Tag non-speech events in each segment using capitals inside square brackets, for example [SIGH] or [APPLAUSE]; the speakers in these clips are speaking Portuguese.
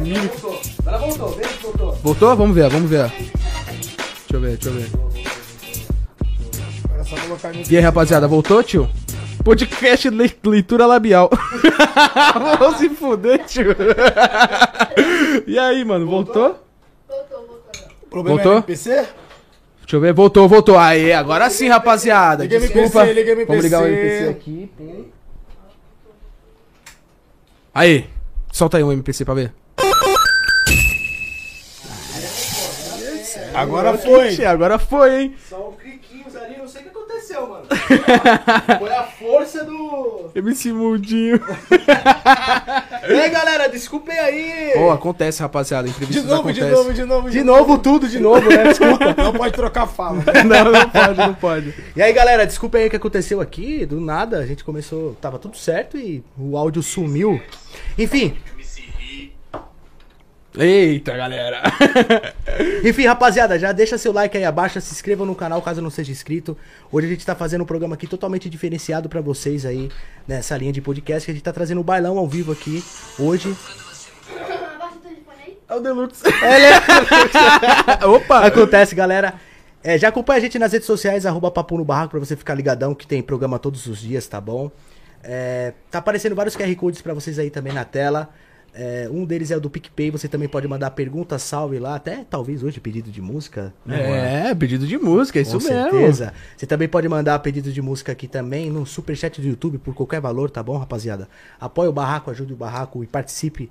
maminhas. Voltou. Ela voltou, vem que voltou. Voltou? Vamos ver, vamos ver. Deixa eu ver, deixa eu ver. Agora é só colocar. E aí, rapaziada, voltou, tio? Podcast le- leitura labial. [LAUGHS] Vamos se fuder, tio. E aí, mano, voltou? Voltou, voltou. Problema Voltou? é MPC? Deixa eu ver, voltou, voltou. Aí, agora sim, rapaziada. Liga Desculpa. MPC, liga Vamos ligar o MPC. MPC aqui. Aí, solta aí um MPC pra ver. Agora foi. Ixi, agora foi, hein? Só um cliquinhos ali, não sei o que aconteceu, mano. [LAUGHS] Foi a força do. MC Mundinho. [LAUGHS] E aí, galera, desculpem aí. Pô, acontece, rapaziada. De novo, de novo, de novo. De novo tudo, de novo, né? Desculpa. [LAUGHS] Não pode trocar fala. Não, não pode, não pode. E aí, galera, desculpa aí o que aconteceu aqui. Do nada, a gente começou. Tava tudo certo e o áudio sumiu. Enfim, Eita, galera. [LAUGHS] enfim, rapaziada, já deixa seu like aí abaixo, se inscreva no canal caso não seja inscrito. Hoje a gente tá fazendo um programa aqui totalmente diferenciado pra vocês aí, nessa linha de podcast, que a gente tá trazendo um bailão ao vivo aqui, hoje. O. É o Deluxe. é [LAUGHS] Opa! Acontece, galera. É, já acompanha a gente nas redes sociais, arroba Papo no Barraco, pra você ficar ligadão, que tem programa todos os dias, tá bom? É, tá aparecendo vários QR Codes pra vocês aí também na tela. É, um deles é o do PicPay, você também pode mandar pergunta, salve lá, até talvez hoje pedido de música. né? É, pedido de música, é isso Com mesmo. certeza. Você também pode mandar pedido de música aqui também no superchat do YouTube por qualquer valor, tá bom, rapaziada? Apoie o Barraco, ajude o Barraco e participe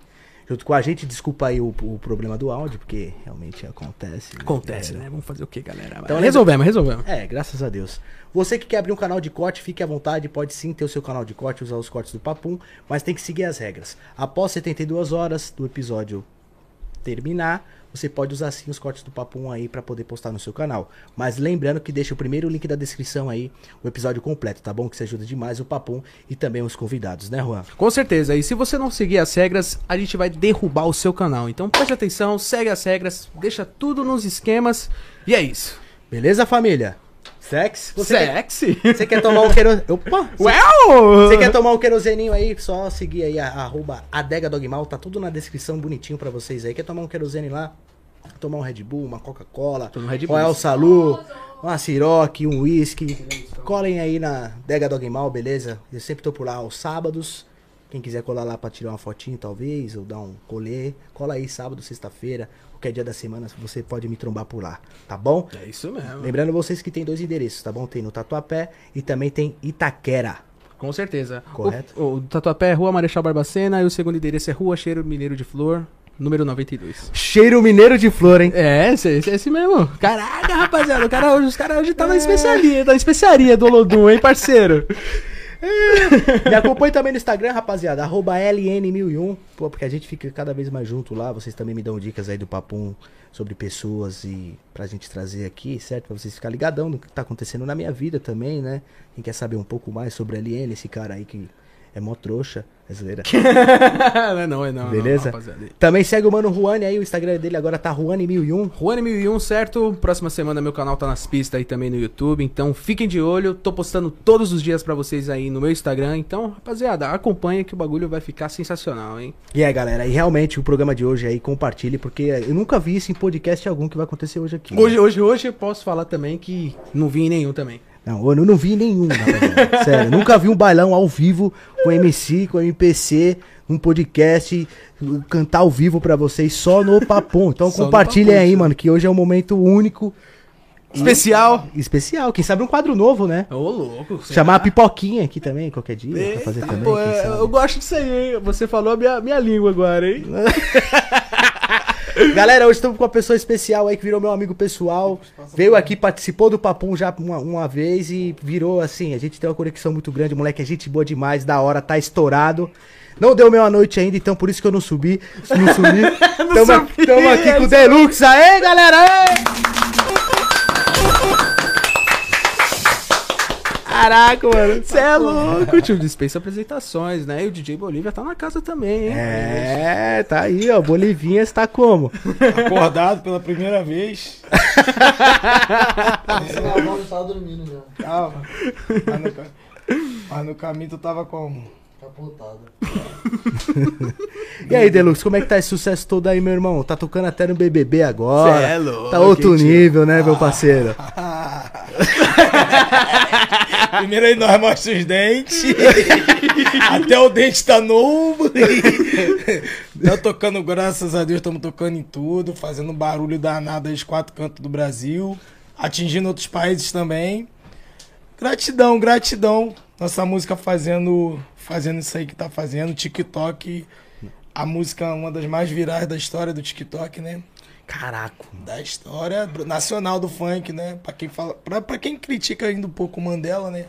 junto com a gente. Desculpa aí o, o problema do áudio, porque realmente acontece. né, Acontece, galera? né? Vamos fazer o que, galera? Então, resolvemos, resolvemos. É, graças a Deus. Você que quer abrir um canal de corte, fique à vontade, pode sim ter o seu canal de corte, usar os cortes do Papum, mas tem que seguir as regras. Após 72 horas do episódio terminar, você pode usar sim os cortes do Papum aí pra poder postar no seu canal. Mas lembrando que deixa o primeiro link da descrição aí, o episódio completo, tá bom? Que isso ajuda demais o Papum e também os convidados, né, Juan? Com certeza. E se você não seguir as regras, a gente vai derrubar o seu canal. Então preste atenção, segue as regras, deixa tudo nos esquemas. E é isso. Beleza, família? Sex? Você quer, Sexy. você quer tomar um querosene? Opa! [LAUGHS] Well! Você quer tomar um queroseninho aí? Só seguir aí a arroba adega dogmal, tá tudo na descrição bonitinho pra vocês aí. Quer tomar um querosene lá? Tomar um Red Bull, uma Coca-Cola, um El. Salu, uma Ciroc, um whisky. Colhem aí na Adega Dogmal, beleza? Eu sempre tô por lá aos sábados. Quem quiser colar lá pra tirar uma fotinho, talvez, ou dar um colê, cola aí sábado, sexta-feira, qualquer dia da semana, você pode me trombar por lá, tá bom? É isso mesmo. Lembrando vocês que tem dois endereços, tá bom? Tem no Tatuapé e também tem Itaquera. Com certeza. Correto. O, o Tatuapé é Rua Marechal Barbacena e o segundo endereço é Rua Cheiro Mineiro de Flor, número 92. Cheiro mineiro de flor, hein? É, esse, esse, esse mesmo. Caraca, rapaziada, o cara, hoje- os caras hoje tá na especiaria, tá na especiaria do Olodum, hein, parceiro? Me [LAUGHS] acompanhe também no Instagram, rapaziada, arroba LN1001, pô, porque a gente fica cada vez mais junto lá, vocês também me dão dicas aí do Papum sobre pessoas e pra gente trazer aqui, certo? Pra vocês ficarem ligadão no que tá acontecendo na minha vida também, né? Quem quer saber um pouco mais sobre LN, esse cara aí que é mó trouxa, é zoeira. [LAUGHS] não é não, é não. Beleza? Não. Também segue o Mano Juane aí, o Instagram dele agora tá Juane1001. Juane 1001, certo? Próxima semana meu canal tá nas pistas aí também no YouTube, então fiquem de olho. Tô postando todos os dias pra vocês aí no meu Instagram, então, rapaziada, acompanha que o bagulho vai ficar sensacional, hein? E aí, galera, e realmente o programa de hoje aí, compartilhe, porque eu nunca vi isso em podcast algum que vai acontecer hoje aqui. Hoje, hoje, hoje eu posso falar também que não vi em nenhum também. Não, eu não vi nenhum, rapaziada. [LAUGHS] Sério, nunca vi um bailão ao vivo com MC, com MPC, um podcast, cantar ao vivo pra vocês só no Papum. Então Só compartilhem Papum, aí, mano, que hoje é um momento único, Especial. especial. Quem sabe um quadro novo, né? Ô, louco. Chamar a pipoquinha aqui também, qualquer dia, pra fazer Eita, também, pô, é, eu gosto disso aí, hein? Você falou a minha, minha língua agora, hein? [LAUGHS] Galera, hoje estamos com uma pessoa especial aí que virou meu amigo pessoal. Veio aqui, participou do Papum já uma, uma vez e virou assim. A gente tem uma conexão muito grande. Moleque, é gente boa demais, da hora, tá estourado. Não deu meia noite ainda, então por isso que eu não subi. Não subi. [LAUGHS] tamo, subi, tamo aqui é com o isso. Deluxe. Aê, galera! Aê! Caraca, mano. Você é louco, tio. Dispensa apresentações, né? E o DJ Bolívia tá na casa também, hein? É, tá aí, ó. Bolivinha está como? Acordado pela primeira vez. Esse tava dormindo já. Calma. Mas no, mas no caminho tu tava como? E aí, Deluxe, como é que tá esse sucesso todo aí, meu irmão? Tá tocando até no BBB agora. Cê é louco, Tá outro nível, né, meu parceiro? [LAUGHS] Primeiro aí nós mostra os dentes. [LAUGHS] Até o dente tá novo. [LAUGHS] tá tocando, graças a Deus, estamos tocando em tudo, fazendo barulho danado aí dos quatro cantos do Brasil, atingindo outros países também. Gratidão, gratidão. Nossa música fazendo, fazendo isso aí que tá fazendo. TikTok, a música é uma das mais virais da história do TikTok, né? Caraca. da história nacional do funk, né? Pra quem fala, pra, pra quem critica ainda um pouco o Mandela, né?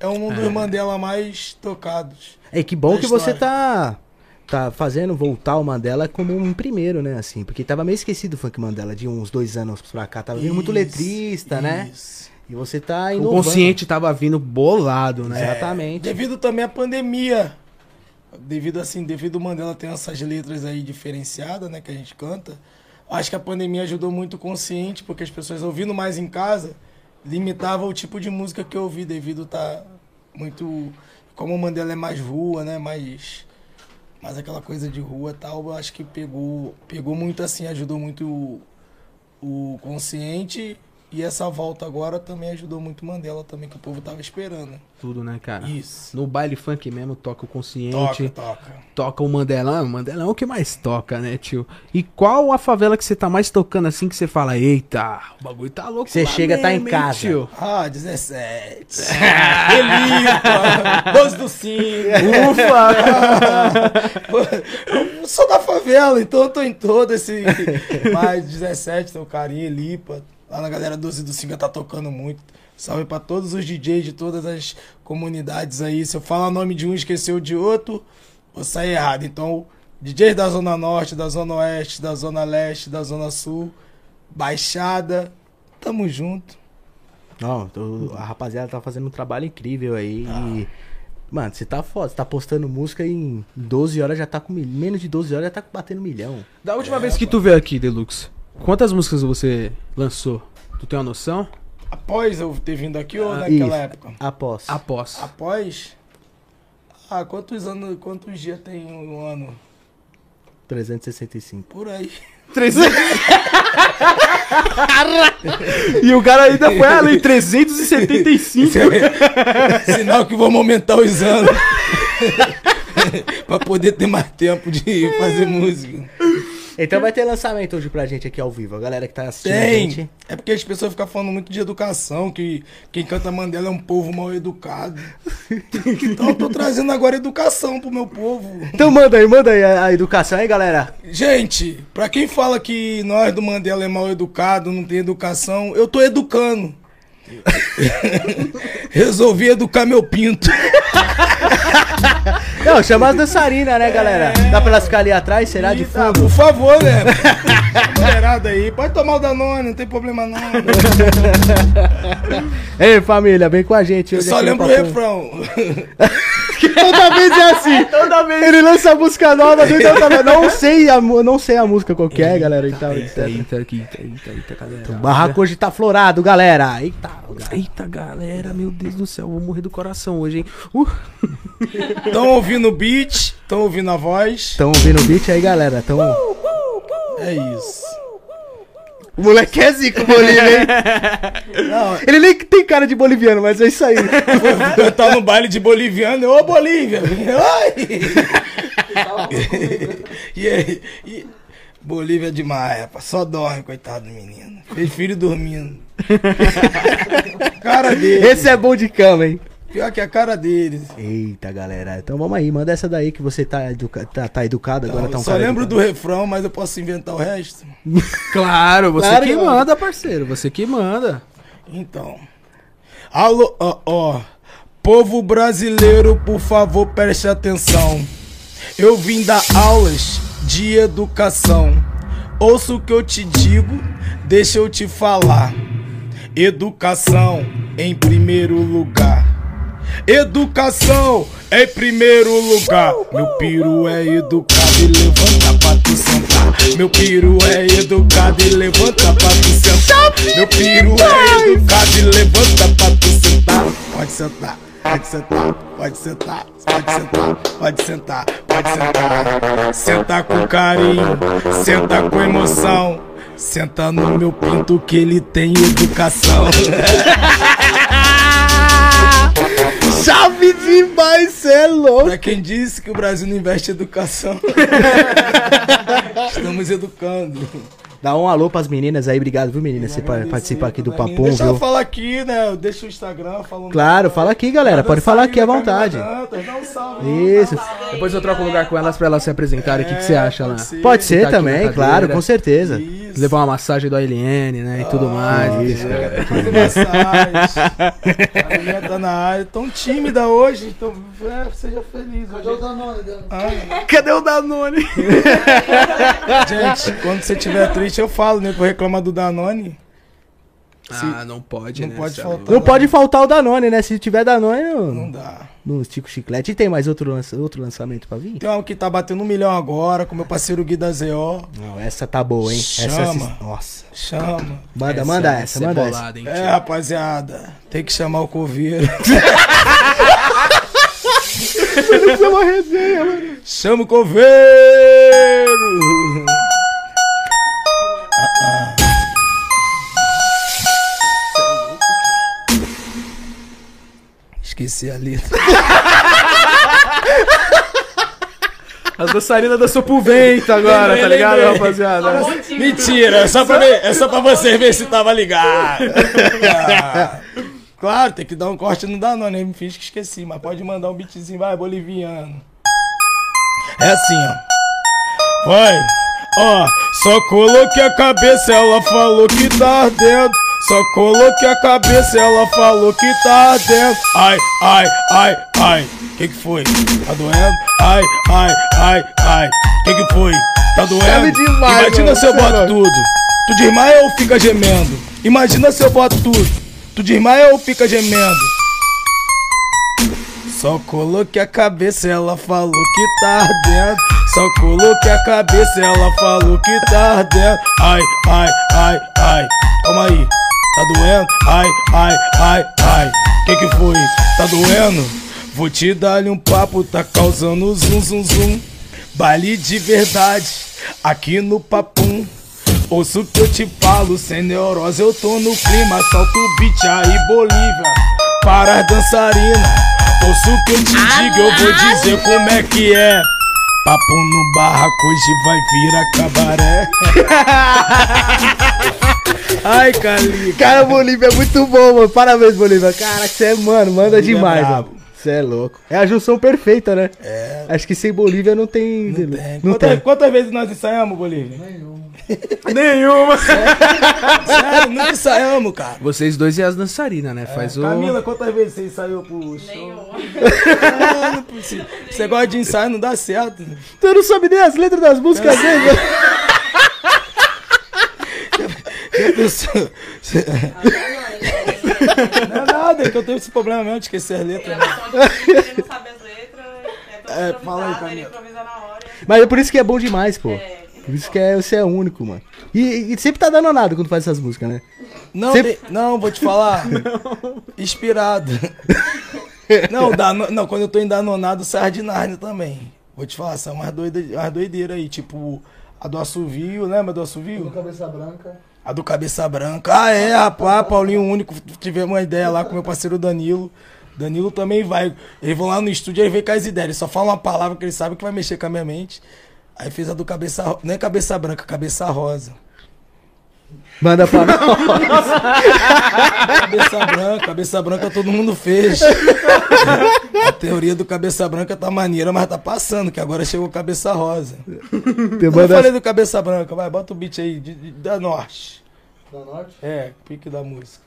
É um dos Mandela mais tocados. É que bom que você história. tá tá fazendo voltar o Mandela como um primeiro, né, assim, porque tava meio esquecido o funk Mandela de uns dois anos pra cá, tava vindo muito Isso, letrista, né? E você tá O inovando. consciente tava vindo bolado, né? Exatamente. Devido também à pandemia. Devido assim, devido o Mandela ter essas letras aí diferenciadas, né, que a gente canta. Acho que a pandemia ajudou muito o consciente, porque as pessoas ouvindo mais em casa limitava o tipo de música que eu ouvi, devido tá muito como o Mandela é mais rua, né, mais mais aquela coisa de rua e tal, eu acho que pegou pegou muito assim, ajudou muito o, o consciente e essa volta agora também ajudou muito o Mandela também que o povo tava esperando. Tudo, né, cara? Isso. No baile funk mesmo, toca o consciente, Toca, toca, toca. o Mandelão. O Mandelão é o que mais toca, né, tio? E qual a favela que você tá mais tocando assim que você fala, eita, o bagulho tá louco Você chega, tá em mesmo, hein, casa. tio? Ah, 17. [LAUGHS] Elipa, 12 do 5. [LAUGHS] Eu sou da favela, então eu tô em todo esse. Mais 17, tem o Carinha, Elipa. Lá na galera 12 do 5 tá tocando muito. Salve pra todos os DJs de todas as comunidades aí. Se eu falar o nome de um e esquecer o de outro, vou sair errado. Então, DJs da Zona Norte, da Zona Oeste, da Zona Leste, da Zona Sul, Baixada, tamo junto. Ó, tô- a rapaziada tá fazendo um trabalho incrível aí. Ah. e, Mano, você tá foda, você tá postando música e em 12 horas já tá com menos de 12 horas já tá batendo milhão. Da última vez que tu veio aqui, Deluxe, quantas músicas você lançou? Tu tem uma noção? Após eu ter vindo aqui ou Ah, naquela isso. época? Após. Após. Após? Ah, quantos anos, quantos dias tem um ano? 365. Por aí. [LAUGHS] 300... [LAUGHS] e o cara ainda foi além, 375. Sinal que vamos aumentar os anos. [LAUGHS] pra poder ter mais tempo de fazer música. Então vai ter lançamento hoje pra gente aqui ao vivo. A galera que tá assistindo a Tem. gente. É porque as pessoas ficam falando muito de educação, que quem canta Mandela é um povo mal educado. [LAUGHS] Então eu tô trazendo agora educação pro meu povo. Então manda aí, manda aí a, a educação aí, galera. Gente, pra quem fala que nós do Mandela é mal educado, não tem educação, eu tô educando. [LAUGHS] Resolvi educar meu pinto. [LAUGHS] Não, chama as dançarinas, né, galera? Dá pra elas ficar ali atrás, será? De Eita, fundo? Por favor, né? [LAUGHS] Mulherada aí, pode tomar o Danone, não tem problema não. Ei, família, vem com a gente. Eu só lembro o refrão. [LAUGHS] [LAUGHS] Toda vez é assim. [LAUGHS] Toda vez. Ele lança música nova, do toda vez. Não sei a, não sei a música qualquer, galera. Então, Eita, etc. eita, eita, eita, eita, galera. O barraco hoje tá florado, galera. Eita. Eita, galera, meu Deus do céu, vou morrer do coração hoje, hein? Uh, [LAUGHS] Tão ouvindo o beat, tão ouvindo a voz. Estão ouvindo o beat aí, galera? Tão... É isso. O moleque é zico, Bolívia, hein? [LAUGHS] Não, Ele nem tem cara de boliviano, mas é isso aí. [LAUGHS] eu tava no baile de boliviano, ô Bolívia! [LAUGHS] Oi! e aí? E... Bolívia é demais, rapaz. Só dorme, coitado do menino. Fez filho dormindo. cara dele. Esse é bom de cama, hein? Pior que a cara deles. Eita, galera. Então vamos aí, manda essa daí que você tá, educa... tá, tá educado agora. Não, tá um eu só cara lembro educado. do refrão, mas eu posso inventar o resto. [LAUGHS] claro, você Claro, que mano. manda, parceiro, você que manda. Então. Alô, ó, ó. Povo brasileiro, por favor, preste atenção. Eu vim dar aulas de educação. Ouça o que eu te digo, deixa eu te falar. Educação em primeiro lugar. Educação em primeiro lugar. Meu piru é educado e levanta pra tu sentar. Meu piru é educado e levanta pra tu sentar. Meu piru é educado e levanta pra tu sentar. Pode sentar. pode sentar, pode sentar, pode sentar, pode sentar, pode sentar. Senta com carinho, senta com emoção. Senta no meu pinto que ele tem educação. [LAUGHS] [LAUGHS] Chave demais, cê é louco. Pra quem disse que o Brasil não investe em educação, [LAUGHS] estamos educando. Dá um alô pras meninas aí, obrigado, viu, meninas? Você pa- participar aqui do Papum, Deixa eu viu? falar aqui, né? Deixa o Instagram falando. Claro, fala aqui, galera. Pode falar aqui à vontade. Dá um salve. Isso. Depois eu troco um lugar com elas pra elas se apresentarem. O que, que você É, acha lá? pode ser. Pode ser na também, claro, com certeza. Isso. Levar uma massagem do ALN, né? E tudo mais. isso, entendeu? Fazer [LAUGHS] massagem. A mulher tá na área. Tão tímida hoje. Então, é, seja feliz. Hoje. Ah, Cadê o Danone? [LAUGHS] gente, quando você estiver triste, eu falo, né? Vou reclamar do Danone. Ah, não pode, Não né? pode faltar. Não pode faltar o Danone, né? Se tiver Danone, Não não, dá. não estica o chiclete. E tem mais outro, lança- outro lançamento pra vir? Tem uma que tá batendo um milhão agora, com meu parceiro Gui da ZO. Não, essa tá boa, hein? Essa Chama. assis- Nossa. Chama. Manda, manda essa, é manda essa. bolada, hein, É, rapaziada. Tem que chamar o coveiro. Isso é uma resenha, mano. Chama o coveiro! Esqueci a letra. [LAUGHS] As dançarinas dançou pro vento agora, tá ligado, rapaziada? Mentira, é só pra, ver, é só pra você ver se tava ligado. [LAUGHS] Claro, tem que dar um corte no Danone, eu me fiz que esqueci, mas pode mandar um beatzinho, vai, boliviano. É assim, ó. Vai, ó, só coloquei a cabeça, ela falou que tá ardendo. Só coloquei a cabeça, ela falou que tá ardendo. Ai, ai, ai, ai. Que que foi? Tá doendo? Ai, ai, ai, ai. Que que foi? Tá doendo? Demais, Imagina mano, se eu é boto tudo. Tu desmaia ou fica gemendo? Imagina se eu boto tudo. Tu desmaia ou fica gemendo? Só coloquei a cabeça, ela falou que tá ardendo. Só coloquei a cabeça, ela falou que tá ardendo. Ai, ai, ai, ai. Calma aí. Tá doendo? Ai, ai, ai, ai. Que que foi? Tá doendo? Vou te dar-lhe um papo, tá causando zum, zum, zum. Baile de verdade, aqui no papum. Ouço o que eu te falo, sem neurose eu tô no clima. Solta o beat aí, Bolívia, para as dançarinas. Ouço o que eu te digo, eu vou dizer como é que é. Papo no barraco, hoje vai virar cabaré. [LAUGHS] Ai, Calica. Cara, Bolívia é muito bom, mano. Parabéns, Bolívia. Cara, você é, mano, manda Bolívia é demais, brabo. mano. Você é louco. É a junção perfeita, né? É. Acho que sem Bolívia não tem. Não tem. Não quantas, tem. quantas vezes nós ensaiamos, Bolívia? Nenhuma. [LAUGHS] Sério, nunca ensaiamos, cara. Vocês dois e as dançarinas, né? Faz o. Camila, quantas vezes você ensaiou pro show? [LAUGHS] Não precisa. Você gosta de ensaio, não dá certo. Tu não sabe nem as letras das músicas dele. [LAUGHS] né? Não é nada, é que eu tenho esse problema mesmo de esquecer as letras. né? Ele não sabe as letras, é tudo É, improvisado, fala aí, ele Camila. improvisa na hora. Mas é por isso que é bom demais, pô. É, Por isso que é, você é único, mano. E, e sempre tá dando nada quando faz essas músicas, né? Não, Sempre- de- não, vou te falar. Inspirado. [LAUGHS] Não, dano- não, quando eu tô endanonado, sai de Narnia também. Vou te falar, são umas doideiras aí, tipo a do assovio, lembra do assovio? Cabeça branca. A do Cabeça Branca. Ah, é, rapaz, Paulinho Único. Tivemos uma ideia lá com meu parceiro Danilo. Danilo também vai. Eles vão lá no estúdio e vem com as ideias. Ele só fala uma palavra que ele sabe que vai mexer com a minha mente. Aí fez a do Cabeça Não é Cabeça Branca, Cabeça Rosa. Manda pra [LAUGHS] nós. Cabeça Branca, Cabeça Branca todo mundo fez. [LAUGHS] A teoria do Cabeça Branca tá maneira, mas tá passando, que agora chegou Cabeça Rosa. Eu manda- falei do Cabeça Branca, vai, bota o beat aí, de- de- da Norte. Da norte? É, pique da música.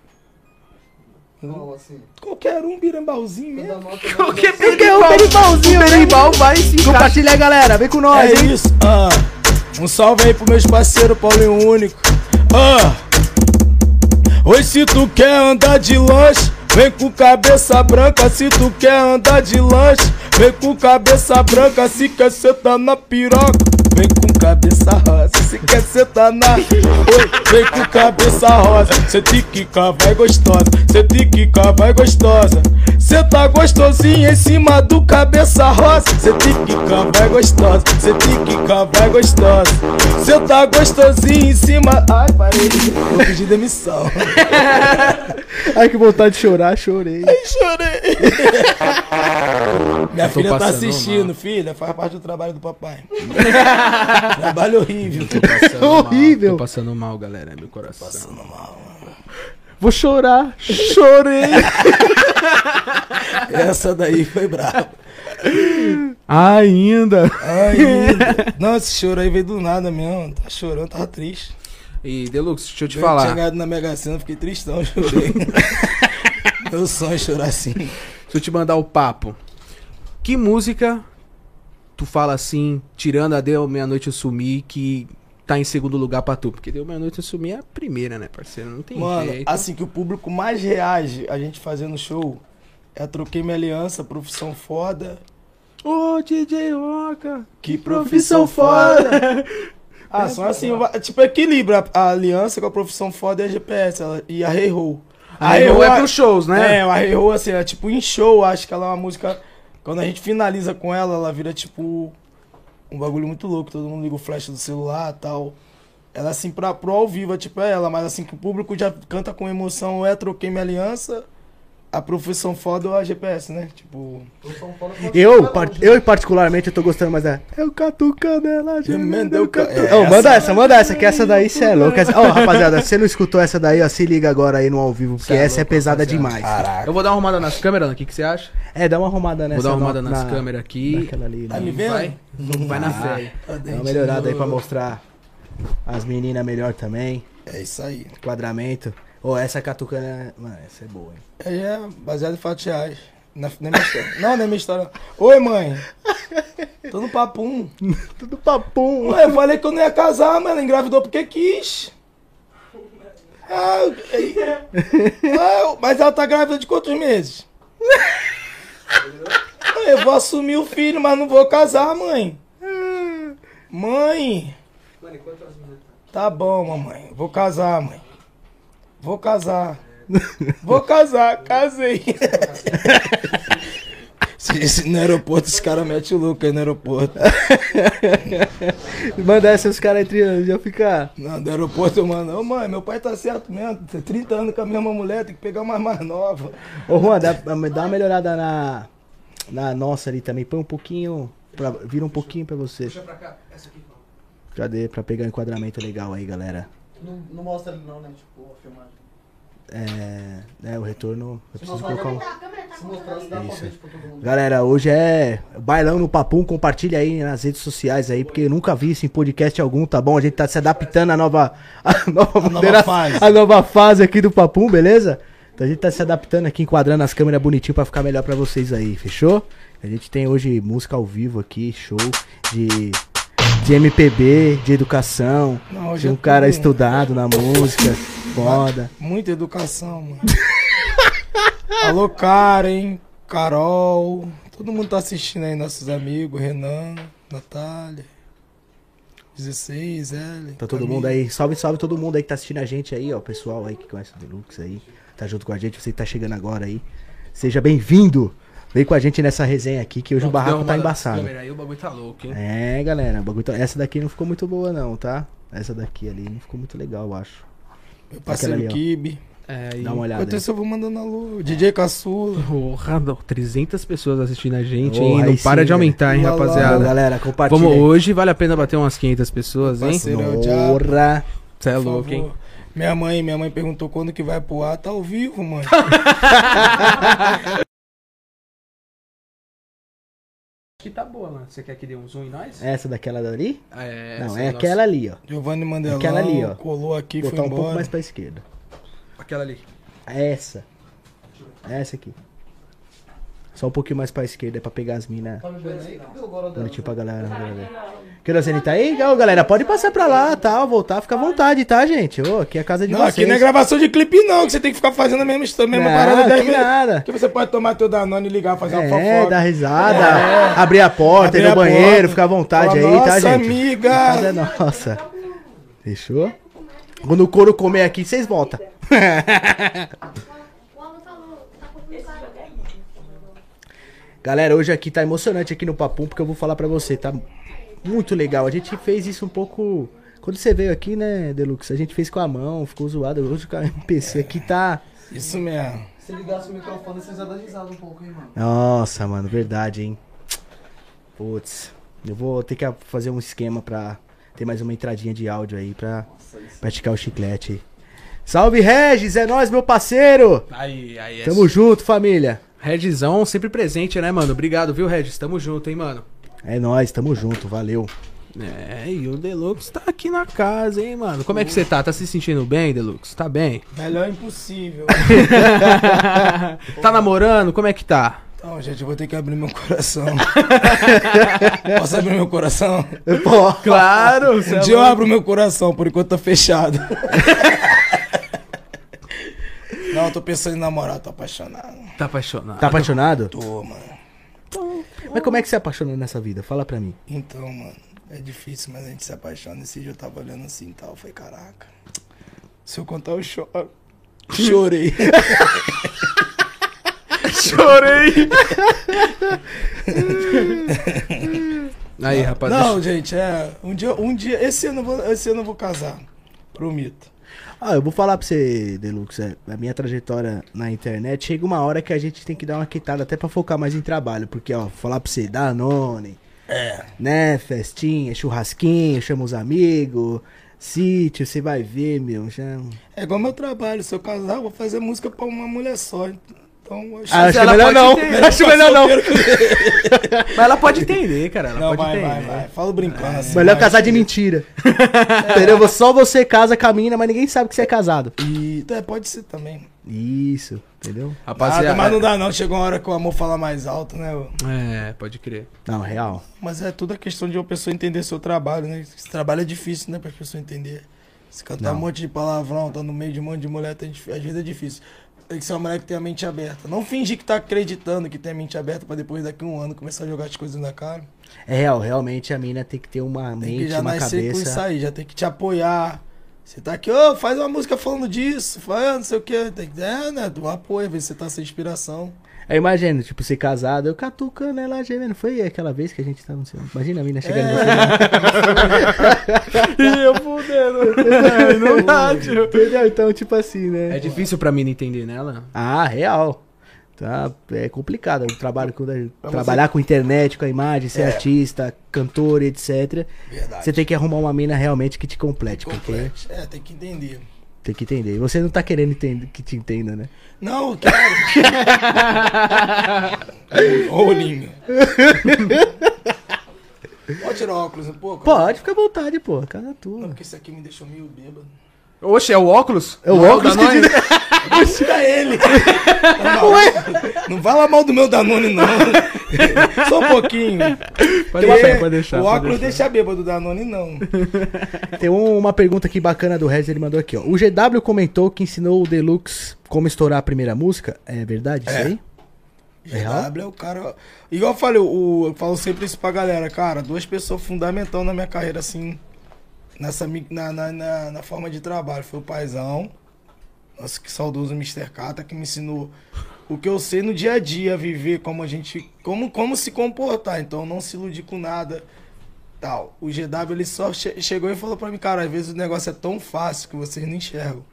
Assim? Qualquer um birambalzinho mesmo. Qualquer um berimbauzinho, berimbau vai se Compartilha, galera. Vem com nós, É hein? isso, ah. Um salve aí pros meus parceiros, Paulinho Único. Ah. Oi, se tu quer andar de lanche, vem com cabeça branca. Se tu quer andar de lanche, vem com cabeça branca. Se quer sentar na piroca, vem com cabeça rosa. Se quer sentar na. Oi, vem com cabeça rosa. Cê tica, vai gostosa. Cê tica, vai gostosa. Cê tá gostosinho em cima do cabeça rosa. Cê tica, vai gostosa. Cê tica, vai gostosa. Cê tá gostosinho em cima. Ai, parei. Vou pedir demissão. [LAUGHS] Ai, que vontade de chorar, chorei. Chorei. [LAUGHS] Minha filha tá assistindo, mal. filha. Faz parte do trabalho do papai. [LAUGHS] Trabalho horrível. [LAUGHS] Passando mal, Horrível. Tô passando mal, galera. Meu coração. Vou chorar. Chorei. [LAUGHS] Essa daí foi brava. Ainda. Ainda. Não, esse choro aí veio do nada mesmo. Tá chorando, tava triste. E Deluxe, deixa eu te que falar. Tinha ganhado na Mega Sena, fiquei tristão, chorei. [LAUGHS] Meu sonho é chorar assim. Deixa eu te mandar o papo. Que música tu fala assim, tirando a Deu Meia-Noite Eu Sumi, que tá em segundo lugar pra tu? Porque Deu Meia-Noite Eu Sumi é a primeira, né, parceiro? Não tem Mano, jeito. assim que o público mais reage a gente fazendo show é Troquei Minha Aliança, Profissão Foda. Ô, DJ Oca, Que profissão foda! [LAUGHS] Ah, são assim, va- tipo, equilibra a, a aliança com a profissão foda e a GPS, ela, e a Hey Ho. A Hey-Ho é pros shows, né? É, a Hey Ho, assim, é tipo em show, acho que ela é uma música. Quando a gente finaliza com ela, ela vira tipo um bagulho muito louco, todo mundo liga o flash do celular tal. Ela assim, pra, pro ao vivo, é tipo é ela, mas assim que o público já canta com emoção, é troquei minha aliança, a profissão foda ou a GPS, né? Tipo. Eu, par- eu particularmente, eu tô gostando mais da. Eu catucando ela, eu catu- é, Ô, manda essa- manda essa, que essa daí cê é louco. Essa- Ó, rapaziada, se você não escutou essa daí, ó, se liga agora aí no ao vivo, porque é essa é louco, pesada rapaziada. demais. Caraca. Eu vou dar uma arrumada nas câmeras, o que, que você acha? É, dá uma arrumada nessa. vou dar uma arrumada no- nas na- câmeras aqui. Naquela ali, Tá né? me vendo? Vai, vai na fé. Dá uma melhorada aí pra mostrar as meninas melhor também. É isso aí. Enquadramento. Ô, essa catucana, mano, essa é boa, hein? É, é baseado em fatos reais. Não é, não é minha história. [LAUGHS] Não, é minha história. Oi, mãe. Tô no papum. [LAUGHS] Tudo papum. Ué, eu falei que eu não ia casar, mas ela engravidou porque quis. [LAUGHS] Ah, eu- ah, mas ela tá grávida de quantos meses? Eu vou assumir o filho, mas não vou casar, mãe. Mãe. Tá bom, mamãe. Vou casar, mãe. Vou casar. Vou casar, casei. Se- se No aeroporto, os caras metem o louco aí no aeroporto. Manda essa, os caras entre já ficar. Não, do aeroporto eu mando, ô mãe, meu pai tá certo mesmo, tem 30 anos com a mesma mulher, tem que pegar uma mais nova. Ô, Juan, dá, dá uma melhorada na, na nossa ali também. Põe um pouquinho. Pra, vira um pouquinho pra você. pra cá, essa aqui. Já dê pra pegar um enquadramento legal aí, galera. Não, não mostra ali não, né? Tipo, a filmagem. É. É, o retorno. Eu preciso colocar um. Tá, a câmera tá Se mostrar, se dá pra Isso. Galera, hoje é bailão no Papum, compartilha aí nas redes sociais aí, porque eu nunca vi isso em podcast algum, tá bom? A gente tá se adaptando à nova, à nova, nova modera- fase. à nova fase aqui do Papum, beleza? Então a gente tá se adaptando aqui, enquadrando as câmeras bonitinho pra ficar melhor pra vocês aí, fechou? A gente tem hoje música ao vivo aqui, show de, de MPB, de educação, Não, de um cara estudado na música, [LAUGHS] foda. Muita educação, mano. [LAUGHS] Alô, Karen, Carol, todo mundo tá assistindo aí, nossos amigos, Renan, Natália, 16, Ellen. Tá todo Camila. mundo aí, salve, salve todo mundo aí que tá assistindo a gente aí, ó, o pessoal aí que conhece o Deluxe aí, tá junto com a gente, você que tá chegando agora aí. Seja bem-vindo. Vem com a gente nessa resenha aqui que hoje o barraco tá embaçado. Aí o bagulho tá louco, hein? É, galera, o bagulho tá- essa daqui não ficou muito boa não, tá? Essa daqui ali não ficou muito legal, eu acho. Meu parceiro ali. Kibe. É. Dá uma olhada. Enquanto eu vou mandando alô. DJ Caçula. Porra, não, 300 pessoas assistindo a gente, Oh, hein? Não para sim, de aumentar, hein, Lá, lá. Rapaziada. galera, compartilha. Vamos aí. hoje, vale a pena bater umas 500 pessoas, hein? É. Porra. Você é louco, hein? Minha mãe, minha mãe perguntou quando que vai pro ar. Tá ao vivo, mãe. [LAUGHS] Que tá boa, mano. Você quer que dê um zoom em nós? Essa daquela dali? É, não, é nossa- aquela ali, ó. Giovanni Mandelão Aquela ali, ó. colou aqui e Botar foi um embora. pouco mais pra esquerda. Aquela ali. Essa. Essa aqui. Só um pouquinho mais pra esquerda, é pra pegar as minas. Tá? Bonitinho pra galera. galera. Querosene tá aí? Legal, galera. Pode passar pra lá, tal, voltar, fica à vontade, tá, gente? Ô, aqui é a casa de Não, vocês. aqui não é gravação de clipe, não, que você tem que ficar fazendo a mesma, a mesma Não, parada dez que vezes. nada. Que você pode tomar teu Danone e ligar, fazer uma É, fofoca. dar risada, abrir a porta, Abrir ir no banheiro, porta. fica à vontade Fala, aí, tá, "Nossa, gente? amiga." A casa é nossa. Fechou? Quando o couro comer aqui, vocês voltam. [LAUGHS] [LAUGHS] O Alan falou, tá comprando cara. Galera, hoje aqui tá emocionante aqui no Papum, porque eu vou falar pra você, tá muito legal. A gente fez isso um pouco. Quando você veio aqui, né, Deluxe? A gente fez com a mão, ficou zoado. Hoje a MPC [LAUGHS] aqui tá. Isso mesmo. Se ligasse o microfone, vocês já dão risada um pouco, hein, mano. Nossa, mano, verdade, hein? Putz, eu vou ter que fazer um esquema pra ter mais uma entradinha de áudio aí pra praticar o chiclete. Salve Regis, é nóis, meu parceiro! Aí, aí. É Tamo junto, família. Regizão sempre presente, né, mano? Obrigado, viu, Regis? Tamo junto, hein, mano? É nóis, tamo junto, valeu. É, e o Deluxe tá aqui na casa, hein, mano? Como é que você tá? Tá se sentindo bem, Deluxe? Tá bem? Melhor impossível. [LAUGHS] tá namorando? Como é que tá? Então, gente, eu vou ter que abrir meu coração. [LAUGHS] Posso abrir meu coração? Pô, Claro! Um dia eu abro meu coração, por enquanto tá fechado. [LAUGHS] Não, eu tô pensando em namorar, tô apaixonado. Tá apaixonado. tá apaixonado? Tô, mano. Mas como é que você apaixonou nessa vida? Fala pra mim. Então, mano, é difícil, mas a gente se apaixona. Esse dia eu tava olhando assim e tal, eu falei, caraca. Se eu contar, eu choro. [LAUGHS] Chorei. [LAUGHS] Chorei! Aí, rapaziada. Não, gente, é. Um dia, um dia. Esse ano eu vou, esse ano eu vou casar. Prometo. Ah, eu vou falar pra você, Deluxe, é, a minha trajetória na internet, chega uma hora que a gente tem que dar uma quitada até pra focar mais em trabalho, porque, ó, falar pra você, Danone, É. né, festinha, churrasquinho, chama os amigos, sítio, você vai ver, meu, já... É igual meu trabalho. Se eu casar, eu vou fazer música pra uma mulher só. Então, eu Ah, [LAUGHS] acho que melhor não, ter- acho melhor não. Mas ela pode entender, cara. Ela Não, pode vai, entender. vai, vai. Falo brincando assim. Melhor vai. casar de mentira. [LAUGHS] [LAUGHS] Entendeu? Só você casa com a mina, mas ninguém sabe que você é casado. E, é, pode ser também. Isso, entendeu? Rapaziada. Nada, mas não dá não. Chegou uma hora que o amor fala mais alto, né? É, pode crer. Não, real. Mas é tudo a questão de uma pessoa entender seu trabalho, né? Esse trabalho é difícil, né? Para as pessoas entender. Se cantar Não. um monte de palavrão, tá no meio de um monte de mulher, às vezes é difícil. Tem que ser uma mulher que tem a mente aberta. Não fingir que tá acreditando que tem a mente aberta pra depois daqui um ano começar a jogar as coisas na cara. É real, realmente a mina tem que ter uma Tem que mente, já uma nascer com isso cabeça. aí, já tem que te apoiar. Você tá aqui, ô, faz uma música falando disso, faz não sei o que. Tem que, é, né? Do apoio, ver se você tá sem inspiração. Aí imagina, tipo, ser casado, eu catucando ela gemendo. Foi aquela vez que a gente tava no cinema. Imagina a mina chegando É. cinema. [LAUGHS] E eu fudendo. Não dá, tio. Entendeu? Então, tipo assim, né? É difícil pra mim entender nela. Ah, real. Tá, é complicado. Eu trabalho com, trabalhar com internet, com a imagem, ser É. artista, cantor, etc. Verdade. Você tem que arrumar uma mina realmente que te complete, porque Complete. É, tem que entender. Tem que entender. E você não tá querendo entender, que te entenda, né? Não, eu quero. [LAUGHS] Ô, Olhinho. Pode tirar o óculos um pouco? Pode, fica à vontade, pô. Cada Não, tua. porque esse aqui me deixou meio bêbado. Oxe, é o óculos? É o Não óculos que Danone? Tira ele! [LAUGHS] Não, não fala mal do meu Danone, não. [LAUGHS] Só um pouquinho. Pode deixar, pode deixar. O pode óculos deixar. deixa bêbado do Danone, não. [LAUGHS] Tem um- uma pergunta aqui bacana do Rez, ele mandou aqui, ó. O GW comentou que ensinou o Deluxe como estourar a primeira música. É verdade isso É. aí? É? GW é o cara. Igual eu falei, o, eu falo sempre isso pra galera, cara. Duas pessoas fundamental na minha carreira, assim. Nessa, na, na, na, na forma de trabalho. Foi o paizão. Nosso que saudoso Mr. Kata, que me ensinou o que eu sei no dia a dia, viver como a gente. Como, como se comportar. Então não se iludir com nada. Tal. O GW ele só che- chegou e falou pra mim, cara, às vezes o negócio é tão fácil que vocês não enxergam.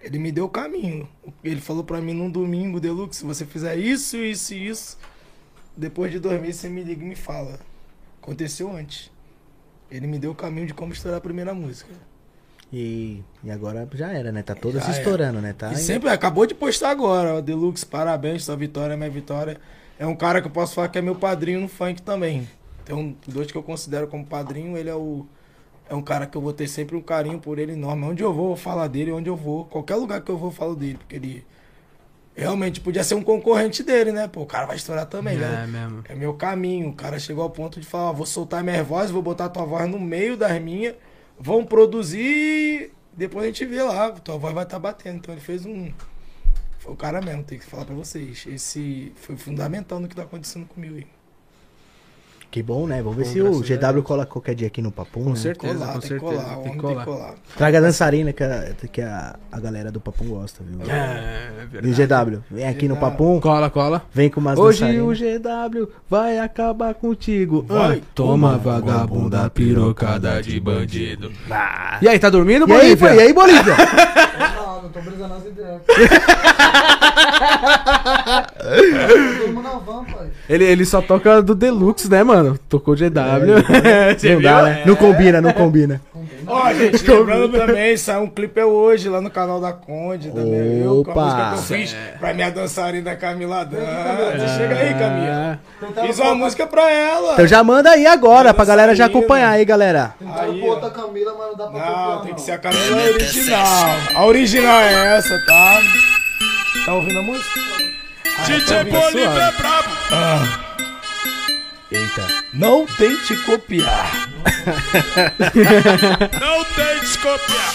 Ele me deu o caminho. Ele falou pra mim num domingo, Deluxe, se você fizer isso, isso e isso, depois de dormir você me liga e me fala. Aconteceu antes. Ele me deu o caminho de como estourar a primeira música. E, e agora já era, né? Tá toda se era. estourando, né? Tá e sempre acabou de postar agora, ó, Deluxe, parabéns, sua vitória é minha vitória. É um cara que eu posso falar que é meu padrinho no funk também. Tem um, dois que eu considero como padrinho, ele é o é um cara que eu vou ter sempre um carinho por ele enorme. Onde eu vou, eu vou falar dele, onde eu vou, qualquer lugar que eu vou, eu falo dele, porque ele realmente podia ser um concorrente dele, né? Pô, o cara vai estourar também, É né? mesmo. É meu caminho. O cara chegou ao ponto de falar: ó, vou soltar minhas vozes, vou botar tua voz no meio das minhas, vão produzir, depois a gente vê lá, tua voz vai estar batendo. Então ele fez um. Foi o cara mesmo, tem que falar pra vocês. Esse foi fundamental no que tá acontecendo comigo aí. Que bom, né? Vamos ver se o GW cola qualquer dia aqui no Papum. Com né? certeza, Colar, com tem que certeza. colar, tem que colar. colar. Traga a dançarina que, a, que a, a galera do Papum gosta, viu? É, E verdade. o GW, vem aqui no GW. Papum, Cola, cola. vem com umas Hoje dançarinas. o GW vai acabar contigo. Vai. Ah, toma vagabunda pirocada de bandido. Ah. E aí, tá dormindo, E aí, Bolívia? e aí, Bolívia? [LAUGHS] Não, não tô brisando as ideias. Ele só toca do Deluxe, né, mano? Tocou GW. Você [LAUGHS] não dá, né? Não combina, não combina. Ó, gente, lembrando também, saiu um clipe hoje lá no canal da Conde, minha, eu, com a música que eu fiz pra minha dançarina Camila Dantas. Chega aí, Camila. Fiz uma música pra ela. Então já manda aí agora, pra galera já acompanhar aí, galera. Tentaram Aí, pôr outra Camila, mas não dá pra Não, copiar, tem que não. ser a Camila original. A original é essa, tá? Tá ouvindo a música? DJ? Bolívia é brabo. Ah, Eita. não tente copiar. [LAUGHS] Não tem descopiar.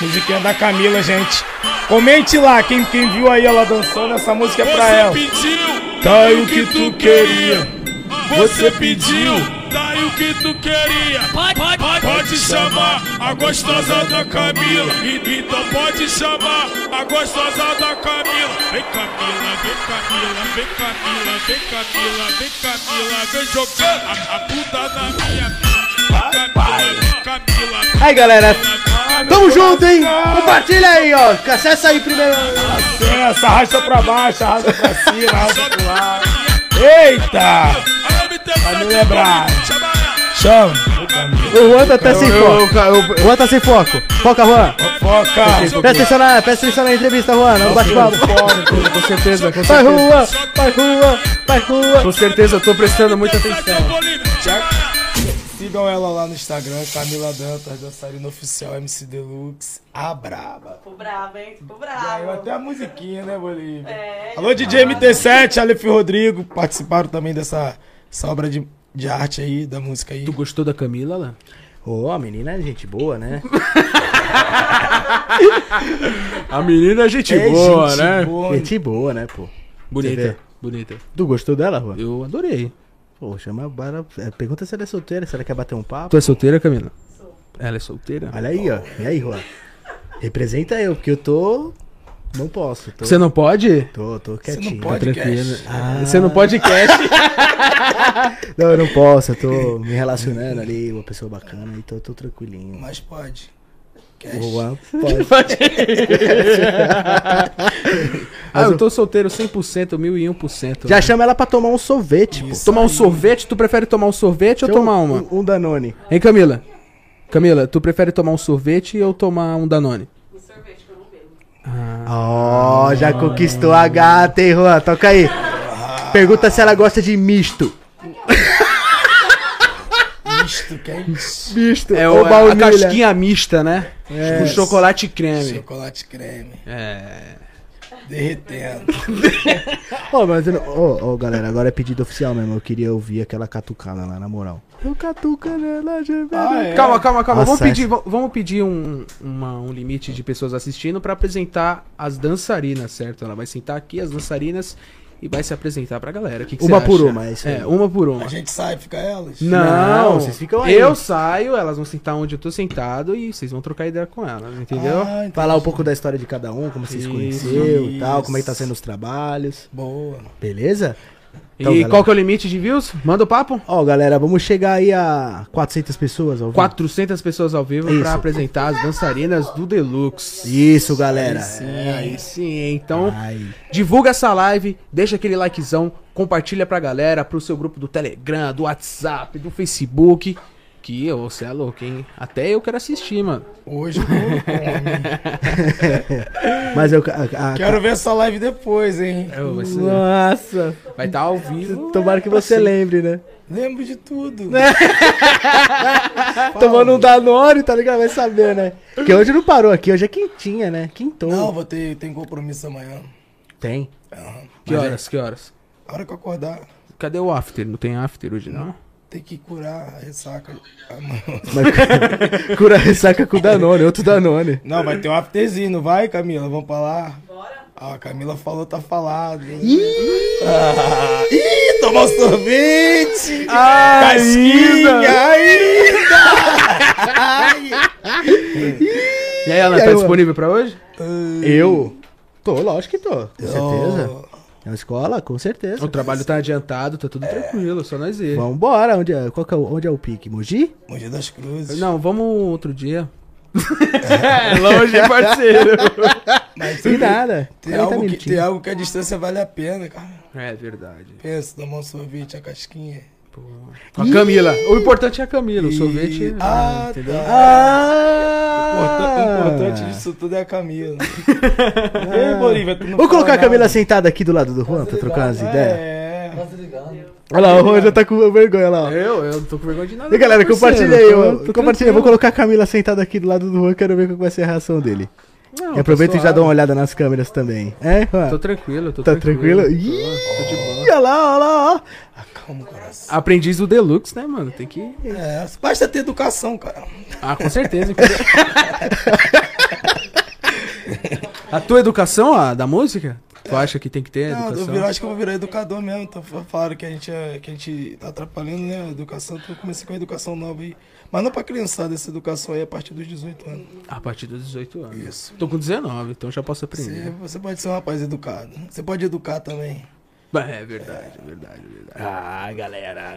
Musiquinha da Camila, gente. Comente lá, quem, quem viu aí ela dançando, essa música é pra Você ela. pediu, Tá o que tu queria. Você pediu, tá aí o que tu queria. Pode, pode, pode chamar a gostosa da Camila. Então pode chamar a gostosa da Camila. Vem Camila, vem Camila, vem Camila, vem Camila, vem Camila, vem jogar a, a puta na minha. Aí, galera. Tamo junto, hein? Compartilha aí, ó. Acessa aí primeiro. Essa, arrasta pra baixo, arrasta pra cima, arrasta pro lado. Eita! Vai me lembrar. Chama. O Juan tá até sem foco. O Juan tá sem foco. Foca, Juan. Foca. Presta atenção na, presta atenção na entrevista, Juan. Não bate papo. com certeza, com Vai, certeza. Juan. Vai, Juan. Vai, Juan. Com certeza, eu tô prestando muita atenção. Sigam ela lá no Instagram, Camila Dantas, dançarina oficial MC Deluxe, a braba. Ficou bravo, hein? Ficou bravo. até a musiquinha, né, Bolívia? É, Alô, DJ MT7, Aleph e Rodrigo, participaram também dessa essa obra de, de arte aí, da música aí. Tu gostou da Camila, lá? Ô, a menina é gente boa, né? [LAUGHS] A menina é gente É boa, gente né? boa. Gente boa, né, pô? Bonita, bonita. Tu gostou dela, Juan? Eu adorei. Pô, chama para. é, Pergunta se ela é solteira, se ela quer bater um papo. Tu é solteira, Camila? Ela é solteira? Olha aí, ó. E aí, Juan? Representa eu, porque eu tô. Não posso. Tô, Você não pode? tô, tô Você quietinho. não pode Tranquilo. cash. Ah. Você não pode cash. [LAUGHS] Não, eu não posso. Eu tô me relacionando ali, uma pessoa bacana, e tô, tô tranquilinho. Mas pode. Cash. O Juan [LAUGHS] pode. [LAUGHS] ah, eu tô solteiro 100%, 1001%. Já chama ela pra tomar um sorvete, pô. Tomar um sorvete? Tu prefere tomar um sorvete ou tomar uma? Um, um Danone. Hein, Camila? Camila, tu prefere tomar um sorvete ou tomar um Danone? Um sorvete Ó, já conquistou a gata, hein, Juan? Toca aí. Pergunta se ela gosta de misto. Misto, que é isso? Misto. É o, a baunilha. casquinha mista, né? Com chocolate e creme. Chocolate creme. É. Derretendo. Ô, mas eu não... Ô, ô, galera, agora é pedido oficial mesmo. Eu queria ouvir aquela catucada lá, na moral. Eu catuca nela, já Ah, é. Calma, calma, calma. Vamos Nossa, pedir, va- vamos pedir um, uma- um limite de pessoas assistindo pra apresentar as dançarinas, certo? Ela vai sentar aqui, as dançarinas, e vai se apresentar pra galera. Que que Uma por acha? uma, é isso aí. É, uma por uma. A gente sai, fica elas? Não, Não, vocês ficam aí. Eu saio, elas vão sentar onde eu tô sentado e vocês vão trocar ideia com elas, entendeu? Ah. Falar um pouco da história de cada um, como vocês Isso, conheceu e tal, como é que tá sendo os trabalhos. Boa. Beleza? E Então, galera. qual que é o limite de views? Manda o papo. Ó, galera, vamos chegar aí a 400 pessoas ao vivo. 400 pessoas ao vivo pra apresentar as dançarinas do Deluxe. Isso, galera. Sim, aí sim. Então, Ai. divulga essa live, deixa aquele likezão, compartilha pra galera, pro seu grupo do Telegram, do WhatsApp, do Facebook. Que ô, você é louco, hein? Até eu quero assistir, mano. Hoje eu come. [LAUGHS] Mas eu. a- a- Quero ver essa live depois, hein? É, vai ser- Nossa. vai estar ao vivo. Tomara que você lembre, né? Lembro de tudo. [LAUGHS] Tomando um Danone, tá ligado? Vai saber, né? Porque hoje não parou aqui, hoje é quentinha, né? Quintou. Não, vou ter tem compromisso amanhã. Tem. Aham. Que é- horas? Que horas? A hora que eu acordar, Cadê o after? Não tem after hoje, não? Tem que curar a ressaca. amanhã. Mas [LAUGHS] cura ressaca com Danone, outro Danone. Não, vai ter um afterzinho, não vai, Camila? Vamos pra lá? Bora? Ah, a Camila falou, tá falado. Ih, tomar um sorvete. Ai, Casquinha ainda. E aí, E aí, tá disponível pra hoje? Eu? Tô, lógico que tô. Com certeza. Na escola, com certeza. O trabalho tá adiantado, tá tudo tranquilo, só nós ir. Vambora, onde é, qual que é, o- onde é o pique? Mogi? Mogi das Cruzes. Não, vamos outro dia. [LAUGHS] É, longe, parceiro. Sem nada. Tem 40 algo, que, tem algo que a distância vale a pena, cara. É verdade. Pensa, tomar um sorvete, a casquinha. Com a Camila. O importante é a Camila, o sorvete. Ah, entendeu? tá. Ah! O importante disso tudo é a Camila. [LAUGHS] Ei, Bolívia, tu não Vamos colocar a fala Camila nada. sentada aqui do lado do Juan pra trocar umas ideias? É. Tá. Olha lá, o Juan já tá com vergonha lá. ó. Eu, eu não tô com vergonha de nada. E galera, não, compartilha aí. Tô Compartilha. Vou colocar a Camila sentada aqui do lado do Juan, quero ver qual vai ser a reação dele. Não, e aproveita tô e já dá uma olhada nas câmeras também. É, Juan? Tô tranquilo, tô Tá tranquilo. tranquilo? Tô- Ih, tô de boa. olha lá, olha lá, ó. Acalma o coração. Aprendiz do Deluxe, né, mano? Tem que. É, basta ter educação, cara. Ah, com certeza. a tua educação, a da música? Tu acha que tem que ter Não, eu educação? viro- acho que eu vou virar educador mesmo. Então, falaram que a gente, é- que a gente tá atrapalhando, né? A educação, então eu comecei com a educação nova aí. Mas não pra criançada, essa educação aí é a partir dos 18 anos. A partir dos 18 anos. Isso. Tô com 19, então já posso Você, aprender. você pode ser um rapaz educado. Você pode educar também. [LAUGHS] É verdade, é verdade, é verdade. Ah, galera.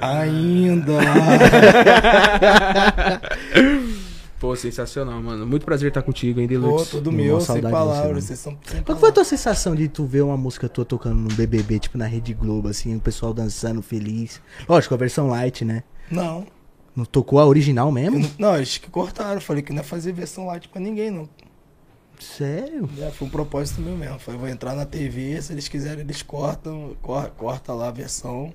Ainda. [LAUGHS] Pô, sensacional, mano. Muito prazer estar contigo, hein, Pô, Deluxe. tudo Uma meu, sem você, palavras. mano. Vocês são sem Qual foi a tua sensação de tu ver uma música tua tocando no BBB, tipo na Rede Globo, assim, o pessoal dançando feliz? Lógico, a versão light, né? Não. Não tocou a original eu mesmo? não. Não, eles que cortaram. Falei que não ia fazer versão light pra ninguém, não. Sério? É, foi um propósito meu mesmo. Falei, vou entrar na TV, se eles quiserem, eles cortam, cor, corta lá a versão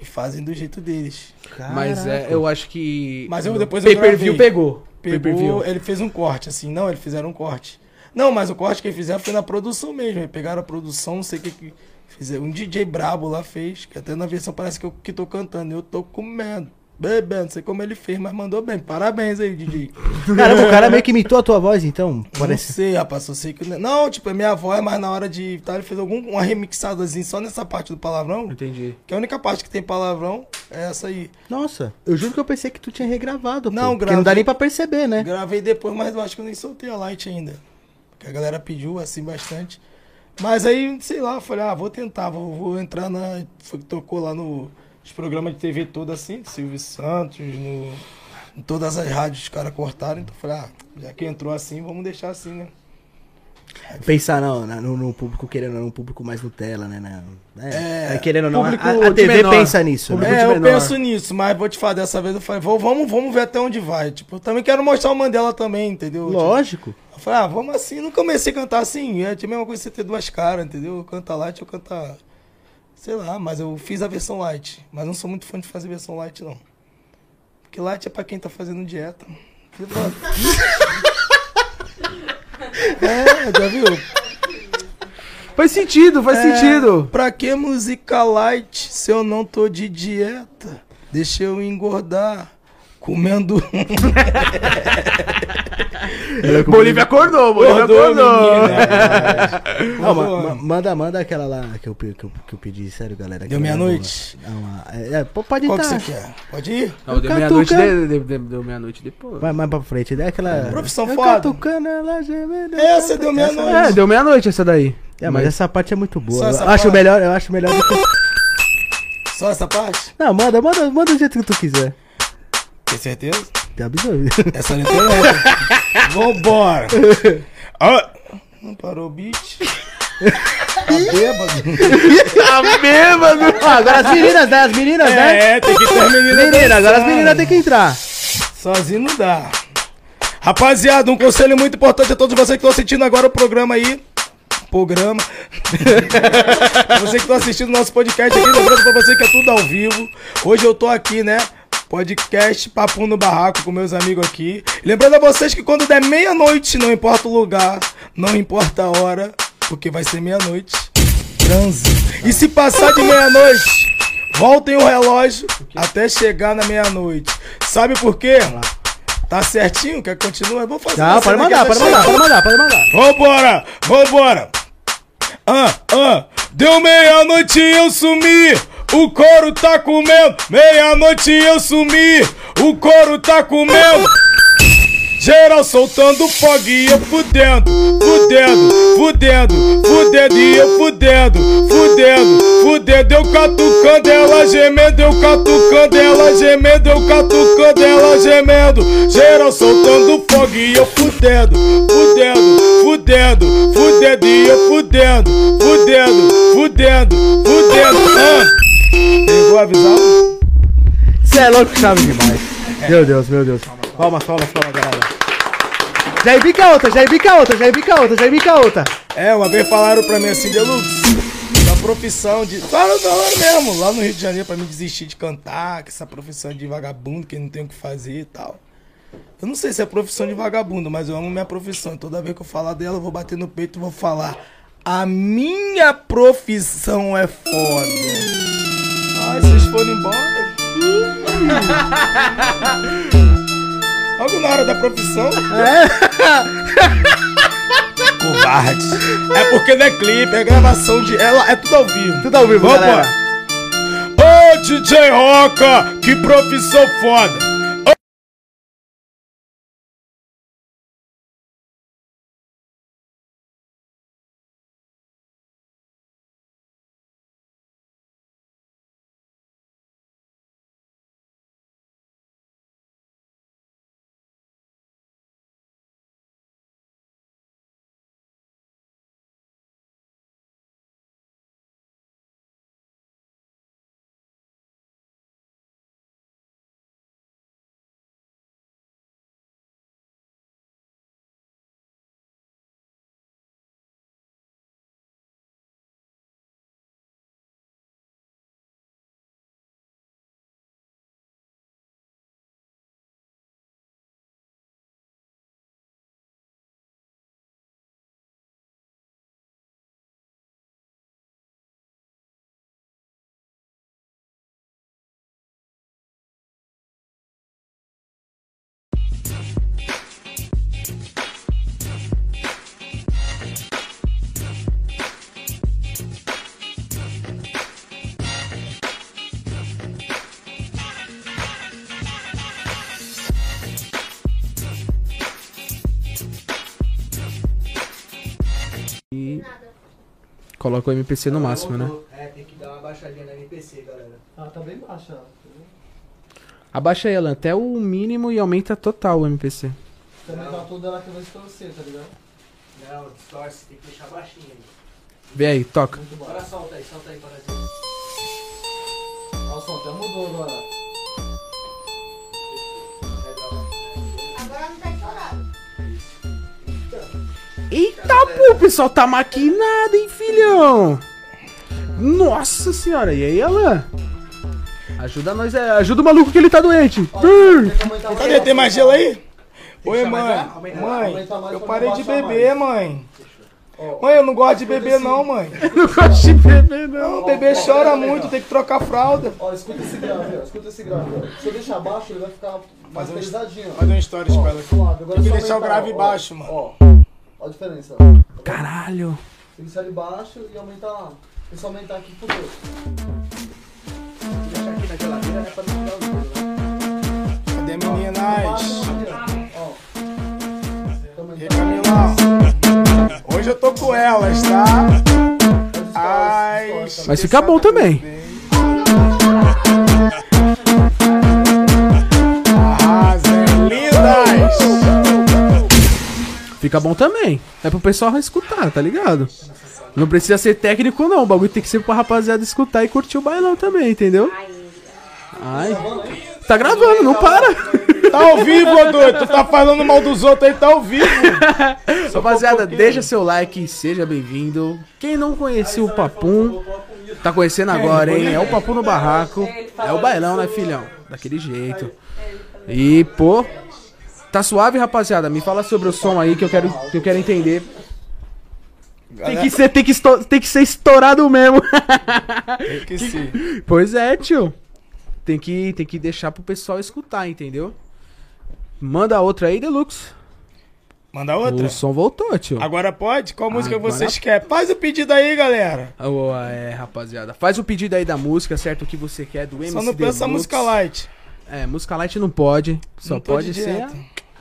e fazem do jeito deles. Mas é, eu acho que. Mas eu depois eu Pay-per-view pegou. Pegou, ele fez um corte, assim, não, eles fizeram um corte. Não, mas o corte que eles fizeram foi na produção mesmo. Eles pegaram a produção, não sei o que que fizeram. Um DJ brabo lá fez, que até na versão parece que eu que tô cantando. Eu tô comendo, bebendo, não sei como ele fez, mas mandou bem. Parabéns aí, DJ. [LAUGHS] Caramba, o cara meio que imitou a tua voz, então? Não Parece. sei, rapaz, eu sei que. Não, tipo, a minha voz, mas na hora de. Tá, ele fez algum, uma remixadazinha só nessa parte do palavrão. Entendi. Que a única parte que tem palavrão é essa aí. Nossa, eu juro que eu pensei que tu tinha regravado. pô, Não, porque gravei. não dá nem pra perceber, né? Gravei depois, mas eu acho que eu nem soltei a light ainda. Porque a galera pediu assim bastante. Mas aí, sei lá, eu falei, ah, vou tentar, vou, vou entrar na. Foi que tocou lá no os programas de TV todo assim, Silvio Santos, no, em todas as rádios os caras cortaram, então eu falei, ah, já que entrou assim, vamos deixar assim, né? Pensar não, na- no, no público querendo ou não, um público mais Nutella, né? né? É, É, querendo ou não, a, a TV menor. pensa nisso, né? É, eu penso nisso, mas vou te falar, dessa vez eu falei, vou, vamos, vamos ver até onde vai. Tipo, eu também quero mostrar o Mandela também, entendeu? Tipo, Lógico. Eu falei, ah, vamos assim. Não comecei a cantar assim. É a mesma coisa você ter duas caras, entendeu? Eu cantar light, eu cantar. Sei lá, mas eu fiz a versão light. Mas não sou muito fã de fazer versão light, não. Porque light é pra quem tá fazendo dieta. [LAUGHS] é, já viu? Faz sentido, faz É, sentido. Pra que música light se eu não tô de dieta? Deixa eu engordar. Comendo. [LAUGHS] Bolívia acordou, Bolívia acordou. menina. [LAUGHS] Não, ma- ma- manda, manda aquela lá que eu, que eu, que eu pedi, sério, galera. Deu meia-noite? é, é, pode Qual que você quer? Pode ir? Não, deu Eu meia-noite de, de, de- deu meia-noite depois. Vai mais pra frente, é aquela. Profissão Eu foda. ela gemendo. Essa deu meia-noite. É, deu meia-noite essa daí. É, mas essa parte é muito boa. Eu acho melhor, eu acho melhor do que. Só essa parte? Não, manda, manda, manda do jeito que tu quiser. Tem certeza? Tem absorvido. [LAUGHS] Essa letra é outra. Vambora. Ah, não parou o beat. Tá bêbado. Tá bêbado! Ah, agora as meninas, né? As meninas, né? É, tem que ter a menina Menina, agora as meninas têm que entrar. Sozinho não dá. Rapaziada, um conselho muito importante a todos vocês que estão assistindo agora o programa aí. Programa. [LAUGHS] você que está assistindo nosso podcast aqui, lembrando pra você que é tudo ao vivo. Hoje eu tô aqui, né? Podcast Papo no Barraco com meus amigos aqui. Lembrando a vocês que quando der meia-noite, não importa o lugar, não importa a hora, porque vai ser meia-noite. Transe. E se passar de meia-noite, voltem o relógio até chegar na meia-noite. Sabe por quê? Tá certinho? Quer que continue? Vou fazer uma pode mandar, pode mandar, pode mandar, pode mandar. Vambora, vambora. Ah, ah, Deu meia-noite e eu sumi. O couro tá comendo. Meia-noite eu sumi. O couro tá comendo. Geral soltando fogo e eu fudendo, fudendo, fudendo, fudendo e eu fudendo, fudendo, fudendo, eu catucando ela gemendo, eu catucando ela gemendo, eu catucando ela gemendo. Geral soltando fogo e eu fudendo, fudendo, fudendo, fudendo e eu fudendo, fudendo, fudendo, fudendo. Ah. Pegou a visão? Você é louco, chave demais. Meu Deus, meu Deus. Palmas, palmas, palmas, galera. Já bica outra, já bica outra, já bica outra, já bica outra. É, uma vez falaram pra mim assim, Deluxe, da profissão de. Falaram, falaram mesmo, lá no Rio de Janeiro, pra mim desistir de cantar, que essa profissão de vagabundo, que não tem o que fazer e tal. Eu não sei se é profissão de vagabundo, mas eu amo minha profissão. Toda vez que eu falar dela, eu vou bater no peito e vou falar. A minha profissão é foda. Ai, vocês foram embora. Logo na hora da profissão. Covarde. É porque não é clipe, é gravação de. Ela é tudo ao vivo. Tudo ao vivo, Vamos, galera. Ô DJ Roca, que profissão foda. Coloca o MPC no máximo, né? É, tem que dar uma baixadinha na MPC, galera. Ah, tá bem baixa. ela. Abaixa aí, Alan, até o mínimo e aumenta total o MPC. Também tá tudo ela que vai estorcer, tá ligado? Não, distorce, tem que deixar baixinho aí. Vê aí, toca. Agora solta aí, solta aí para gente. Som até mudou. Agora Eita, pô, o pessoal tá maquinado, hein, filhão? Nossa senhora, e aí, Alan? Ajuda nós, é, ajuda o maluco que ele tá doente. Cadê? Tem mais gelo aí? Oi, mãe. Mãe, eu parei de beber, mãe. Mãe, [LAUGHS] eu não gosto de beber, não, mãe. Não gosto de beber, não. Não, bebê chora muito, tem que trocar fralda. Ó, escuta esse grave, ó. Escuta esse grave, ó. Se eu deixar baixo, ele vai ficar mais pesadinho. Fazer um aqui. suave. Agora Tem que deixar o grave baixo, mano. Ó a diferença. Caralho. Tem que sair baixo e aumentar lá. Tem que aumentar aqui, fudeu. Deixar aqui na geladeira, pra não tirar o gelo, né? Cadê meninas? E? Hoje eu tô com elas, tá? Ai, Mas fica bom também. Arrasem, lindas! Fica bom também. É pro pessoal escutar, tá ligado? Não precisa ser técnico, não. O bagulho tem que ser pra rapaziada escutar e curtir o bailão também, entendeu? Ai. Tá gravando, não para. Tá ao vivo, ô doido. Tu tá falando mal dos outros aí, tá ao vivo. [LAUGHS] Rapaziada, deixa seu like, seja bem-vindo. Quem não conhecia o Papum, tá conhecendo agora, hein? É o Papum no barraco. É o bailão, né, filhão? Daquele jeito. E, pô, tá suave, rapaziada? Me fala sobre o som aí que eu quero, que eu quero entender. Tem que ser, tem que, esto- tem que ser estourado mesmo. Tem que [LAUGHS] sim. Pois é, tio. Tem que, tem que deixar pro pessoal escutar, entendeu? Manda outra aí, Deluxe. Manda outra? O som voltou, tio. Agora pode? Qual música Agora- vocês querem? Faz o pedido aí, galera. Ô, é, rapaziada. Faz o pedido aí da música, certo? O que você quer do MC Só não pensa Deluxe. música light. É, música light não pode. Só Não pode de ser.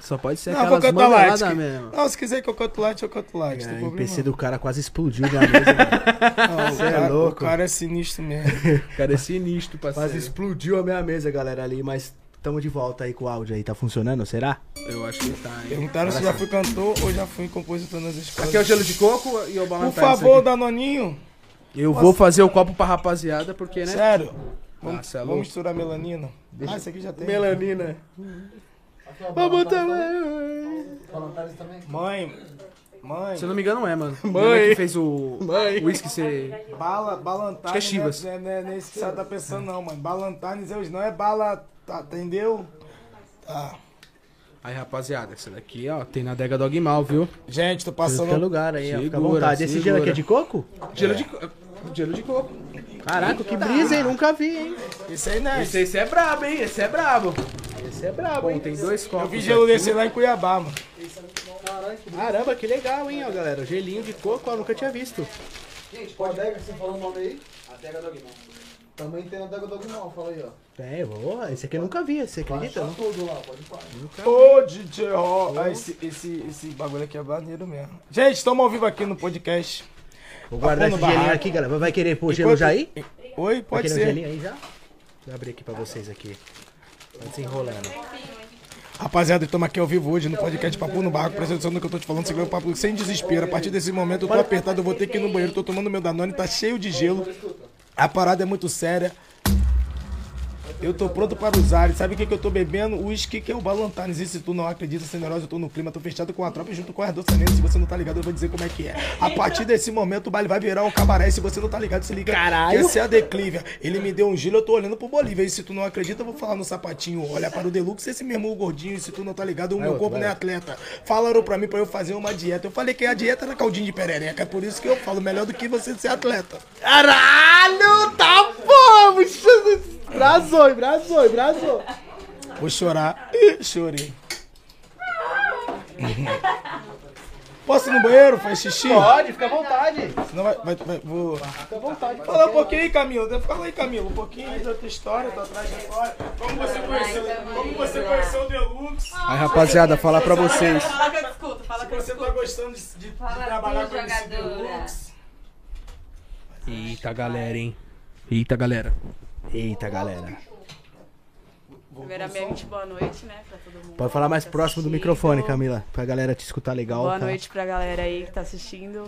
Só pode ser Não, aquelas light. maneladas mesmo. Não, se quiser que eu canto light, eu canto light. É, o PC do cara quase explodiu minha mesa. [LAUGHS] Não, o, é cara, louco. o cara é sinistro mesmo. [LAUGHS] O cara é sinistro, parceiro. Quase explodiu a minha mesa, galera, ali, mas tamo de volta aí com o áudio aí. Tá funcionando, será? Eu acho que tá, hein? Perguntaram se já fui cantor ou já fui compositor nas escolas. Aqui é o gelo de coco e o Por balanço. favor, Danoninho. Eu vou fazer o copo pra rapaziada, porque, né? Sério. Vamos, cê é vamos misturar melanina. Ah, esse aqui já tem. Melanina. Vamos também. Mãe. Mãe. Se eu não me engano, não é, mano. Mãe. Mãe. que fez o Mãe. whisky ser. Bala, Balantines. Acho que é Chivas. Não é, não é, não é esse que você tá pensando, não, mano. Balantines é os não é bala. Tá, entendeu? Tá. Aí, rapaziada, essa daqui, ó, tem na adega Dog Mal, viu? Gente, tô Qualquer passando. lugar aí, ó. Fica à Segura, vontade. Esse gelo segura. aqui é de coco? Gelo de coco. Gelo de coco. Caraca, que brisa, hein? Nunca vi, hein? Esse aí, né? Esse, esse é brabo, hein? Esse é brabo. Esse é brabo, Bom, hein? tem dois copos. Eu vi gelo desse lá em Cuiabá, mano. Caramba, que legal, hein, ó, galera. Gelinho de coco, ó, nunca tinha visto. Gente, qual adega que você falou o nome aí? Adega Dogmal. Também tem a adega Dogmal, fala aí, ó. É, boa. Esse aqui eu nunca vi, você acredita? Não? tudo lá, pode parar. Ô, DJ Ro. Ah, esse, esse, esse bagulho aqui é maneiro mesmo. Gente, estamos ao vivo aqui no podcast. Vou guardar Papo esse gelinho barraco. aqui, galera. Vai querer pôr gelo já aí? Oi, pode querer um ser. gelinho aí já? Vou abrir aqui pra vocês aqui. Vai desenrolando. Rapaziada, estamos aqui ao vivo hoje no podcast Papo no Barco, prestando atenção no que eu tô te falando, segura o papo sem desespero. A partir desse momento eu tô apertado, eu vou ter que ir no banheiro, tô tomando meu Danone, tá cheio de gelo. A parada é muito séria. Eu tô pronto para usar. E sabe o que, que eu tô bebendo? O uísque que é o Balantines. E se tu não acredita, sem neurose, eu tô no clima, tô fechado com a tropa e junto com a doçamento. Se você não tá ligado, eu vou dizer como é que é. A partir desse momento, o baile vai virar um cabaré. E se você não tá ligado, se liga. Caralho. Essa é a declívia. Ele me deu um gelo, eu tô olhando pro Bolívia. E se tu não acredita, eu vou falar no sapatinho. Olha para o Deluxe, esse mesmo o gordinho. E se tu não tá ligado, o meu corpo não é atleta. Falaram pra mim pra eu fazer uma dieta. Eu falei que a dieta era caldinho de perereca. É por isso que eu falo, melhor do que você ser atleta. Caralho, tá bom! Bicho. Brasou, brasou, brasou. Vou chorar. Ih, chorei. Posso ir no banheiro? Faz xixi? Pode, fica à vontade. Senão vai, vai, vai- vou... Fica à vontade. Fala um pouquinho aí, Camilo. Fala aí, Camilo. Um pouquinho aí da tua história, tua trajetória. Como você conheceu, como você conheceu o Deluxe? Aí, rapaziada, falar pra vocês. Fala que eu escuto, fala Se que eu você tá escuto. gostando de, de- de trabalhar com esse. Deluxe... Eita, galera, hein? Eita, galera. Eita, galera. Primeiramente, boa noite, né, pra todo mundo. Pode falar mais tá próximo do microfone, Camila, pra galera te escutar legal. Boa tá? noite pra galera aí que tá assistindo.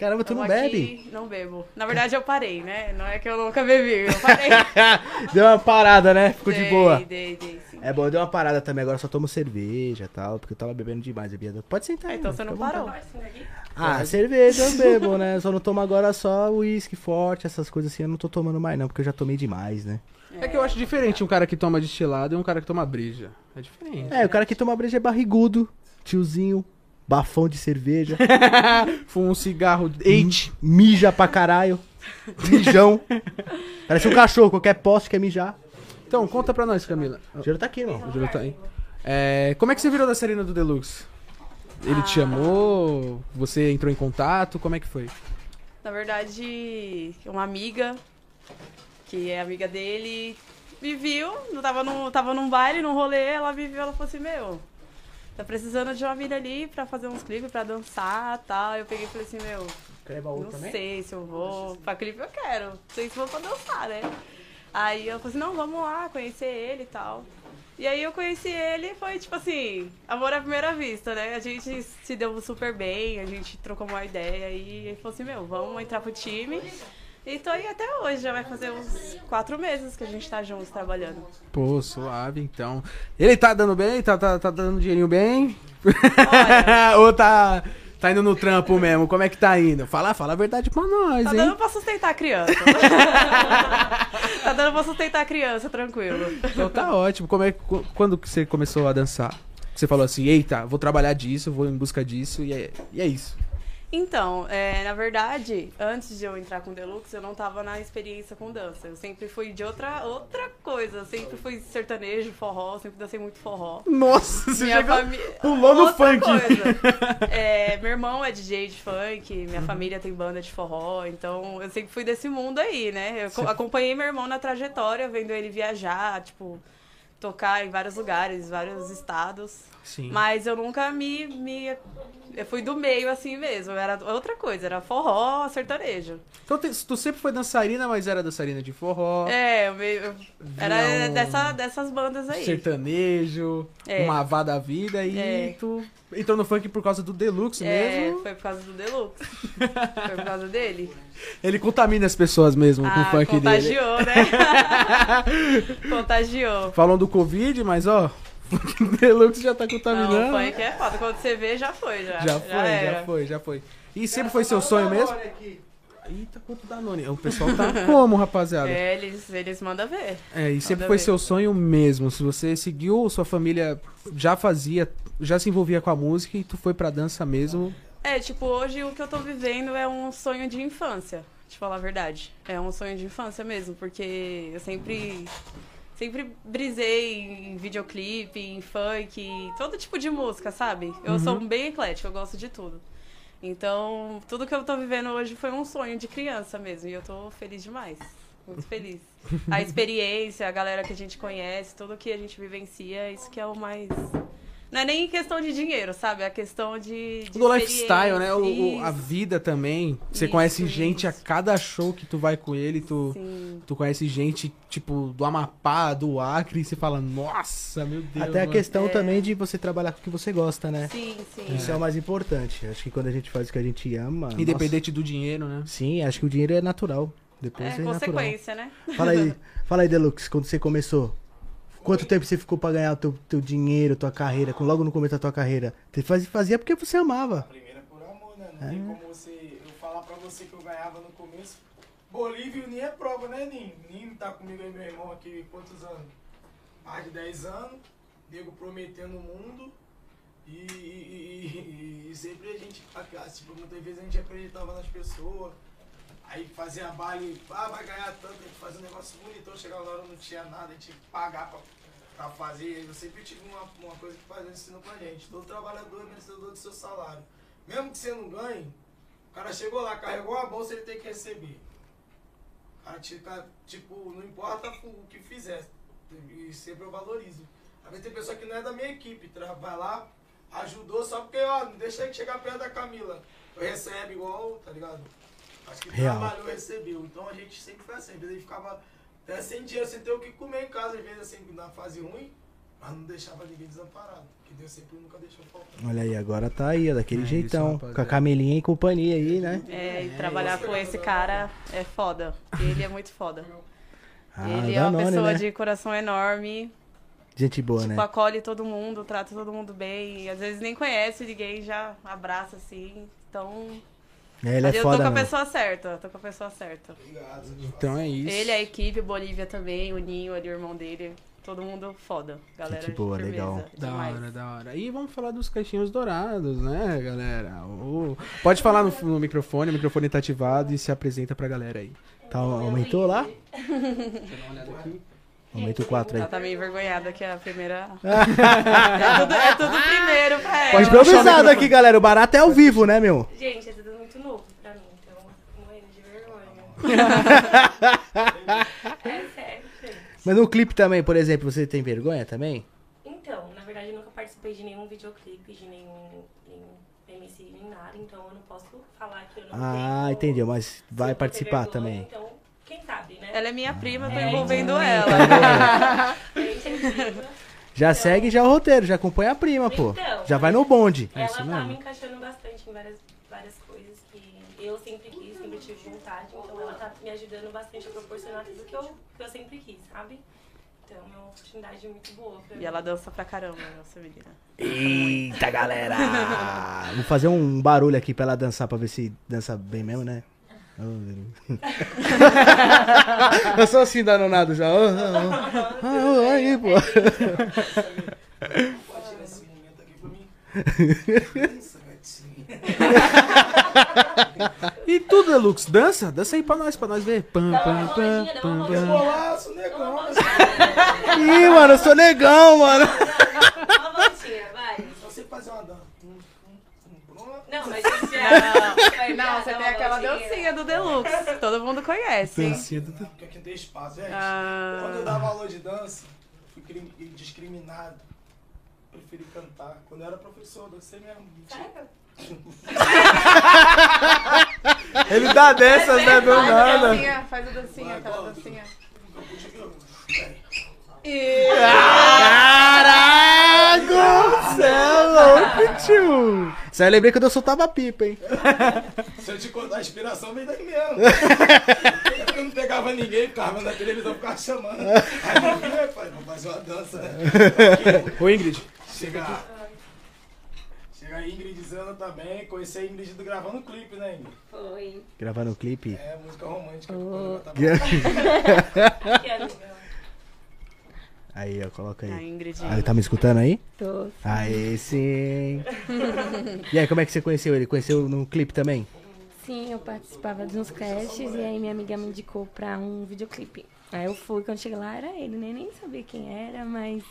Caramba, tu não Tamo bebe? Não bebo. Na verdade, eu parei, né? Não é que eu nunca bebi, eu parei. [LAUGHS] Deu uma parada, né? Ficou de Dei, boa. Dei, dei, sim. É bom, deu uma parada também. Agora só tomo cerveja e tal, porque eu tava bebendo demais. Bebia. Pode sentar. Ah, então mano, você não parou. vontade. Ah, cerveja eu bebo, né? [LAUGHS] Só não tomo agora só uísque forte, essas coisas assim. Eu não tô tomando mais, não, porque eu já tomei demais, né? É que eu acho diferente um cara que toma destilado e um cara que toma breja. É diferente. É, o cara que toma breja é barrigudo, tiozinho, bafão de cerveja, [LAUGHS] Fuma um cigarro. Eite. mija pra caralho, mijão. Parece um cachorro, qualquer poste quer mijar. Então, conta pra nós, Camila. O dinheiro tá aqui, irmão. O Júlio tá aí. É, como é que você virou da Serena do Deluxe? Ele te chamou? Você entrou em contato? Como é que foi? Na verdade, uma amiga, que é amiga dele, me viu, não tava, no, tava num baile, num rolê, ela me viu, ela falou assim, meu, tá precisando de uma mina ali pra fazer uns clipes, pra dançar e tal. Eu peguei e falei assim, meu, Quer baú não sei se eu vou. Pra clipe eu quero. Não sei se vou pra dançar, né? Aí eu falei assim, não, vamos lá, conhecer ele e tal. E aí eu conheci ele e foi tipo assim, amor à primeira vista, né? A gente se deu super bem, a gente trocou uma ideia e ele falou assim, meu, vamos entrar pro time. E tô aí até hoje, já vai fazer uns quatro meses que a gente tá juntos trabalhando. Pô, suave, então. Ele tá dando bem? Tá, tá, tá dando dinheirinho bem? [LAUGHS] Ou tá, tá indo no trampo mesmo? Como é que tá indo? Fala, fala a verdade pra nós, Tá hein? dando pra sustentar a criança. [LAUGHS] tá dando pra sustentar a criança, tranquilo. Então tá ótimo. Como é, qu- quando que você começou a dançar? Você falou assim, eita, vou trabalhar disso, vou em busca disso, e é, e é isso. Então, é, na verdade, antes de eu entrar com o Deluxe, eu não tava na experiência com dança. Eu sempre fui de outra, outra coisa. Eu sempre fui sertanejo, forró, sempre dancei muito forró. Nossa, você Minha família. pulou no funk. [LAUGHS] É, meu irmão é DJ de funk, Uhum. minha família tem banda de forró, então eu sempre fui desse mundo aí, né? Eu co- acompanhei meu irmão na trajetória, vendo ele viajar, tipo, tocar em vários lugares, vários estados. Sim. Mas eu nunca me, me. Eu fui do meio assim mesmo. Era outra coisa, era forró, sertanejo. Então tu sempre foi dançarina, mas era dançarina de forró, É, eu meio. eu- Era Violão. dessa, dessas bandas aí. sertanejo, É. uma vá da vida e É. tu entrou no funk por causa do Deluxe É, mesmo. foi por causa do Deluxe. [LAUGHS] foi por causa dele. Ele contamina as pessoas mesmo com o Ah, funk dele. contagiou, né? [LAUGHS] contagiou. Falam do Covid, mas ó, [LAUGHS] o Deluxe já tá Não, contaminando. o funk é foda. Quando você vê, já foi, já. já foi, já, era. foi, já foi. E sempre foi seu sonho mesmo? Eita, quanto Danone. O pessoal tá [LAUGHS] como, rapaziada? É, eles, eles mandam ver. É, e sempre Manda foi ver. seu sonho mesmo. Se você seguiu, sua família já fazia, já se envolvia com a música e tu foi pra dança mesmo. É, tipo, hoje o que eu tô vivendo é um sonho de infância, te falar a verdade. É um sonho de infância mesmo, porque eu sempre sempre brisei em videoclipe, em funk, em todo tipo de música, sabe? Eu sou bem eclética, eu gosto de tudo. Então, tudo que eu tô vivendo hoje foi um sonho de criança mesmo, e eu tô feliz demais. Muito feliz. [LAUGHS] A experiência, a galera que a gente conhece, tudo que a gente vivencia, isso que é o mais não é nem questão de dinheiro, sabe? É a questão de. de Do lifestyle, né? O, o- a Isso. vida também. Você Isso, conhece gente a isso. cada show que tu vai com ele, tu, Sim. tu conhece gente, tipo, do Amapá, do Acre, e você fala, nossa, meu Deus. Até a mano." questão É. também de você trabalhar com o que você gosta, né? Sim, sim. Isso é. o mais importante. Acho que quando a gente faz o que a gente ama. Independente do dinheiro, né? nossa- Sim, acho que o dinheiro é natural. Depois É é, natural. consequência, né? Fala aí, [LAUGHS] fala aí, Deluxe, quando você começou. Quanto tempo você ficou pra ganhar o teu, teu dinheiro, tua carreira, logo no começo da tua carreira? Você faz- fazia porque você amava. Primeiro é por amor, né? Não tem como você. Eu falar pra você que eu ganhava no começo. Bolívia nem é prova, né, Ninho? Ninho tá comigo aí, meu irmão, aqui quantos anos? Mais de 10 anos. Nego prometendo o mundo. E, e- e- e sempre a gente, tipo, muitas vezes a gente acreditava nas pessoas. Aí fazia baile, ah, vai ganhar tanto, a gente fazia um negócio bonitão, chegava na hora não tinha nada, a gente tinha que pagar pra, pra fazer. Eu sempre tive uma, uma coisa que fazia ensino pra gente. Todo trabalhador é merecedor do seu salário. Mesmo que você não ganhe, o cara chegou lá, carregou a bolsa, ele tem que receber. O cara, ti- cara, tipo, não importa o que fizer, e sempre eu valorizo. Às vezes tem pessoa que não é da minha equipe, vai lá, ajudou só porque, ó, não deixa ele chegar perto da Camila. Eu recebe igual, tá ligado? Acho que Real. trabalhou, recebeu. Então a gente sempre foi assim. Às vezes a gente ficava até sem dinheiro, sem ter o que comer em casa, às vezes assim, na fase ruim, mas não deixava ninguém desamparado. Porque Deus sempre nunca deixou faltar. Olha aí, agora tá aí, ó, daquele É isso, jeitão. rapaziada. com a Camelinha e companhia aí, né? É, e trabalhar com esse cara é foda. Ele é muito foda. Ah, ele é uma Danone, pessoa né? de coração enorme. Gente boa, Tipo, né? acolhe todo mundo, trata todo mundo bem. E às vezes nem conhece ninguém, já abraça assim. Então. É, ele é eu tô com a pessoa certa, tô com a pessoa certa. Obrigado. Então é isso. Ele, a equipe, Bolívia também, o Ninho, ali, o irmão dele. Todo mundo foda. Galera, Gente boa, firmeza, legal. Da demais. hora, da hora. E vamos falar dos caixinhos dourados, né, galera? Ô, Pode falar no, no microfone, o microfone tá ativado e se apresenta pra galera aí. Tá, aumentou lá? [LAUGHS] Aumenta o 4 aí. Ela tá meio envergonhada que é a primeira. [LAUGHS] é, tudo, é tudo primeiro pra ela. Pode improvisado aqui, galera. O barato é ao vivo, né, meu? Gente, é tudo muito novo pra mim, então morrendo de vergonha. [LAUGHS] é sério, gente. Mas no clipe também, por exemplo, você tem vergonha também? Então, na verdade, eu nunca participei de nenhum videoclipe, de nenhum, nenhum MC, nem nada, então eu não posso falar que eu não Ah, tenho- entendeu. Mas vai participar vergonha, também. Então? Ela é minha prima, tô É, envolvendo então- ela. [LAUGHS] É incentivo. Já segue já o roteiro, já acompanha a prima, pô. Então, Já vai no bonde. É Ela isso tá mesmo. me encaixando bastante em várias, várias coisas que eu sempre quis, sempre tive vontade. Então ela tá me ajudando bastante a proporcionar tudo que eu, que eu sempre quis, sabe? Então é uma oportunidade muito boa pra E mim. ela dança pra caramba, nossa menina. Eita, galera! Vou fazer um barulho aqui pra ela dançar, pra ver se dança bem mesmo, né? Oh, Eu sou assim danonado já. Oh, oh, oh. Ah, aí, pô. Pode tirar esse momento aqui pra mim? E tu, Deluxe, dança? Dança aí pra nós, pra nós ver. Pam, pam, pam, pam, pam. Golaço, negão. Ih, mano, eu sou negão, mano. Dá uma voltinha, vai. Só sei fazer uma dança. Hum, hum, hum, pronto. Não, mas isso já... vai Não, já você dá tem aquela dancinha do Deluxe. Todo mundo conhece. Dancinha do- Porque aqui não tem espaço, gente. Ah. Quando eu dava aula de dança, fui crim- discriminado. Preferi cantar. Quando eu era professor, dancei mesmo. [LAUGHS] Ele dá dessas, né? Do Faz a nada. dancinha, faz a dancinha, aquela dancinha. Caraca, cê é louco, tio. Aí eu lembrei quando eu soltava pipa, hein? [LAUGHS] Se eu te contar, a inspiração vem daí mesmo. [LAUGHS] eu não pegava ninguém, ficava na televisão, ficava chamando. Aí eu vinha, pai, vou fazer uma dança, né? Ô, Ingrid. Chega. Chega a Ingrid Zana também. Conheci a Ingrid do- gravando um clipe, né, Ingrid? Foi. Gravando o clipe. É, música romântica. Oh. Tá. [LAUGHS] Que? Aí, ó, coloca A aí. Ingrid. Ah, tá me escutando aí? Tô. Aí sim. E aí, como é que você conheceu ele? Conheceu no clipe também? Sim, eu participava de uns castes e aí minha amiga me indicou pra um videoclipe. Aí eu fui, quando cheguei lá era ele, né? Nem sabia quem era, mas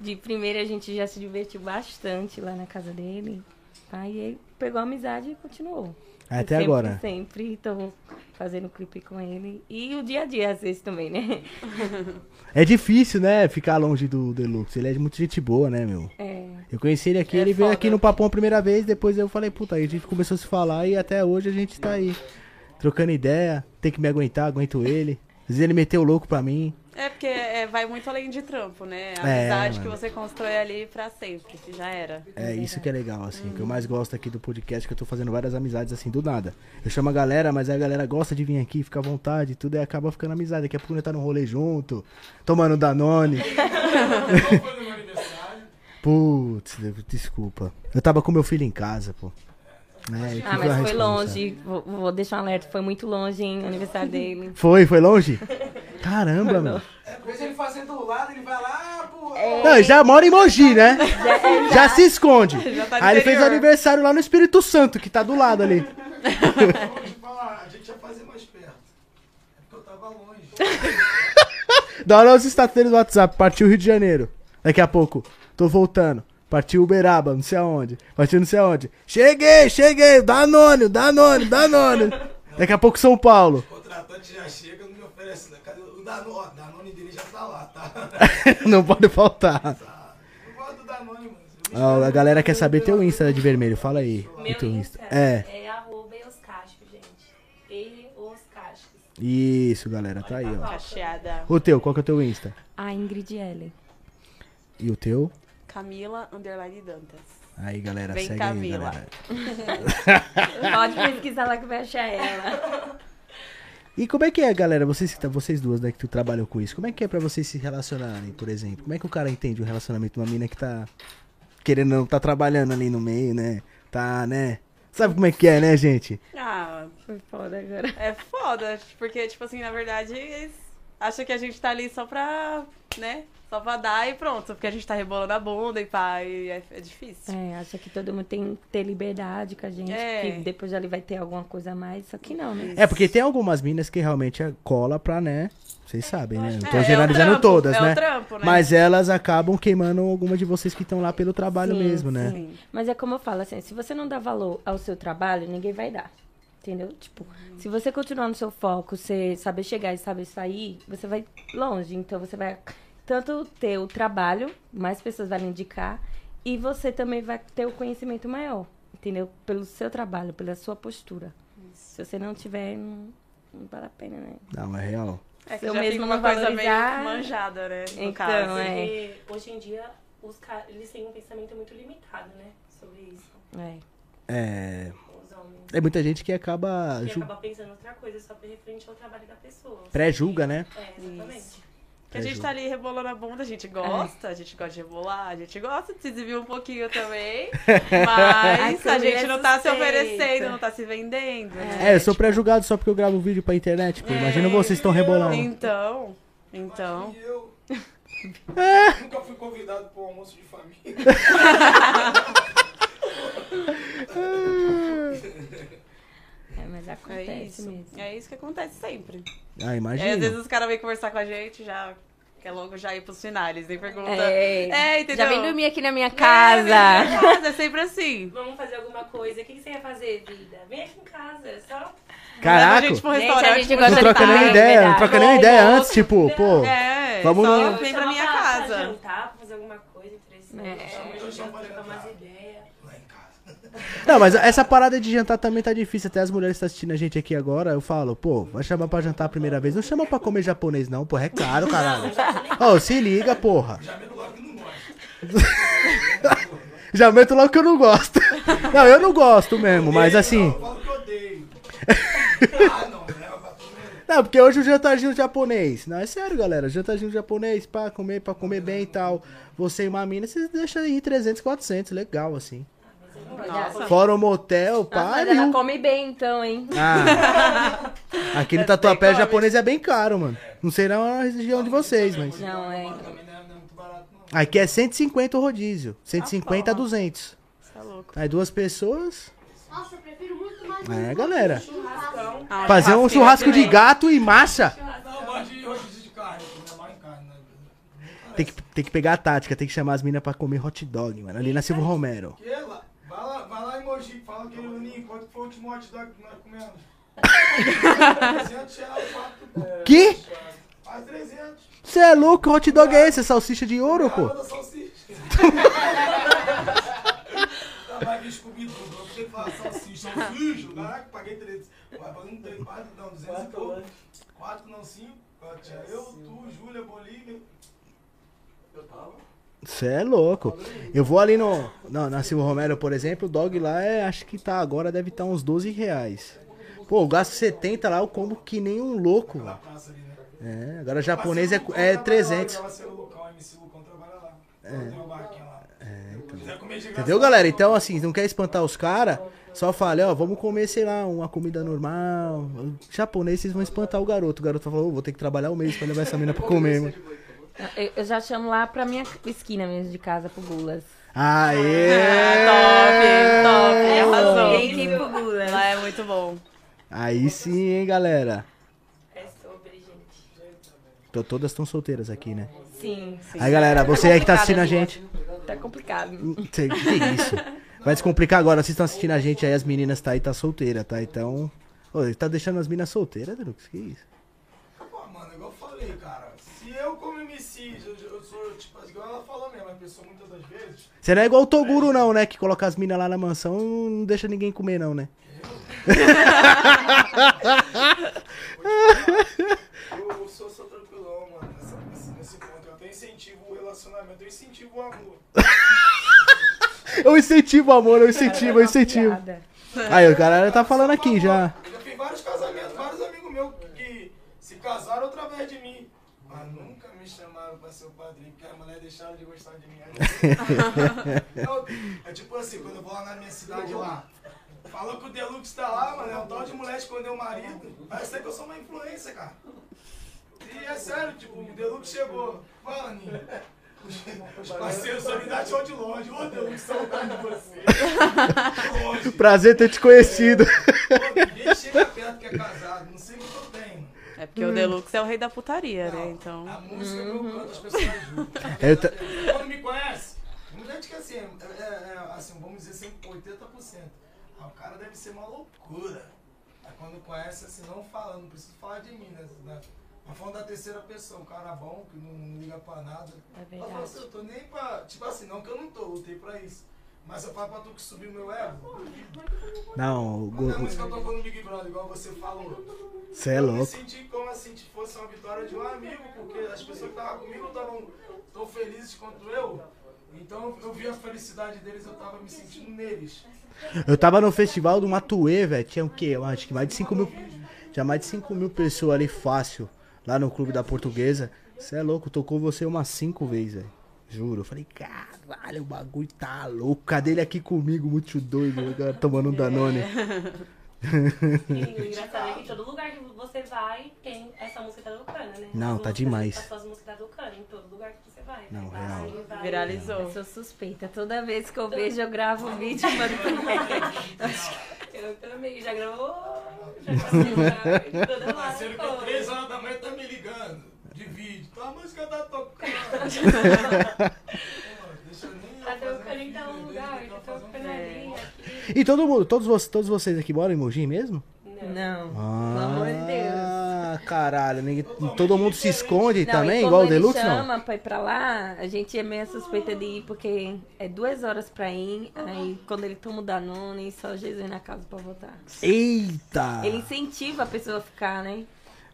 de primeira a gente já se divertiu bastante lá na casa dele. Aí ele pegou a amizade e continuou. Até sempre, agora. Sempre tô fazendo clipe com ele. E o dia a dia, às vezes, também, né? É difícil, né? Ficar longe do Deluxe. Ele é de muita gente boa, né, meu? É. Eu conheci ele aqui, É ele veio foda. aqui no Papão a primeira vez, depois eu falei, puta, aí a gente começou a se falar e até hoje a gente tá aí. Trocando ideia, tem que me aguentar, aguento ele. Às vezes ele meteu o louco pra mim. É porque é, vai muito além de trampo, né? A É, amizade que mano. você constrói ali pra sempre, que já era. É isso que é legal, assim. O que eu mais gosto aqui do podcast é que eu tô fazendo várias amizades assim do nada. Eu chamo a galera, mas a galera gosta de vir aqui, fica à vontade, tudo e acaba ficando amizade. Daqui a pouco nós tá no rolê junto, tomando Danone. [LAUGHS] Putz, desculpa. Eu tava com meu filho em casa, pô. É, Ah, foi mas foi longe. Vou, vou deixar um alerta. Foi muito longe, hein? o aniversário dele. Foi, foi longe? [LAUGHS] Caramba, meu. Depois ele fazendo do lado, ele vai lá, pô. Não, ele já mora em Mogi, né? Já se esconde. Já tá Aí ele fez o aniversário lá no Espírito Santo, que tá do lado ali. Vou te falar, a gente ia fazer mais perto. É porque eu tava longe. [LAUGHS] Dá olha os status dele do WhatsApp. Partiu Rio de Janeiro. Daqui a pouco. Tô voltando. Partiu Uberaba, não sei aonde. Partiu não sei aonde. Cheguei, cheguei. Danone, Danone, Danone. Daqui a pouco São Paulo. O contratante já chega, não me oferece. né? Cadê o Danone? Danone dele já tá lá, tá? [LAUGHS] não pode faltar. Eu gosto do Danone, mano. Eu Ó, a galera quer saber teu Insta de vermelho. Fala aí. o Meu teu Insta É. é arroba Euscástico, gente. E os Cásticos. Isso, galera. Tá aí, ó. Cacheada. O teu, qual que é o teu Insta? A Ingrid L. E o teu? Camila Underline Dantas. Aí, galera, Vem, segue Camila. aí, galera. [LAUGHS] Pode pesquisar lá que vai achar ela. E como é que é, galera? Vocês, tá- vocês duas, né, que tu trabalham com isso, como é que é pra vocês se relacionarem, por exemplo? Como é que o cara entende um relacionamento de uma mina que tá querendo não tá trabalhando ali no meio, né? Tá, né? Sabe como é que é, né, gente? Ah, Foi foda agora. é foda, porque, tipo assim, na verdade, eles acham que a gente tá ali só pra, né? Só pra dar e pronto, porque a gente tá rebolando a bunda e pá, e é, é difícil. É, acha que todo mundo tem que ter liberdade com a gente, É. que depois ali vai ter alguma coisa a mais, só que não, né? É, porque tem algumas minas que realmente é cola pra, né? Vocês sabem, né? Não tô É, é generalizando trampo, todas, é o né? trampo, né? Mas elas acabam queimando alguma de vocês que estão lá pelo trabalho Sim, mesmo, né? Sim. Mas é como eu falo, assim, se você não dá valor ao seu trabalho, ninguém vai dar. Entendeu? Tipo, se você continuar no seu foco, você saber chegar e saber sair, você vai longe. Então você vai tanto ter o trabalho, mais pessoas vão indicar, e você também vai ter o conhecimento maior. Entendeu? Pelo seu trabalho, pela sua postura. Se você não tiver, não, não vale a pena, né? Não, é real. É que eu já mesmo fica uma coisa valorizar- meio manjada, né? No Então, caso. é. Porque hoje em dia os caras eles têm um pensamento muito limitado, né? Sobre isso. É. É. Os homens. É muita gente que acaba. Que ju- acaba pensando outra coisa só referente ao trabalho da pessoa. Pré-julga, né? É, exatamente. Que a gente tá ali rebolando a bunda, a gente gosta, a gente gosta de rebolar, a gente gosta de se exibir um pouquinho também. [LAUGHS] Mas a câmera gente não tá se oferecendo, não tá se vendendo. né? É, eu sou pré-julgado só porque eu gravo vídeo pra internet, pô. Imagina vocês estão rebolando. Então, então. Eu nunca fui convidado pro almoço de família. [LAUGHS] É Acontece isso. mesmo. É isso que acontece sempre. Ah, imagina. às vezes os caras vêm conversar com a gente, já quer logo já ir pros finais. Nem pergunta. É, É, entendeu? Já vem dormir aqui na minha É, casa. vem na minha casa, é sempre assim. [LAUGHS] Vamos fazer alguma coisa. O que que você quer fazer, vida? Vem aqui em casa. é Só Caraca, a gente pro Gente, restaurante. a gente gosta não de troca nem ideia, não verdade. troca nem ideia antes, tipo, pô. É, Vamos só no- vem pra minha pra- casa. Pra jantar, pra fazer alguma coisa interessante. É. Chama a gente pra trocar umas ideias. Não, mas essa parada de jantar também tá difícil. Até as mulheres que estão assistindo a gente aqui agora, eu falo, pô, vai chamar pra jantar a primeira vez. Não chama pra comer japonês, não, porra. É caro, caralho. [LAUGHS] Ô, se liga, porra. Já meto logo que eu não gosto. Não, eu não gosto mesmo, mas assim. Que [LAUGHS] ah, não, comer. Não, porque hoje o jantarzinho japonês. Não, é sério, galera. Jantarzinho japonês, pra comer, pra comer bem e tal. Você e uma mina, você deixa aí 300, 400. Legal, assim. Nossa. Fora o motel, Ah, mas ela come bem então, hein? Ah. [LAUGHS] Aqui no Tatuapé japonês é bem caro, mano. Não sei na região de vocês, mas. Não, é. É, é. Aqui é 150 o rodízio. 150 a 200. Tá louco. Aí duas pessoas. Nossa, eu prefiro muito mais É, galera. Fazer um churrasco de gato e massa. Não, eu gosto de rodízio de carne, eu como mais em carne, né? Tem que, tem que pegar a tática, tem que chamar as minas pra comer hot dog, mano. Ali na Silvio Romero. Que? Vai lá, vai lá em Mogi, fala que ele Juninho, quanto foi o último hot dog que nós comemos? 300 reais, quatro. Que? Faz 300. Você é louco? Que hot dog é esse? É salsicha de ouro, pô? Manda salsicha. Tá, Vai vir Scooby-Doo, eu que falar salsicha. Salsicha, caraca, paguei 300. Vai pagando 3, 4, não, 200 e pouco. 4 não, 5. Tinha eu, tu, Júlia, Bolívia. Eu tava. Você é louco. Eu vou ali no, no na Silvio Romero, por exemplo, o dog lá é, acho que tá agora, deve estar uns 12 reais. Pô, eu gasto 70 lá, eu como que nem um louco, ali, né? É, agora japonês é, é trabalha 300. Lá, o Lucão, o MC Lucão trabalha lá. É. É, então. Graça, Entendeu, galera? Então, assim, não quer espantar os caras, só fale, ó, vamos comer, sei lá, uma comida normal. Japonês, vocês vão espantar o garoto. O garoto falar, ô, vou ter que trabalhar um mês pra levar essa mina pra comer, mano. Eu, eu já chamo lá pra minha esquina mesmo de casa, pro Gulas. Aê! É, top, top, arrasou. Tem que ir pro Gulas. Lá é muito bom. Aí sim, hein, galera. É sobre, gente. Tô, todas estão solteiras aqui, né? Sim, sim. Aí, galera, você aí que tá assistindo a gente. Tá complicado. Sei- Que isso? Vai descomplicar agora. Vocês estão assistindo a gente aí, as meninas tá aí, tá solteira, tá? Então. Ô, ele tá deixando as meninas solteiras, Drux? Que isso? Pô, mano, igual eu falei, cara. Pessoa muitas das vezes. Você não é igual o Toguro, não, né? Que coloca as minas lá na mansão e não deixa ninguém comer, não, né? Eu, eu sou, sou tranquilão, mano, nessa, nesse, nesse ponto. Eu até incentivo o relacionamento, eu incentivo o amor. Eu incentivo, amor, eu incentivo, eu incentivo. Aí, o cara tá falando aqui já. Eu já fiz vários casamentos, vários amigos meus que se casaram através de mim. Mas nunca me chamaram pra ser o padrinho, porque as mulheres deixaram de gostar é tipo assim, quando eu vou lá na minha cidade lá, falou que o Deluxe tá lá, mano, é um tal de mulher escondeu o marido. Parece que eu sou uma influência, cara. E é sério, tipo, o Deluxe chegou. Fala, Aninha. Os parceiros dá show de longe. Ô, Deluxe, saudade de você. De longe. Prazer ter te conhecido. Pô, ninguém chega perto que é casado, não sei o que eu tenho. É porque o Deluxe é o rei da putaria, né? Não, Então. A música que [LAUGHS] eu canto, as pessoas ta- Quando me conhece, tem muita gente que assim, é, é- é, assim, vamos dizer sempre 80%. Ah, o cara deve ser uma loucura. Aí quando conhece, assim, não fala, não preciso falar de mim, né? né? Mas falando da terceira pessoa, um cara bom, que não liga pra nada. É Eu falo assim, eu tô nem pra. Tipo assim, não que eu não tô, lutei pra isso. Mas eu falo pra tu que subir o meu ego. Não, o Não é Gu- música que eu tô no Big Brother, igual você falou. você é Eu me louco. senti como assim, se fosse uma vitória de um amigo, porque as pessoas que estavam comigo estavam tão felizes quanto eu. Então eu vi a felicidade deles, eu tava me sentindo neles. Eu tava no festival do Matuê, velho. Tinha o quê? Eu acho que mais de 5 mil. Tinha mais de 5 mil pessoas ali fácil. Lá no clube da portuguesa. Você é louco, tocou você umas 5 vezes, velho. Juro. Eu falei, caralho, o bagulho tá louco. Cadê ele aqui comigo, muito doido, agora tomando um Danone. [LAUGHS] E o engraçado é que em todo lugar que você vai, tem essa música da Ducana, né? Não, As tá demais. As suas músicas da Ducana, em todo lugar que você vai. Não, vai, real. vai, Viralizou. Eu sou suspeita. Toda vez que eu vejo, eu gravo um vídeo e mando pra [LAUGHS] ele. Eu também, já gravou. Já [LAUGHS] passei já. Toda hora. Que pô. três horas da manhã tá me ligando. Vídeo. Então a música tá tocando. Deixa eu nem. Tá tocando em tal lugar, tá tocando ali, aqui. E todo mundo, todos, vo- todos vocês aqui moram em Mogi mesmo? Não. Ah, Pelo amor de Deus. caralho. ninguém- todo mundo se esconde Não, também, e igual o quando ele Deluxe, não? chama pra ir pra lá, a gente é meio suspeita de ir, porque é duas horas pra ir, aí quando ele toma o Danone, só Jesus na casa pra voltar. Eita! Ele incentiva a pessoa a ficar, né?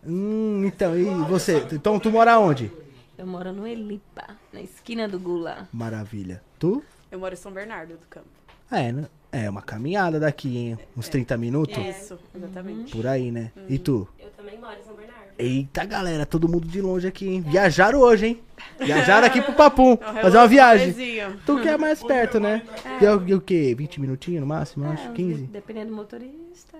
Hum, então, e você? Então, tu mora onde? Eu moro no Elipa, na esquina do Gula. Maravilha. Tu? Eu moro em São Bernardo do Campo. É, né? É uma caminhada daqui, hein? Uns 30 minutos? Isso, exatamente. Por aí, né? E tu? Eu também moro em São Bernardo. Eita, galera, todo mundo de longe aqui, hein? Viajaram hoje, hein? Viajaram aqui pro Papum. É Fazer uma viagem. Tu que é mais perto, né? E é o, e o quê? 20 minutinhos no máximo, eu acho? É, 15? Dependendo do motorista.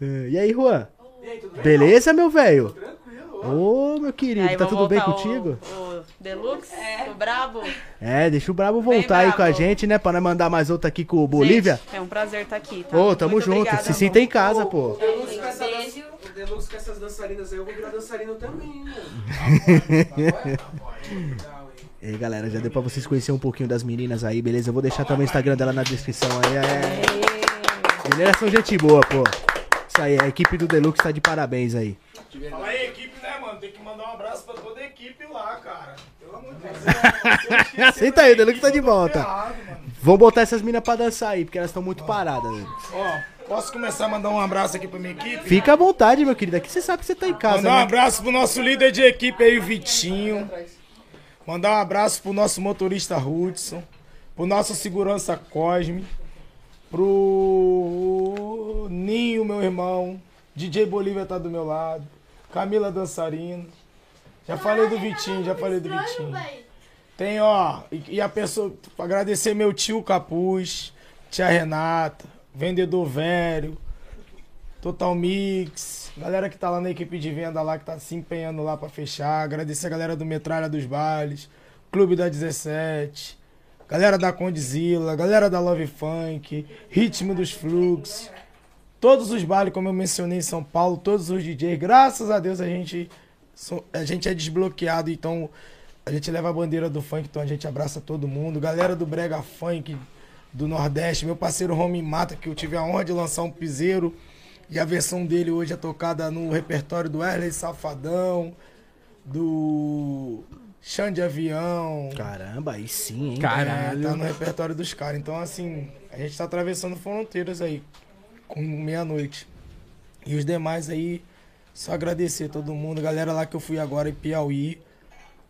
É, [LAUGHS] E aí, Juan? Beleza, meu velho? Ô, meu querido, Aí, tá vamos tudo bem voltar contigo? O, o Deluxe, o Brabo. É, deixa o Brabo voltar aí com a brabo. gente, né? Pra nós mandar mais outra aqui com o Bolívia. Gente, é um prazer estar aqui, tá? Ô, tamo Muito junto. obrigada, Se amor. sinta em casa, pô. Beijo. Deluxe com essas dançarinas aí, eu vou virar dançarino também, mano. E aí, galera, já deu pra vocês conhecerem um pouquinho das meninas aí, beleza? Eu vou deixar também o Instagram dela na descrição aí. É... Meninas são gente boa, pô. Isso aí, a equipe do Deluxe tá de parabéns aí. Fala aí, equipe, né, mano? Tem que mandar um abraço pra toda a equipe lá, cara. Pelo amor de Deus. [LAUGHS] Senta aí, o Deluxe tá de volta. Ferrado. Vamos botar essas minas pra dançar aí, porque elas estão muito paradas. né? Ó, posso começar a mandar um abraço aqui pra minha equipe? Fica à vontade, meu querido. Aqui você sabe que você tá em casa, Mandar um né? abraço pro nosso líder de equipe aí, o Vitinho. Mandar um abraço pro nosso motorista Hudson. Pro nosso segurança Cosme. Pro Ninho, meu irmão. DJ Bolívia tá do meu lado. Camila Dançarino. Já falei do Vitinho, já falei do Vitinho. Tem, ó, e, e a pessoa, agradecer meu tio Capuz, tia Renata, vendedor velho, Total Mix, galera que tá lá na equipe de venda lá, que tá se empenhando lá pra fechar. Agradecer a galera do Metralha dos Bailes, Clube da 17, galera da Condzilla, galera da Love Funk, Ritmo dos Flux. Todos os bailes, como eu mencionei em São Paulo, todos os DJs, graças a Deus a gente, a gente é desbloqueado, então a gente leva a bandeira do funk, então a gente abraça todo mundo. Galera do Brega Funk do Nordeste, meu parceiro Romy Mata, que eu tive a honra de lançar um piseiro. E a versão dele hoje é tocada no repertório do Wesley Safadão, do Xande de Avião. Caramba, aí sim, hein? Caralho. É, tá no repertório dos caras. Então, assim, a gente tá atravessando fronteiras aí, com meia-noite. E os demais aí, só agradecer todo mundo. Galera lá que eu fui agora em Piauí,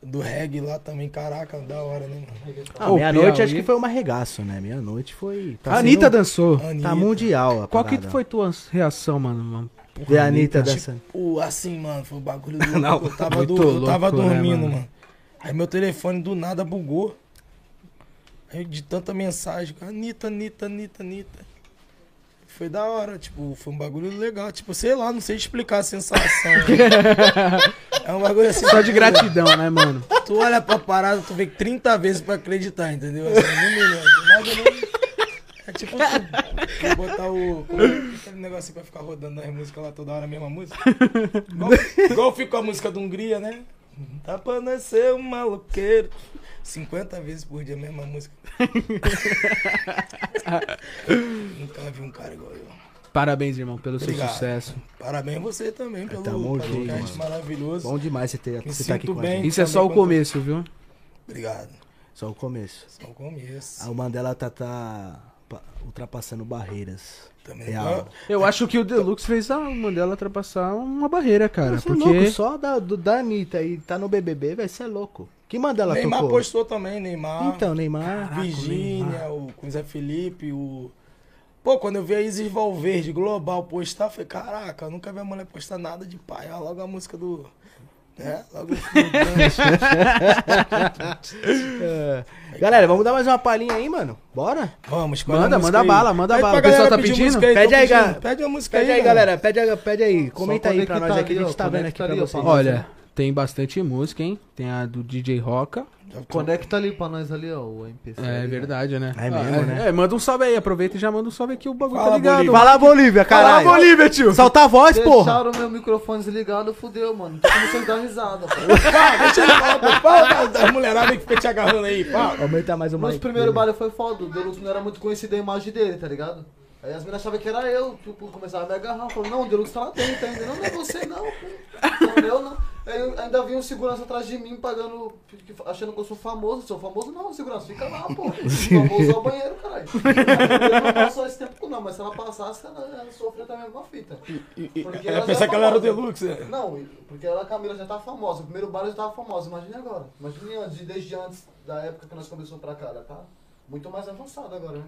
do reggae lá também, caraca, da hora, né, mano? Ah, meia-noite acho que foi um arregaço, né? Meia-noite foi. tá a Anitta sendo- dançou. Anitta. Tá mundial a Qual que foi tua reação, mano? mano? Ver a Anitta dançando. Tipo, assim, mano, foi um bagulho [LAUGHS] louco. Não, eu tava, muito do- eu tava louco, né, dormindo, mano? mano. Aí meu telefone do nada bugou. Aí de tanta mensagem, Anitta, Anitta, Anitta, Anitta. Foi da hora, tipo, foi um bagulho legal. Tipo, sei lá, não sei explicar a sensação. [LAUGHS] é um bagulho assim. Só de gratidão, né, mano? Tu olha pra parada, tu vê 30 vezes pra acreditar, entendeu? Assim. Mais ou menos. É tipo assim. Botar o. como é Aquele negocinho pra ficar rodando as músicas lá toda hora, a mesma música. Igual, igual fica a música da Hungria, né? Tá pra nascer um maloqueiro. 50 vezes por dia a mesma música. [LAUGHS] Nunca vi um cara igual eu. Parabéns, irmão, pelo seu Obrigado. sucesso. Parabéns você também pelo Tamo junto, podcast mano. maravilhoso. Bom demais você, ter, você tá aqui com a gente. Isso é só o começo, viu? Obrigado. Só o começo. Só o começo. A Mandela tá, tá pa- ultrapassando barreiras. Também Real. Eu acho que o Deluxe fez a Mandela ultrapassar uma barreira, cara. Você é porque. louco, só da, do, da Anitta e tá no BBB, vai ser louco. Que Mandela Neymar tocou? postou também, Neymar. Então, Neymar. Virgínia, o com o Zé Felipe, o. Pô, quando eu vi a Isis Valverde Global postar, eu falei, caraca, eu nunca vi a mulher postar nada de pai. Olha logo a música do. Né? Logo. [LAUGHS] É. Galera, vamos dar mais uma palhinha aí, mano? Bora? Vamos, Manda, manda aí. bala, manda Pede bala. O pessoal tá pedindo? aí, Pede aí, galera. Pede a música Pede aí, mano. galera. Pede, aí- pede aí. Comenta aí pra nós conectar aqui, a gente ó, tá vendo aqui pra vocês. Olha, tem bastante música, hein? Tem a do DJ Roca. Conecta ali pra nós ali, ó, o MPC. É ali, ó. verdade, né? É Ah, mesmo, né? É, manda um salve aí, aproveita e já manda um salve aqui, o bagulho Fala, tá ligado. Bolívia. Fala, Bolívia, caralho. Fala, Bolívia, tio. Solta a voz, porra. Deixaram meu microfone desligado, fudeu, mano. Tô começando a dar risada, pô. [LAUGHS] Deixa ele falar, pô. Fala das- das mulheradas que fica te agarrando aí. Fala. Aumenta mais o Nos mic. primeiros bailes foi foda, o Deluxe não era muito conhecido a imagem dele, tá ligado? Aí as meninas achavam que era eu, tipo, começava a me agarrar, falou, não, o Deluxe tá lá dentro ainda, não, não é você não, pô. Não, eu não. Aí ainda vinha um segurança atrás de mim, pagando, achando que eu sou famoso, sou famoso não, segurança, fica lá, pô. [LAUGHS] Famoso é o banheiro, caralho. Eu não passou esse tempo não, mas se ela passasse, ela, ela sofreu também uma fita. E- e- Porque Ela ela pensa já que ela era o. Deluxe. né? Não, porque ela, a Camila já tava famosa. O primeiro baile já tava famosa. Imagine agora. Imagine antes, desde antes da época que nós começamos pra cá. Ela tá muito mais avançada agora, né?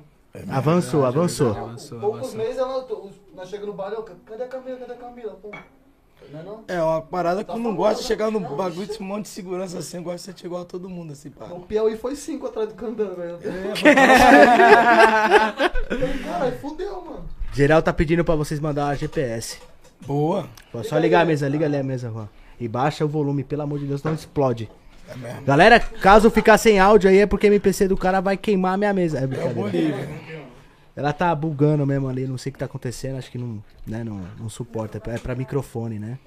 Avançou, avançou. Avançou, Poucos avançou. meses ela, nós chegamos no baile, eu, cadê a Camila? Cadê a Camila? Pô, não é não? É uma parada que eu não gosto de chegar no bagulho de um monte de segurança assim. Eu gosto de ser igual a todo mundo, assim, pá. O Piauí foi cinco atrás do Candango, velho. [LAUGHS] Caralho, fudeu, mano. Geral tá pedindo pra vocês mandar a GPS. Boa. Pô, só ligar a mesa, liga ali a mesa, Juan. E baixa o volume, pelo amor de Deus, não explode. É mesmo. Galera, caso ficar sem áudio aí é porque a MPC do cara vai queimar a minha mesa. É É o brincadeira. Bolívia. Ela tá bugando mesmo ali, não sei o que tá acontecendo, acho que não, né, não, não suporta. É pra, é pra microfone, né?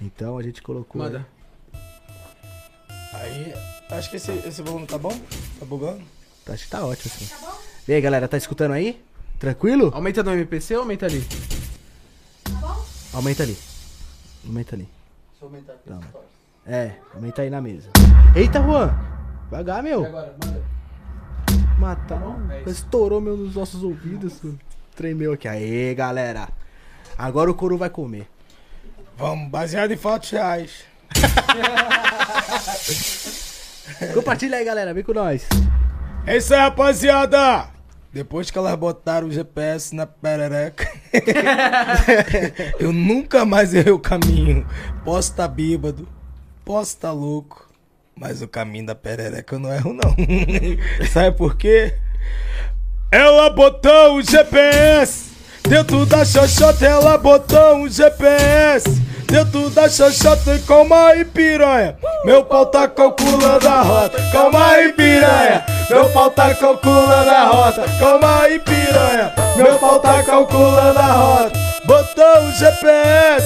Então a gente colocou. Manda. Aí, acho que esse, esse volume tá bom? Tá bugando? Acho que tá ótimo assim. E aí, galera, tá escutando aí? Tranquilo? Aumenta no MPC ou aumenta ali? Aumenta ali. Aumenta ali. Deixa eu aumentar aqui. Não. É, aumenta aí na mesa. Eita, Juan! Vagar, meu. Agora, manda. Matar. É isso. Estourou meu nos nossos ouvidos. Tremeu aqui. Aê, galera. Agora o couro vai comer. Vamos, baseado em fatos reais. [LAUGHS] Compartilha aí, galera. Vem com nós. É isso aí, rapaziada! Depois que elas botaram o GPS na perereca, [LAUGHS] eu nunca mais errei o caminho. Posso estar bêbado, posso estar louco, mas o caminho da perereca eu não erro, não. [LAUGHS] Sabe por quê? Ela botou o GPS dentro da xoxota, ela botou um GPS dentro da xoxota. Calma aí, piranha. Meu pau tá calculando a rota. Calma aí, piranha. Meu pau tá calculando a rota. Calma aí, piranha. Meu pau tá calculando a rota. Botou o GPS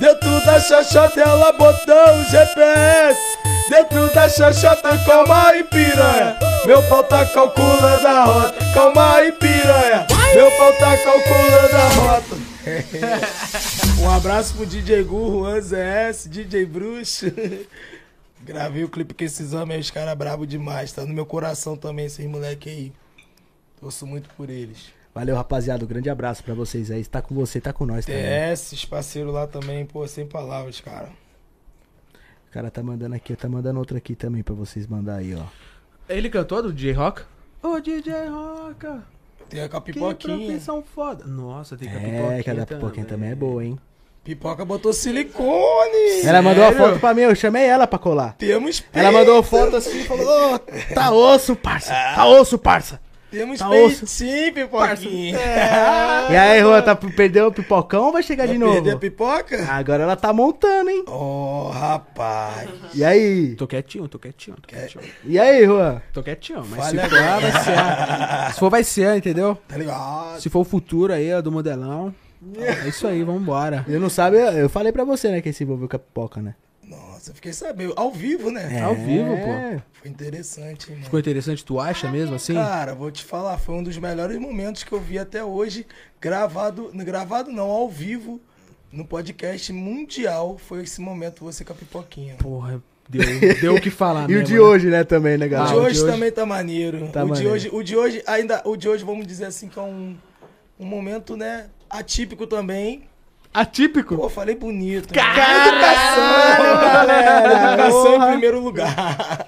dentro da xoxota, ela botou o GPS. Dentro da xoxota, calma aí, piranha. Meu pau tá calculando a rota. Calma aí, piranha. Meu pau tá calculando a rota. [LAUGHS] um abraço pro DJ Gu, Juan ZS, DJ Bruxo. [LAUGHS] Gravei o clipe com esses homens aí, os caras bravos demais. Tá no meu coração também, esses moleque aí. Torço muito por eles. Valeu, rapaziada. Um grande abraço pra vocês aí. Tá com você, tá com nós também. TS, os parceiros lá também, pô, sem palavras, cara. O cara tá mandando aqui, tá mandando outro aqui também pra vocês mandar aí, ó. Ele cantou do DJ Rock? Ô, DJ Roca! Tem a com a Que pipoquinha. profissão foda. Nossa, tem que a É, pipoquinha que a da pipoquinha também é boa, hein? Pipoca botou silicone. Ela mandou a Sério? foto pra mim, eu chamei ela pra colar. Temos Ela mandou foto assim e falou: Ô, tá osso, parça. Tá osso, parça. Temos Tá peitinho, pipoquinha. [LAUGHS] E aí, Juan, tá, perdeu o pipocão ou vai chegar de Vai perder a novo? pipoca? Agora ela tá montando, hein? Oh, rapaz. E aí? Tô quietinho, tô quietinho, tô quietinho. E aí, Juan? Tô quietinho, mas Fale [LAUGHS] se for, vai ser. Se for, vai ser, entendeu? Tá ligado? Se for o futuro aí, ó, do modelão. É isso aí, vambora. Eu não sabe, eu falei pra você, né, que se envolveu com a pipoca, né? Nossa, eu fiquei sabendo. Ao vivo, né? Ao vivo, É. Foi interessante, mano. Ficou interessante, tu acha mesmo assim? Cara, vou te falar, foi um dos melhores momentos que eu vi até hoje, gravado, gravado não, ao vivo, no podcast mundial, foi esse momento você com a pipoquinha. Porra, deu, deu o que falar [LAUGHS] E o mesmo, de né? hoje, né, também, né, O galera? de o de hoje hoje- também tá maneiro. Tá o de maneiro. hoje, o de hoje ainda, o de hoje vamos dizer assim que é um, um momento, né, atípico também. Atípico? Pô, falei bonito. Caralho, galera! Educação em primeiro lugar.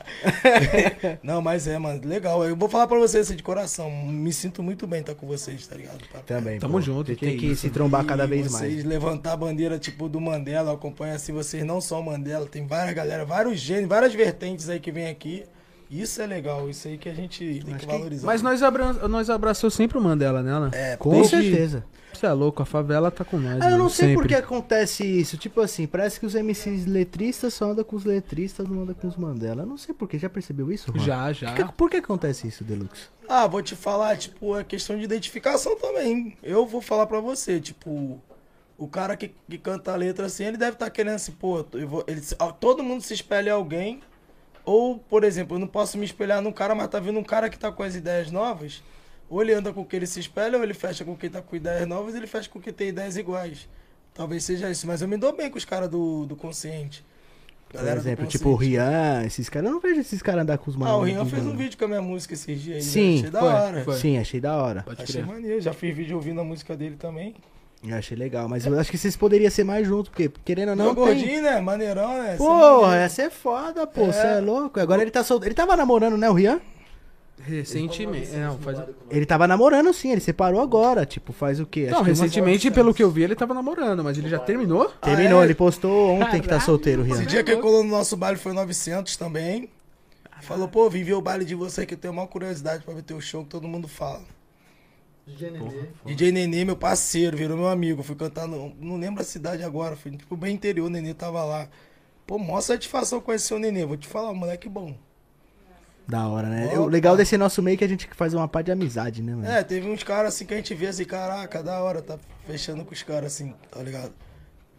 [LAUGHS] Não, mas é, mano, legal. Eu vou falar pra vocês assim, de coração. Me sinto muito bem estar com vocês, tá ligado? Papai? Também, Tamo pô. junto, Tem que que, se trombar cada vez vocês mais. levantar a bandeira tipo do Mandela, acompanha assim, vocês não só o Mandela, tem várias galera, vários gêneros, várias vertentes aí que vem aqui. Isso é legal, isso aí que a gente tem que valorizar. Mas nós, abra... nós abraçou sempre o Mandela, né? Ana? É, Com Desde- certeza. Você é louco, a favela tá com nós. Ah, eu mano, não sei por que acontece isso. Tipo assim, parece que os MCs letristas só andam com os letristas, não andam com os Mandela. Eu não sei por que. Já percebeu isso, Juan? Já, já. Por que, por que acontece isso, Deluxe? Ah, vou te falar, tipo, é questão de identificação também. Eu vou falar pra você, tipo, o cara que, que canta a letra assim, ele deve estar querendo assim, pô, eu vou, ele, todo mundo se espelha em alguém. Ou, por exemplo, eu não posso me espelhar num cara, mas tá vindo um cara que tá com as ideias novas. Ou ele anda com quem ele se espelha, ou ele fecha com quem tá com ideias novas, ele fecha com quem tem ideias iguais. Talvez seja isso, mas eu me dou bem com os caras do, do consciente. Por Galera do exemplo, tipo o. Rian, esses caras. Eu não vejo esses caras andar com os Ah, o malucos. Rian fez um vídeo com a minha música esses dias aí. né? Sim, Achei da foi, hora. foi. Sim, achei da hora. Pode Achei crer. maneiro, já fiz vídeo ouvindo a música dele também. Eu achei legal. Mas eu acho que vocês poderiam ser mais juntos, porque querendo ou Não, tem- gordinho, né? Maneirão, né? Porra, essa é foda, pô. É. Você é. louco. Agora ele tá solto. Ele tava namorando, né, o Rian? Recentemente. é, Não, faz... Ele tava namorando sim, ele separou agora. Tipo, faz o quê? Acho não recentemente, pelo que eu vi, ele tava namorando, mas ele já terminou? Terminou, Ah, é? ele postou ontem que tá solteiro, o Rian. Esse dia que ele colou no nosso baile foi 900 também. Falou, pô, vim ver o baile de você que eu tenho uma curiosidade pra ver teu show que todo mundo fala. GND. DJ Nenê, meu parceiro, virou meu amigo. Fui cantar, no, não lembro a cidade agora, fui tipo bem interior, o Nenê tava lá. Pô, mó satisfação conhecer o Nenê, vou te falar, moleque bom. Da hora, né? Opa. O legal desse nosso meio é que a gente faz uma pá de amizade, né, mano? É, teve uns caras assim que a gente vê assim, caraca, da hora, tá fechando com os caras assim, tá ligado?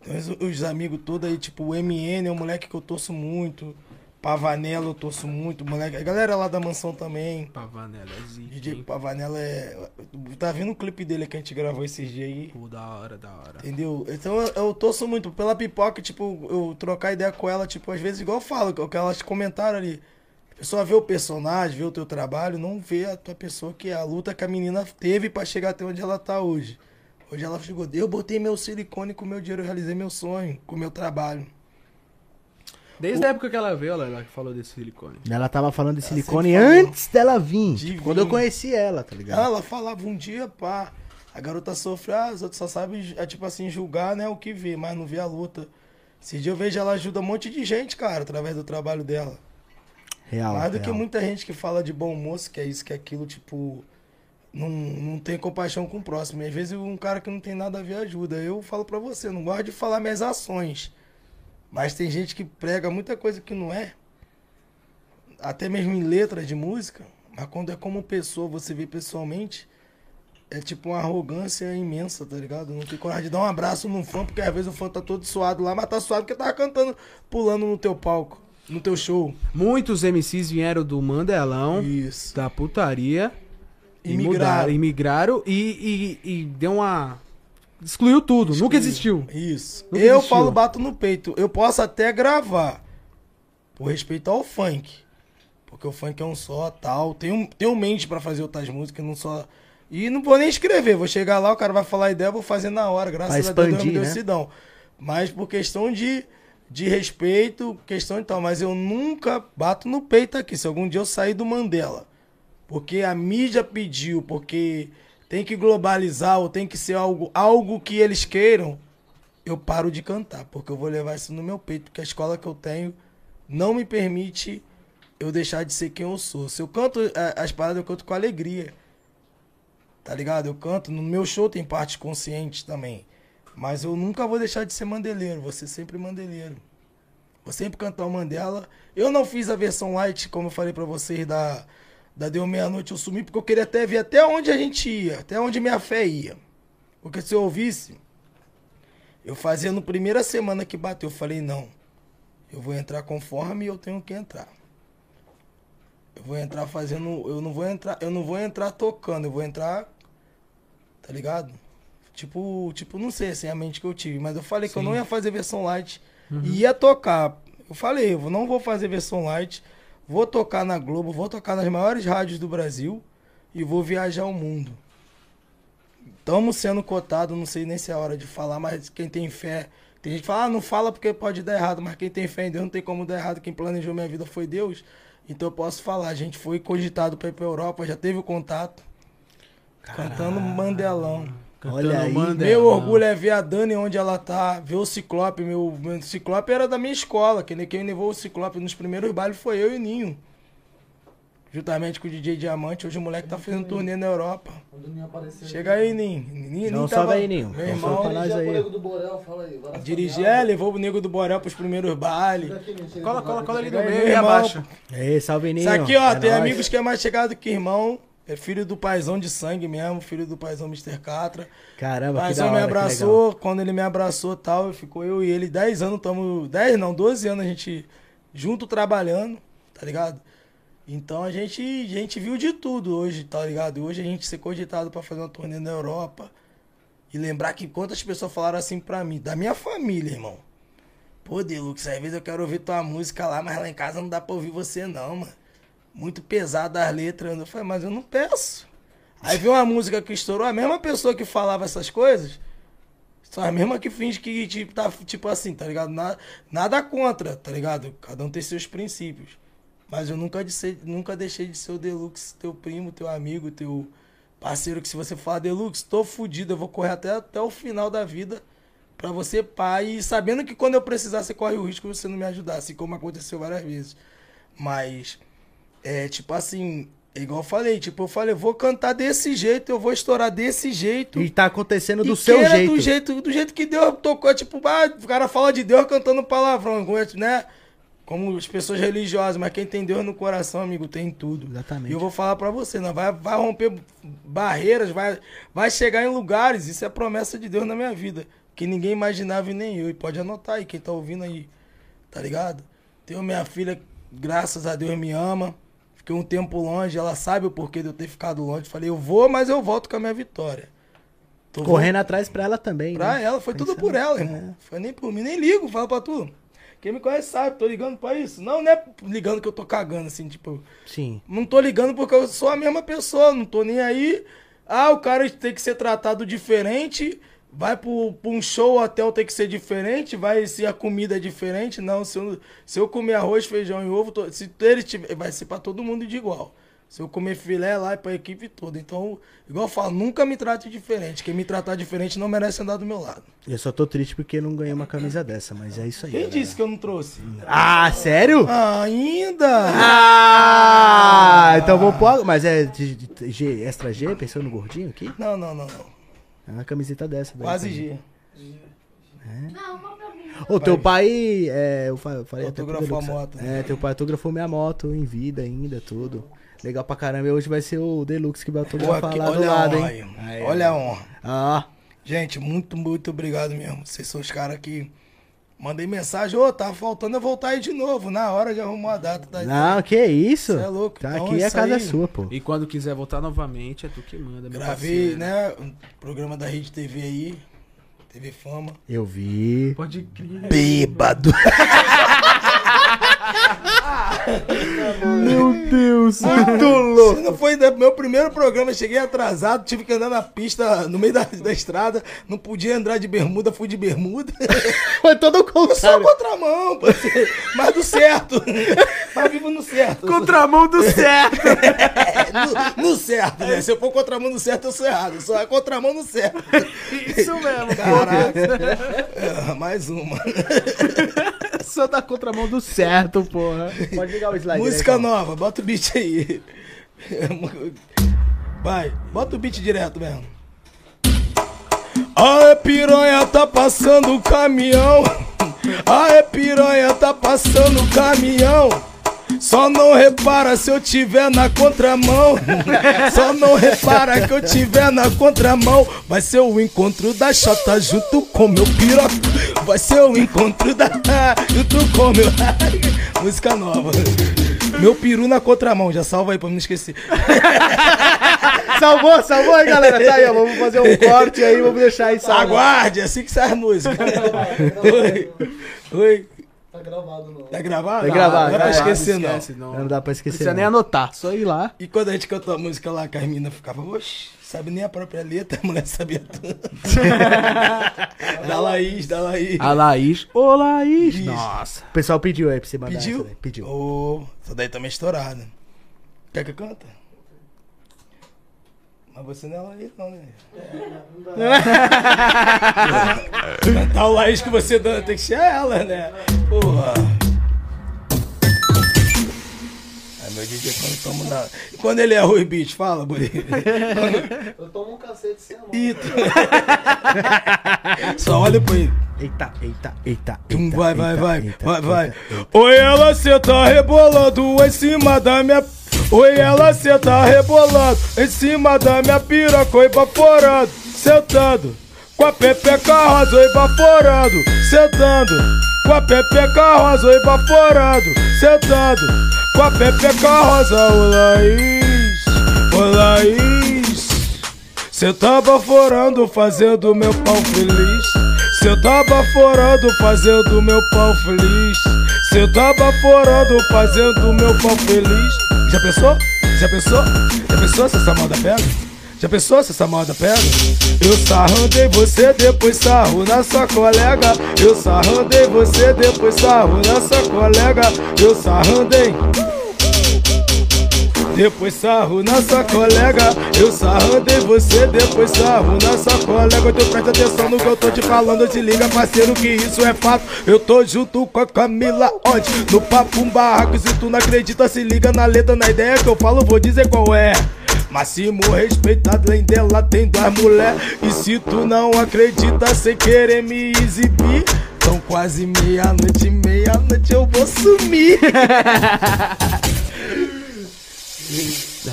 Os, os amigos todos aí, tipo, o MN é um moleque que eu torço muito. Pavanella eu torço muito, moleque. A galera lá da mansão também. Pavanella, é zica, DJ hein? Pavanella é. Tá vendo o clipe dele que a gente gravou esses dias aí? Pô, da hora, da hora. Entendeu? Então eu, eu torço muito pela pipoca, tipo, eu trocar ideia com ela, tipo, às vezes, igual eu falo, o que elas comentaram ali. A pessoa vê o personagem, vê o teu trabalho, não vê a tua pessoa, que é a luta que a menina teve pra chegar até onde ela tá hoje. Hoje ela chegou, eu botei meu silicone com meu dinheiro, eu realizei meu sonho, com meu trabalho. Desde a época que ela veio, ela, ela que falou desse silicone. Ela tava falando de silicone antes dela vir. De Tipo, quando eu conheci ela, tá ligado? Ela falava um dia, pá. A garota sofre, ah, os outros só sabem, é, tipo assim, julgar, né, o que vê, mas não vê a luta. Esse dia eu vejo ela ajuda um monte de gente, cara, através do trabalho dela. Real. Mais do que real. muita gente que fala de bom moço, que é isso, que é aquilo, tipo, não, não tem compaixão com o próximo. E às vezes um cara que não tem nada a ver ajuda. Eu falo pra você, eu não gosto de falar minhas ações. Mas tem gente que prega muita coisa que não é. Até mesmo em letras de música. Mas quando é como pessoa, você vê pessoalmente, é tipo uma arrogância imensa, tá ligado? Não tem coragem de dar um abraço num fã, porque às vezes o fã tá todo suado lá, mas tá suado porque tava cantando, pulando no teu palco, no teu show. Muitos MCs vieram do Mandelão, Isso. da putaria. E Imigraram. mudaram, imigraram e, e, e deu uma. Excluiu tudo, nunca existiu. Isso. Nunca eu existiu. falo, bato no peito. Eu posso até gravar. Por respeito ao funk. Porque o funk é um só, tal. Tem um, tem um mente pra fazer outras músicas, não só. E não vou nem escrever. Vou chegar lá, o cara vai falar a ideia, eu vou fazer na hora. Graças a Deus, Deus me expandir, deu né? Mas por questão de, de respeito, questão e tal. Mas eu nunca bato no peito aqui. Se algum dia eu sair do Mandela. Porque a mídia pediu, porque tem que globalizar ou tem que ser algo, algo que eles queiram, eu paro de cantar, porque eu vou levar isso no meu peito, porque a escola que eu tenho não me permite eu deixar de ser quem eu sou. Se eu canto eh, as paradas, eu canto com alegria. Tá ligado? Eu canto, no meu show tem partes conscientes também. Mas eu nunca vou deixar de ser mandeleiro, vou ser sempre mandeleiro. Vou sempre cantar o Mandela. Eu não fiz a versão light, como eu falei pra vocês, da, da Deu Meia-Noite Eu Sumi, porque eu queria até ver até onde a gente ia, até onde minha fé ia. Porque se eu ouvisse, eu fazia no primeira semana que bateu, eu falei, não. Eu vou entrar conforme eu tenho que entrar. Eu vou entrar fazendo. Eu não vou entrar. Eu não vou entrar tocando, eu vou entrar. Tá ligado? Tipo, tipo, não sei assim a mente que eu tive, mas eu falei que eu não ia fazer versão light. Ia tocar. Eu falei, eu não vou fazer versão light. Vou tocar na Globo, vou tocar nas maiores rádios do Brasil e vou viajar o mundo. Estamos sendo cotados, não sei nem se é hora de falar, mas quem tem fé. Tem gente que fala, ah, não fala porque pode dar errado, mas quem tem fé em Deus não tem como dar errado. Quem planejou minha vida foi Deus. Então eu posso falar, a gente foi cogitado para ir pra Europa, já teve o contato. Cantando Mandelão. Cantando Olha aí. Mandelão. Meu orgulho é ver a Dani onde ela tá, ver o Ciclope. Meu, meu Ciclope era da minha escola. Quem, quem levou o Ciclope nos primeiros bailes foi eu e o Ninho. juntamente com o DJ Diamante. Hoje o moleque tá fazendo turnê na Europa. Chega aí, Ninho. Ninho, Ninho salve aí, Ninho. Meu irmão, pra nós Dirigir aí. pro Nego do Borel, fala aí. vai lá, dirigir, é, levou o Nego do Borel pros primeiros bailes. Cola, cola, cola ali aí, meio e abaixa. Ei, salve, Ninho. Isso aqui, ó, É tem nóis. amigos que é mais chegado que irmão. É filho do paizão de sangue mesmo, filho do paizão Mr. Catra. Caramba, O que da paizão hora, me abraçou, quando ele me abraçou e tal, ficou eu e ele 10 anos, tamo. 10 não, 12 anos a gente junto trabalhando, tá ligado? Então a gente, a gente viu de tudo hoje, tá ligado? Hoje a gente ser cogitado pra fazer uma turnê na Europa. E lembrar que quantas pessoas falaram assim pra mim, da minha família, irmão. Pô, Deluxe, às vezes eu quero ouvir tua música lá, mas lá em casa não dá pra ouvir você não, mano. Muito pesada as letras. Eu falei, mas eu não peço. Aí veio uma música que estourou, a mesma pessoa que falava essas coisas, são as mesmas que finge que, tipo, tá, tipo assim, tá ligado? Nada, nada contra, tá ligado? Cada um tem seus princípios. Mas eu nunca, disse, nunca deixei de ser o Deluxe, teu primo, teu amigo, teu parceiro, que se você falar Deluxe, tô fudido, eu vou correr até, até o final da vida pra você, pai, e sabendo que quando eu precisar, você corre o risco de você não me ajudar, assim como aconteceu várias vezes. Mas, é tipo assim, é igual eu falei, tipo, eu falei, eu vou cantar desse jeito, eu vou estourar desse jeito. E tá acontecendo do seu jeito. Do jeito, do jeito que Deus tocou, tipo, ah, o cara fala de Deus cantando palavrão, né? Como as pessoas religiosas, mas quem tem Deus no coração, amigo, tem tudo. Exatamente. E eu vou falar pra você, não vai, vai romper barreiras, vai, vai chegar em lugares, isso é promessa de Deus na minha vida, que ninguém imaginava e nem eu. E pode anotar aí, quem tá ouvindo aí, tá ligado? Tenho minha filha, graças a Deus, me ama. Fiquei um tempo longe, ela sabe o porquê de eu ter ficado longe. Falei, eu vou, mas eu volto com a minha vitória. Tô Correndo atrás pra ela também. Pra né? ela, foi tudo Pensando- por ela, irmão. Foi nem por mim, nem ligo, fala pra tu. Quem me conhece sabe, tô ligando pra isso. Não, não é ligando que eu tô cagando, assim, tipo. Sim. Não tô ligando porque eu sou a mesma pessoa, não tô nem aí. Ah, o cara tem que ser tratado diferente. Vai pro, pra um show, o hotel tem que ser diferente. Vai se a comida é diferente. Não, se eu, se eu comer arroz, feijão e ovo, to- se ele tiver, vai ser pra todo mundo de igual. Se eu comer filé lá, é pra equipe toda. Então, igual eu falo, nunca me trate diferente. Quem me tratar diferente não merece andar do meu lado. Eu só tô triste porque não ganhei uma camisa dessa, mas é isso aí. Quem galera. disse que eu não trouxe? Ah, sério? Ah, ainda? Ah, então vou pôr. Mas é de, de- G, extra G, pensando no gordinho aqui? Não, não, não, não. É uma camiseta dessa. daí Quase. G. Ô, teu pai. É, eu fa- eu falei até Autografou a Deluxe, moto. né? É, teu pai autografou minha moto em vida ainda, tudo. Legal pra caramba. E hoje vai ser o Deluxe que vai Pô, autografar aqui- lá do a lado, honra hein? aí. Olha a honra. Ah, Gente, muito, muito obrigado mesmo. Vocês são os caras que mandei mensagem, ô, tá faltando eu voltar aí de novo. Na hora já arrumou a data. Tá não, que isso? Cê é louco. Tá Então, aqui é a casa aí- sua, pô. E quando quiser voltar novamente, é tu que manda, Gravei, parceiro. né? Um programa da Rede TV aí. TV Fama. Eu vi. Pode crer. Bêbado. [LAUGHS] Meu Deus, muito louco. Não foi meu primeiro programa, eu cheguei atrasado, tive que andar na pista, no meio da, da estrada, não podia entrar de bermuda, fui de bermuda. [LAUGHS] Foi todo o Eu sou contrário. contramão, parceiro, mas do certo. [LAUGHS] Mas vivo no certo. Contramão do certo. É, [LAUGHS] no, no certo, né? Se eu for contramão no certo, eu sou errado. Sou a contramão no certo. Isso mesmo, Caraca. É, mais uma. Só da contramão do certo, porra. Pode ligar o [LAUGHS] slide. Música né, nova, bota o beat aí. [LAUGHS] Vai, bota o beat direto mesmo. Aê, piranha, tá passando o caminhão. [LAUGHS] Aê, piranha, tá passando o caminhão. Só não repara se eu tiver na contramão. Só não repara que eu tiver na contramão. Vai ser o encontro da chata junto com meu piroca. Vai ser o encontro da [LAUGHS] junto com meu. [LAUGHS] Música nova. Meu peru na contramão, já salva aí pra não esquecer. [LAUGHS] Salvou, salvou aí, galera. Tá aí, ó. Vamos fazer um corte aí, vamos deixar aí salvo. Aguarde, é assim que sai a música. Oi. Oi. Tá gravado não. Tá gravado? Tá gravado, Não dá pra tá. esquecer, não. Esquece, não. Não dá pra esquecer. precisa nem anotar, só ir lá. E quando a gente cantou a música lá, a mina ficava, oxe, sabe nem a própria letra, a mulher sabia tudo. [LAUGHS] da Laís, da Laís. A Laís. Ô, Laís. Isso. Nossa. O pessoal pediu aí pra você mandar Pediu? essa daí. Pediu. Ô, essa daí também é estourada. Quer que eu canta? Mas você não é Laís, não, né? Cantar [LAUGHS] o Laís que você dá, tem que ser ela, né? Porra. É meu DJ quando tamo na. E quando ele é ruim, bicho, fala, bonito. Eu tomo um cacete sem a mão. Ih, Só olha pra ele. Eita, eita, eita. Eita, vai, vai, eita, vai, eita, vai, eita, vai. eita. Oi, ela cê tá rebolando em cima da minha. Oi, ela tá rebolando em cima da minha piroca, oi, evaporando, sentando. Com a pepeca rosa, oi, evaporando, sentando. Com a pepeca rosa, oi, evaporando, sentando. Com a pepeca rosa, ô Laís, ô Laís. Cê tá baforando, fazendo meu pau feliz. Cê tá baforando, fazendo meu pau feliz. Cê tá baforando, fazendo meu pau feliz. Já pensou? Já pensou? Já pensou se essa moda pega? Já pensou se essa moda pega? Eu sarrandei você, depois sarro na sua colega. Eu sarrandei você, depois sarro na sua colega. Eu sarrandei. Depois sarro na sua colega. Eu sarrandei você, depois sarro na sua colega. Tu presta atenção no que eu tô te falando. Te liga parceiro que isso é fato. Eu tô junto com a Camila onde? No papo um barraco. Se tu não acredita se liga na letra Na ideia que eu falo vou dizer qual é. Máximo respeitado, além dela tem duas mulher. E se tu não acredita sem querer me exibir São quase meia-noite, meia-noite eu vou sumir [LAUGHS]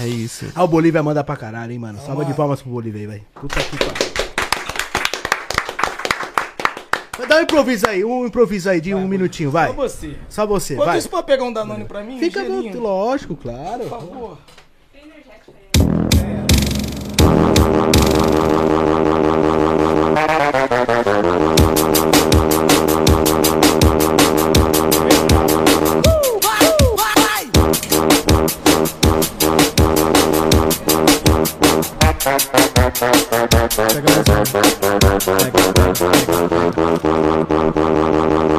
É isso. Ah, o Bolívia manda pra caralho, hein, mano. Salva de palmas pro Bolívia aí, velho. Puta que pariu. Vai dar um improviso aí, um improviso aí de um minutinho, vai. Só você Só você, Quanto vai. isso pode pegar um Danone pra mim? Fica um muito, lógico, claro. Por favor. Check out this one. Check out this one.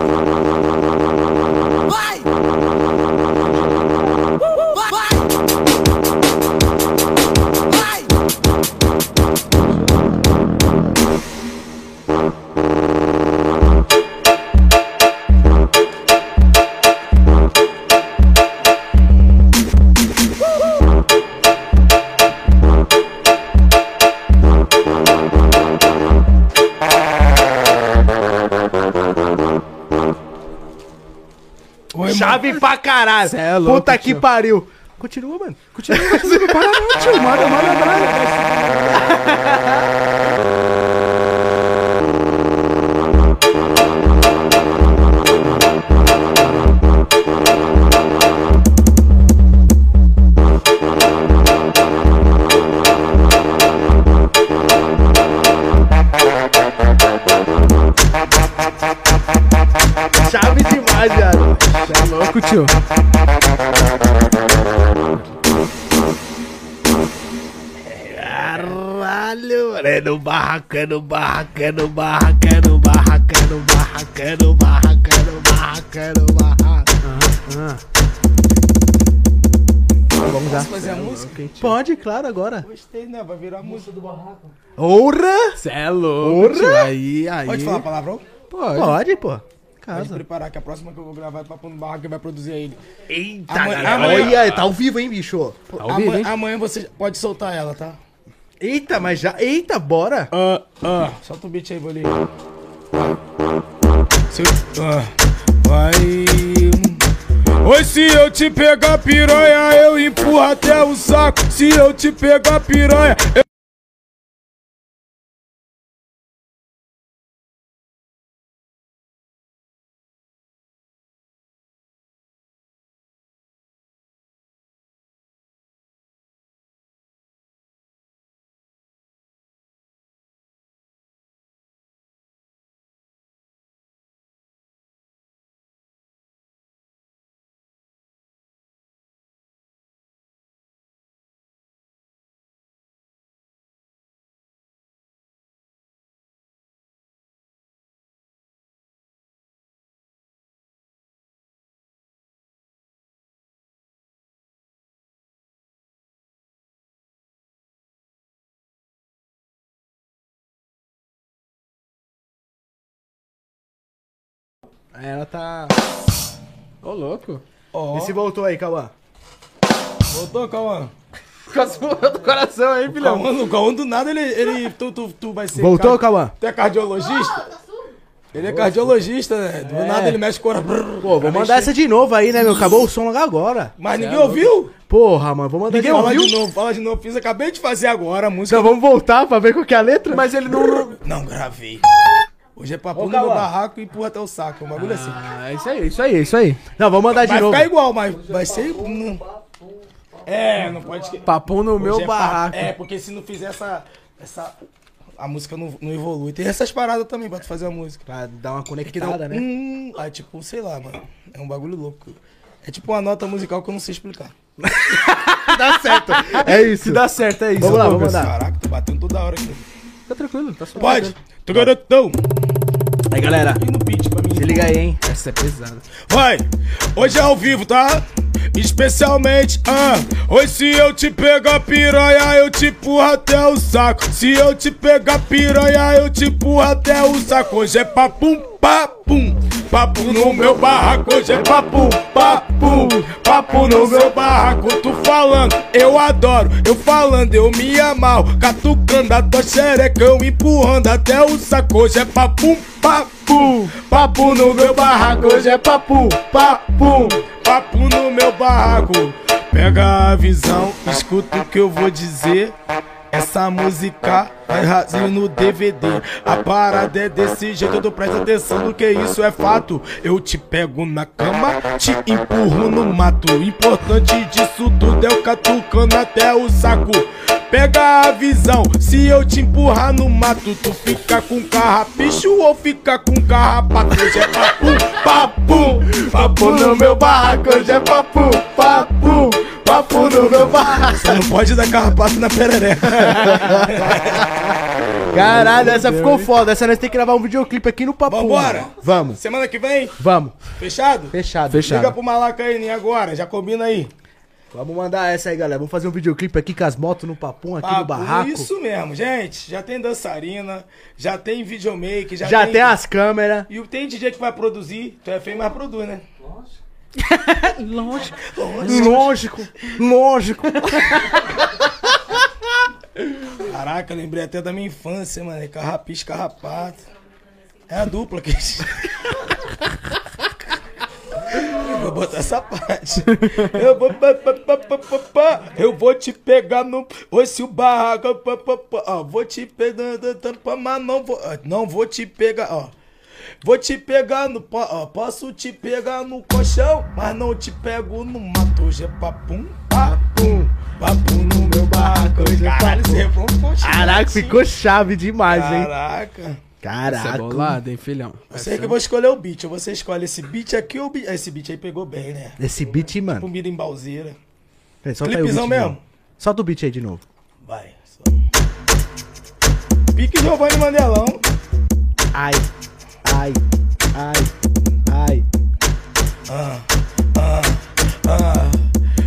Chave pra caralho. Cê é louco, Puta que tio. pariu. Continua, mano. Continua, continua. Para não, tio. Manda, manda, manda. [LAUGHS] tio. Caralho, mano. É no barracano, barracano, barracano, barracano, barracano, barracano, barracano, barracano. Vamos lá. Posso fazer a música? Pode, claro, agora. Gostei, né? Vai virar a música do barraco. Oura! Você é louco. Aí, aí. Pode falar palavrão? Pode. Pode, pô. Pode Casa. preparar que a próxima que eu vou gravar é Papo no Barraco que vai produzir ele. Eita, Amanhã- amanhã- Olha, tá ao vivo, hein, bicho? Tá ao vivo, Amanhã, hein? amanhã você pode soltar ela, tá? Eita, mas já. Eita, bora! Ah, ah. Solta o beat aí, bolinho. Se eu- ah, vai. Oi, se eu te pegar piranha, eu empurro até o saco. Se eu te pegar piranha, eu... Ela tá. Ô, louco. Ó, E se voltou aí, Cauã? Voltou, Cauã. Porra do coração aí, filhão. Cauã, o Cauã do nada, ele. ele tu, tu, tu vai ser. Voltou, Cauã? Tu é cardiologista? Ele é cardiologista, né? Do nada ele mexe com a. Pô, vou mandar essa de novo aí, né, meu? Acabou o som logo agora. Mas ninguém ouviu? Porra, mano, vou mandar de Fala novo. de novo, fala de novo. Fiz, acabei de fazer agora a música. Então vamos voltar pra ver qual que é a letra? Mas ele não. não... Não gravei. Hoje é papo no meu barraco e empurra até o saco. Um bagulho assim. Ah, é isso aí, isso aí, isso aí. Não, vamos mandar de Vai novo. ficar igual, mas vai ser. hum. É, não pode esquecer. Papum no meu Hoje é pa- barraco. É, porque se não fizer essa. essa a música não, não evolui. Tem essas paradas também pra tu fazer a música. Pra dar uma Que dá conectada, né? hum, aí, tipo, sei lá, mano. É um bagulho louco. É tipo uma nota musical que eu não sei explicar. [LAUGHS] Dá certo. [LAUGHS] É isso. Se dá certo, é isso. Vamos lá, vamos mandar. Caraca, tô batendo toda hora aqui. Tá tranquilo, tá só. Pode! Tu garotão! Aí, galera, no pitch pra mim. se liga aí, hein? Essa é pesada. Vai! Hoje é ao vivo, tá? Especialmente, ah, hoje se eu te pegar piranha, eu te empurro até o saco. Se eu te pegar piranha, eu te empurro até o saco. Hoje é papum, papum, papo no meu barraco. Hoje é papum, papum, papo no meu barraco. Tu falando, eu adoro, eu falando, eu me amarro. Catucando a tua empurrando até o saco. Hoje é papum, papum, papo no meu barraco. Hoje é papum, papum, papo no meu barraco. Pega a visão, escuta o que eu vou dizer. Essa música vai rasinho no DVD. A parada é desse jeito, tu presta atenção no que isso é fato. Eu te pego na cama, te empurro no mato. Importante disso tudo é o catucando até o saco. Pega a visão, se eu te empurrar no mato, tu fica com carrapicho ou fica com carrapato? Hoje é papo, papo, papo no meu barraco. Hoje é papo, papo, papo no meu barraco. Você não pode dar carrapato na perereca. Caralho, essa ficou foda. Essa nós tem que gravar um videoclipe aqui no Papo. Vambora. Vamos, Semana que vem, vamos. fechado? Fechado. Fechado. Liga pro Malaca aí, nem agora, já combina aí. Vamos mandar essa aí, galera. Vamos fazer um videoclipe aqui com as motos no Papum, aqui no Papo, barraco. Isso mesmo, gente. Já tem dançarina, já tem videomake, já, Já tem as câmeras. E tem DJ que vai produzir, tu é feio, mas produz, né? Lógico. Lógico. Lógico. Caraca, eu lembrei até da minha infância, mano. Carrapicho, carrapato. É a dupla que. Eu vou botar essa parte. Eu vou. pa, pa, pa, pa, pa, pa. Eu vou te pegar no. Oi, se o barraco. vou te pegar. Mas não vou. Não vou te pegar, ó. Vou te pegar no. posso te pegar no colchão, mas não te pego no mato. Hoje é papum, papum. Papum no meu. Hoje é Caralho, esse refrão ficou Caraca, ficou chave demais, hein? Caraca. Essa é Caraca. bolada, hein, filhão? Você é que eu vou escolher o beat. Ou você escolhe esse beat aqui ou o beat. Esse beat aí pegou bem, né? Esse beat, mano. Comida em balzeira. Peraí, solta aí o Clipezão beat de mesmo? novo. Solta o beat aí de novo. Vai. Só. Pique Giovanni Mandelão. Ai, ai, ai, ai. Ah,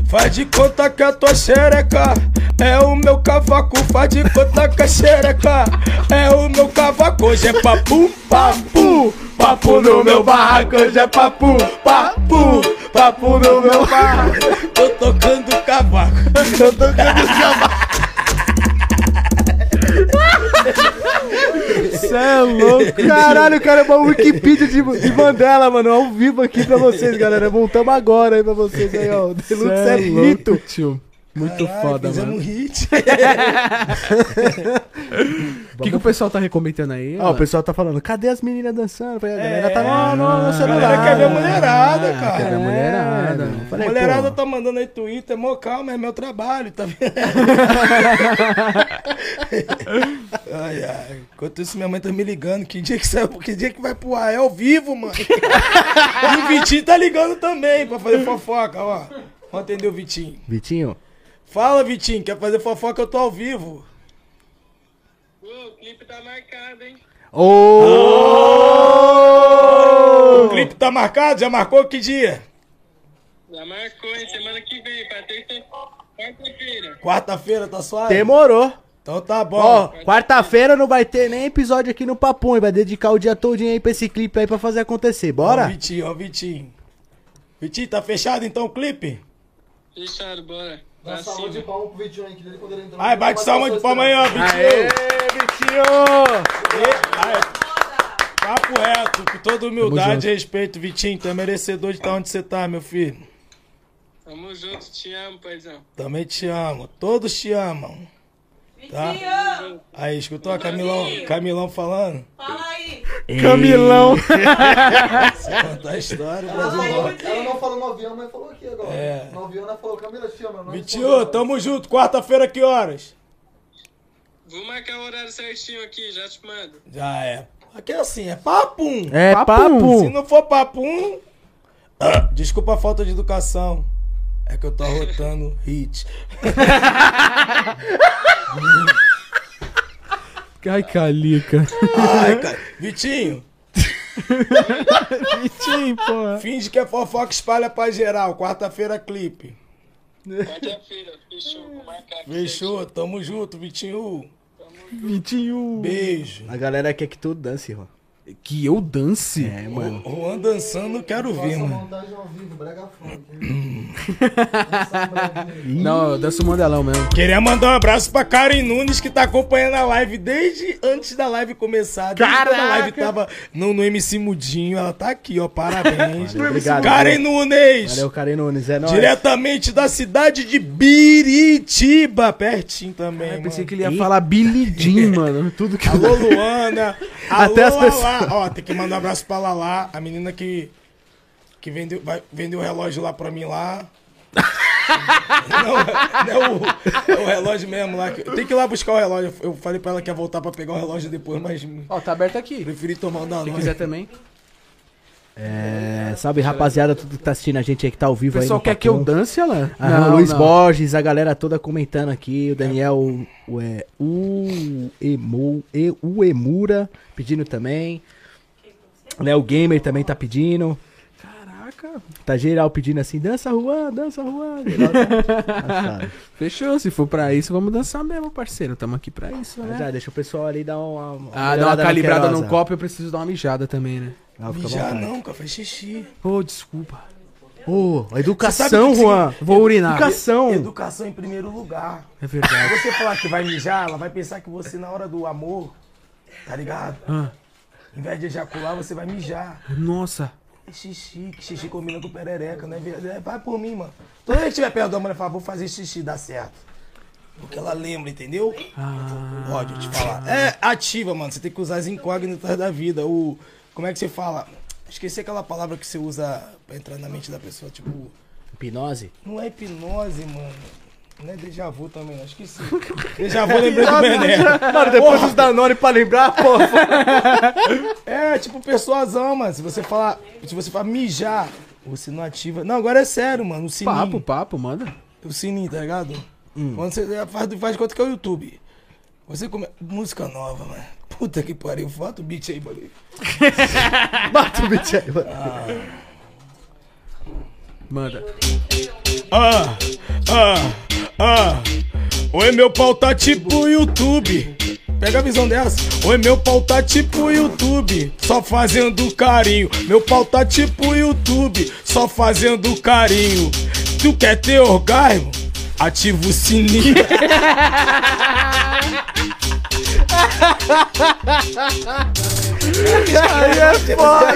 Faz de conta que a tua xereca é o meu cavaco. Faz de conta que a xereca é o meu cavaco. Hoje é papu, papu, papu no meu barraco. Hoje é papu, papu, papu no meu barraco. Tô tocando cavaco. [LAUGHS] Tô tocando cavaco. [LAUGHS] Cê é louco. Caralho, o cara é uma Wikipedia de, de Mandela, mano. Ao vivo aqui pra vocês, galera. Voltamos agora aí pra vocês aí, ó. Deluxe é, mito. tio. Muito Caralho, foda, fizemos mano. um hit. [LAUGHS] O que, que o pessoal tá recomendando aí? Ó, o pessoal tá falando, cadê as meninas dançando? A galera tá É, no, no, no a celular. galera quer ver a mulherada, cara. Quer ver a mulherada. É, Falei, mulherada pô, tá mandando aí Twitter, mó calma, é meu trabalho, tá vendo? [LAUGHS] ai, ai. Enquanto isso, minha mãe tá me ligando. Que dia que sai, que dia que vai pro ar? É ao vivo, mano. [LAUGHS] e o Vitinho tá ligando também pra fazer fofoca, ó. Vamos atender o Vitinho. Vitinho, Fala, Vitinho, quer fazer fofoca? Eu tô ao vivo. o clipe tá marcado, hein? O clipe tá marcado? Já marcou que dia? Já marcou, hein? Semana que vem, pra terça, quarta-feira. Quarta-feira, tá suave? demorou. Então tá bom. Ó, quarta-feira não vai ter nem episódio aqui no Papum. e Vai dedicar o dia todinho aí pra esse clipe aí pra fazer acontecer. Ó, Bora? Vitinho, ó, o Vitinho. Vitinho, tá fechado então o clipe? Fechado, bora. Dá Pra salva de cima. palma pro Vitinho aí, que ele quando ele entrou. Ai, bate salva de palma aí, ó, Vitinho. Aê, Vitinho! Papo reto, com toda humildade e respeito, Vitinho. Tu é merecedor de estar onde você tá, meu filho. Tamo junto, te amo, paizão. Também te amo. Todos te amam. Tá? Aí, escutou a Camilão, Camilão falando? fala aí. Camilão. Conta a história, Ela Brasil. falou- ela não falou no avião, mas falou aqui agora. É. No avião ela falou, Camila, não Vitinho, tamo junto. Quarta-feira, que horas? Vou marcar o horário certinho aqui, já te mando. Já é. Aqui é assim, é papum. É Papo. papo. Se não for papum. ah, Desculpa a falta de educação. É que eu tô arrotando hit. [LAUGHS] Ai, Calica. Ai, cara. Vitinho, [LAUGHS] Vitinho, porra. finge que é fofoca, espalha pra geral. Quarta-feira, clipe. Quarta-feira, fechou, vou marcar aqui. Fechou, tamo junto, Vitinho. Vitinho. Beijo. A galera quer que tu dance, Juan. Que eu dance? É, mano. Juan dançando, quero ver, mano. montagem ao vivo, brega funk. [CLEARS THROAT] Não, eu danço modelão mesmo. Queria mandar um abraço pra Karen Nunes, que tá acompanhando a live desde antes da live começar. Desde quando a live tava no, no MC Mudinho. Ela tá aqui, ó. Parabéns. Valeu, obrigado. Karen Nunes! Valeu, Karen Nunes. É nóis. Diretamente da cidade de Biritiba, pertinho também. Eu pensei mano. que ele ia falar Jean, [LAUGHS] mano. Tudo que Alô, Luana. Alô, Até as Lala. Ó, tem que mandar um abraço pra Lala, a menina que, que vendeu, vai, vendeu o relógio lá pra mim lá. não, não é, o, é o relógio mesmo lá. Tem que ir lá buscar o relógio. Eu falei pra ela que ia voltar pra pegar o relógio depois, mas Ó, tá aberto aqui. preferi tomar um Se Danone. quiser também. É, salve, rapaziada, tudo que tá assistindo a gente aí que tá ao O vivo aí. pessoal no quer que eu dance, Alan? Aham, Luiz Borges, a galera toda comentando aqui. O Daniel, o, é, o, Emo, e, o Emura pedindo também. Léo Gamer também tá pedindo. Caraca. Tá geral pedindo assim: dança Juan, dança Juan. Tá- [LAUGHS] Fechou. Se for pra isso, vamos dançar mesmo, parceiro. Tamo aqui pra isso, né? já, deixa o pessoal ali dar uma. uma Ah, dá uma calibrada no copo, eu preciso dar uma mijada também, né? Ah, vontade. não, cara, faz xixi. Ô, desculpa. Ô, Você educação, que que Juan. Vou urinar. Educação. Educação em primeiro lugar. É verdade. Se você falar que vai mijar, ela vai pensar que você, na hora do amor, tá ligado? Ah, Em vez de ejacular, você vai mijar. nossa. É xixi, que xixi combina com perereca, né? É, Vai por mim, mano. Toda vez que estiver perto da mulher, fala, vou fazer xixi, dá certo. Porque ela lembra, entendeu? Ah, Pode te falar. É ativa, mano. Você tem que usar as incógnitas da vida. O. Como é que você fala? Esqueci aquela palavra que você usa pra entrar na mente da pessoa, tipo. Hipnose? Não é hipnose, mano. Não é déjà vu também, não. Esqueci. [LAUGHS] déjà vu lembrei do Bené. Mano, depois dos Danone pra lembrar, pô. [LAUGHS] É, tipo, persuasão, mano. Se você falar. Se você falar mijar, você não ativa. Não, agora é sério, mano. O sininho. papo, papo, manda. O sininho, tá ligado? Quando você faz, faz de conta que é o YouTube. Você come... Música nova, mano. Puta que pariu. Bota o beat aí, mano. [LAUGHS] Bota o beat aí, mano. Manda. Ah, ah, ah. Oi, meu pau tá tipo YouTube. Pega a visão dessa. Oi, meu pau tá tipo YouTube. Só fazendo carinho. Meu pau tá tipo YouTube. Só fazendo carinho. Tu quer ter orgasmo? Ativa o sininho. [LAUGHS] Aí é foda,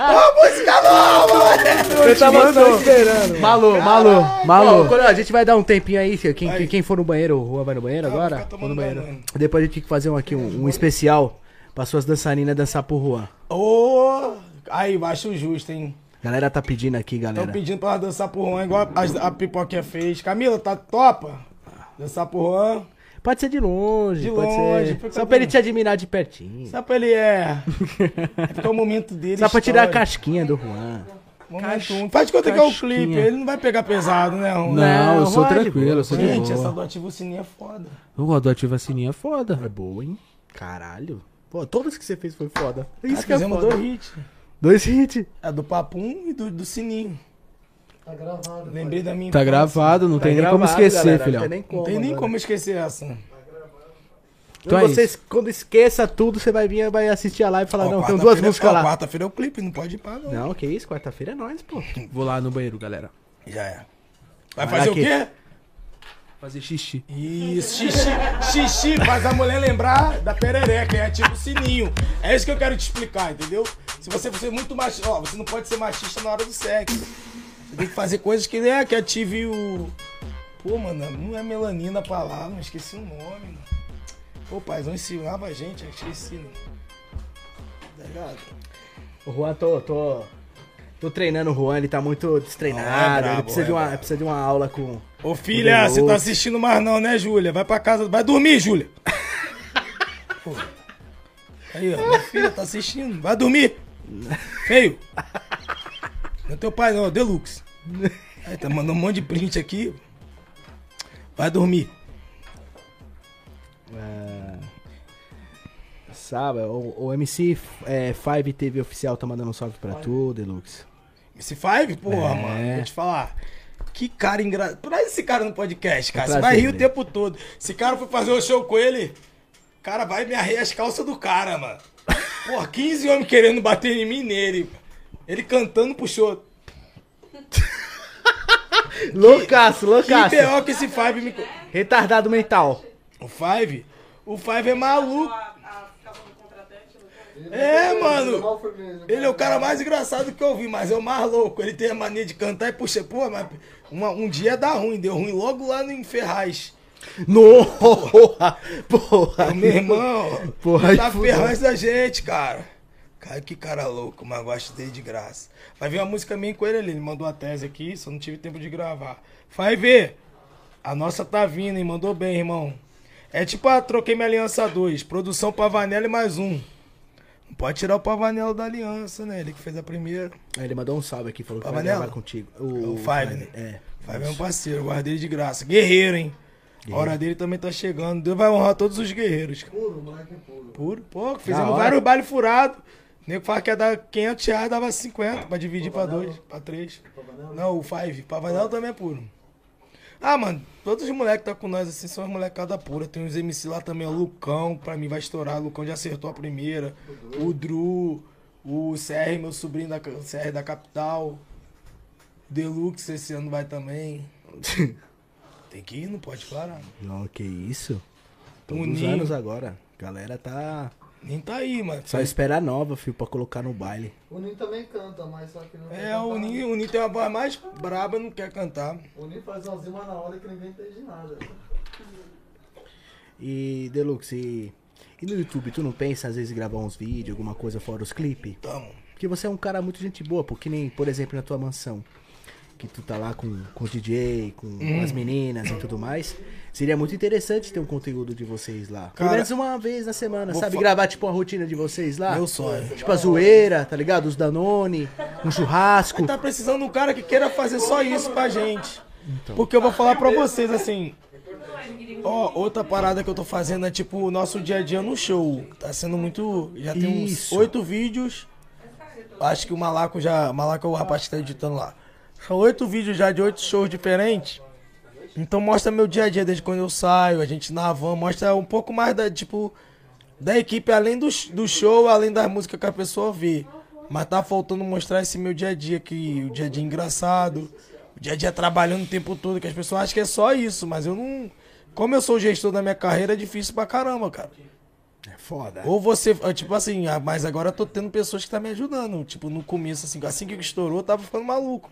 Ô, música nova, Eu tava só esperando. Malu, Malu, Malu. Ó, quando a gente vai dar um tempinho aí, filho. Quem, quem, quem for no banheiro, o Juan vai no banheiro agora? tomando Vou no banheiro. banho. Depois a gente tem que fazer um, aqui, um, um especial pra suas dançarinas dançar pro Juan. Ô, aí, baixo justo, hein? Galera tá pedindo aqui, Estão galera. pedindo pra ela dançar pro Juan, igual a, a pipoquinha fez. Camila, tá topa? Dançar pro Juan. Pode ser de longe, De pode longe, ser. Só pra ele te admirar de pertinho. Só pra ele é. [LAUGHS] É porque é o momento dele. Só pra tirar a casquinha do Juan. Momento um. Faz de conta que é o clipe. Ele não vai pegar pesado, né, Juan? Não, eu sou tranquilo, eu sou de Gente, essa boa. do ativo sininho é foda. O Rodó ativa sininho é foda. É boa, hein? Caralho. Pô, todas que você fez foi foda. Isso que é fizemos foda. dois hits. Dois hits. A do Papum e do, do sininho. Tá gravado. Lembrei da minha Tá infância. gravado, não Tá tem nem como esquecer, galera, filhão. Não tem nem como. Tem nem agora. como esquecer essa. Então Quando é você, isso. quando esqueça tudo, você vai vir vai assistir a live e falar, Ó, não, tem duas quarta-feira- músicas lá. Quarta-feira é o clipe, não pode ir pra não. Não, que isso, quarta-feira é nóis, pô. Vou lá no banheiro, galera. Já é. Vai Vai fazer o quê? Fazer xixi. Isso, xixi, xixi faz a mulher lembrar da perereca, é ativa o sininho. É isso que eu quero te explicar, entendeu? Se você for muito machista, ó, você não pode ser machista na hora do sexo. Você tem que fazer coisas que, né, que ative o. Pô, mano, não é melanina a palavra, esqueci o nome, mano. Pô, paizão ensinava a gente, eu esqueci, mano. Tá ligado? O Juan, tô, tô, tô treinando o Juan, ele tá muito destreinado. Ah, é brabo, ele precisa, é de uma, brabo. precisa de uma aula com. Ô filha, Com você tá assistindo mais não, né, Júlia? Vai pra casa, vai dormir, Júlia. Pô. Aí, ó, minha filha tá assistindo, vai dormir. [LAUGHS] Feio. Não é teu pai não, é o Deluxe. Aí tá mandando um monte de print aqui. Vai dormir. Sabe, o, o MC é, Five TV oficial tá mandando um salve pra tu, Deluxe. Esse Five, porra, É. mano, vou te falar. Que cara engraçado. Traz esse cara no podcast, cara. Vou Você vai rir o ele. tempo todo. Se cara for fazer um show com ele, cara vai me arrear as calças do cara, mano. Porra, 15 homens querendo bater em mim nele. Ele cantando pro show. [LAUGHS] Loucaço, Que loucaço. pior que esse Five me. Retardado mental. O Five? O Five é maluco. É, mano. Ele é o cara mais engraçado que eu vi, mas é o mais louco. Ele tem a mania de cantar e puxa, pô, mas uma- um dia dá ruim, deu ruim logo lá no Ferraz. No! Porra! Ô, meu irmão, Porra, tá ferrando da gente, cara. Cara, que cara louco, mas gosto dele de graça. Vai ver uma música minha com ele ali. Ele mandou a tese aqui, só não tive tempo de gravar. Vai ver. A nossa tá vindo, hein? Mandou bem, irmão. É tipo, ah, troquei minha aliança 2. Produção Pavanelli e mais um. Não pode tirar o Pavanello da aliança, né? Ele que fez a primeira. Aí ele mandou um salve aqui, falou que vai Pavanello? gravar contigo. O Five, né? É. Vai ver um parceiro, guardei ele de graça. Guerreiro, hein? A hora dele também tá chegando. Deus vai honrar todos os guerreiros. cara. Puro, moleque puro. Puro. Pô, fizemos vários bailes furados. Nego fala que ia dar 500 reais, dava 50 pra dividir pra dois, pra três. Não, o Five. Pavanel também é puro. Ah, mano, todos os moleques que tá com nós assim são as molecadas puras. Tem uns MC lá também, o Lucão, pra mim vai estourar. O Lucão já acertou a primeira. O Dru, o CR, meu sobrinho da CR da capital. Deluxe esse ano vai também. [LAUGHS] Tem que ir, não pode parar. Não, que isso? Todos os anos agora. Galera tá. Nem tá aí, mano. Só espera a nova, filho, pra colocar no baile. O Ninho também canta, mas só que não quer É, o. Ninho, o Ninho tem uma voz mais braba, não quer cantar. O Ninho faz uma zima na hora que ninguém entende nada. E, Deluxe, e, e no YouTube, tu não pensa às vezes em gravar uns vídeos, alguma coisa fora os clipes? Tamo. Porque você é um cara muito gente boa, pô, que nem, por exemplo, na tua mansão. Que tu tá lá com, com o DJ, com Hum. as meninas e tudo mais. Seria muito interessante ter um conteúdo de vocês lá. Pelo Cara, menos uma vez na semana, sabe? fa- Gravar tipo a rotina de vocês lá. Meu sonho. Tipo a zoeira, tá ligado? Os Danone, um churrasco. Tá precisando de um cara que queira fazer só isso pra gente. Porque eu vou falar pra vocês assim. Ó, outra parada que eu tô fazendo é tipo o nosso dia a dia no show. Tá sendo muito. Já tem uns Isso. oito vídeos. Acho que o Malaco já. Malaco é o rapaz que tá editando lá. São oito vídeos já de oito shows diferentes. Então mostra meu dia a dia desde quando eu saio, a gente na van, mostra um pouco mais da, tipo, da equipe, além do, do show, além das músicas que a pessoa vê. Mas tá faltando mostrar esse meu dia a dia aqui, o dia a dia engraçado, o dia a dia trabalhando o tempo todo, que as pessoas acham que é só isso, mas eu não. Como eu sou gestor da minha carreira, é difícil pra caramba, cara. É foda. Ou você, ah, tipo assim, ah, mas agora eu tô tendo pessoas que tá me ajudando. Tipo, no começo, assim, assim que estourou, eu tava ficando maluco.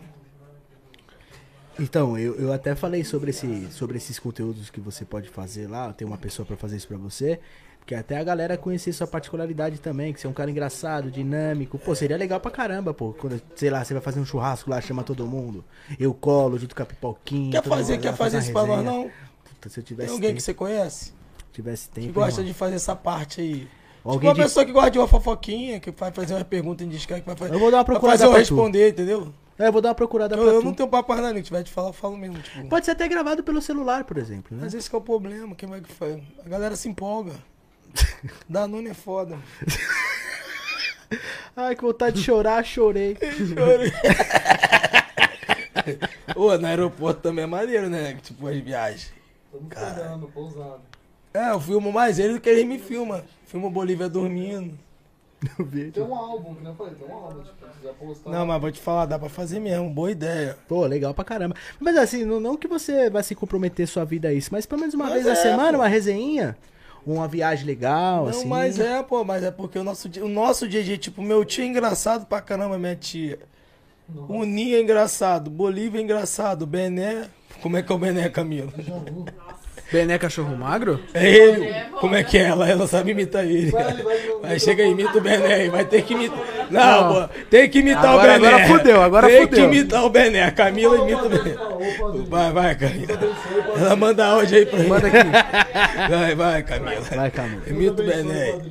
Então, eu, eu até falei sobre, esse, sobre esses conteúdos que você pode fazer lá. Tem uma pessoa pra fazer isso pra você. Porque até a galera conhecer sua particularidade também, que você é um cara engraçado, dinâmico. Pô, seria legal pra caramba, pô. Quando, sei lá, você vai fazer um churrasco lá, chama todo mundo. Eu colo junto com a pipoquinha. Quer mundo fazer, vai quer fazer uma isso pra nós, não? Puta, se eu Tem tivesse alguém tempo, que você conhece? tivesse tempo. que gosta irmão. de fazer essa parte aí. Alguém tipo uma de- pessoa que gosta de uma fofoquinha, que vai fazer uma pergunta indiscreta, que vai fazer. Eu vou dar uma vai procurada fazer eu pra tu. responder, entendeu? É, eu vou dar uma procurada Eu, pra eu tu. não tenho papo mais nada, se tiver de falar, eu falo mesmo. Tipo. Pode ser até gravado pelo celular, por exemplo, né? Mas esse que é o problema, quem vai que faz? A galera se empolga. [LAUGHS] Danone é foda. Ai, que vontade de chorar, [LAUGHS] chorei. Ô, no aeroporto também é maneiro, né? Tipo, as viagens. Estamos pegando, pousado. É, eu filmo mais ele do que ele me filma. Filmo Bolívia dormindo. Vídeo. Tem um álbum, que nem eu falei, tem um álbum, tipo, se quiser postar. Não, mas vou te falar, dá pra fazer mesmo. Boa ideia. Pô, legal pra caramba. Mas assim, não, não que você vai se comprometer sua vida a isso, mas pelo menos uma Mas vez na é, semana, pô. uma resenha, uma viagem legal, Não, assim. mas é, pô, mas é porque o nosso dia, o nosso dia a dia, tipo, meu tio é engraçado pra caramba, minha tia. O Ninho é engraçado, Bolívia é engraçado, Bené. Como é que é o Bené, Camilo? Bené cachorro magro? É ele. Como é que é ela? Ela sabe imitar ele. Vai, chega aí, imita o Bené. Vai ter que imitar. Não, pô, tem que imitar Agora- o Bené. agora fudeu, agora tem fudeu. que imitar o Bené. A Camila imita o Bené. Vai, vai, Camila. Ela manda áudio aí pra ele. Manda aqui. Vai, vai, Camila. Vai, Camila. Imita o Bené aí.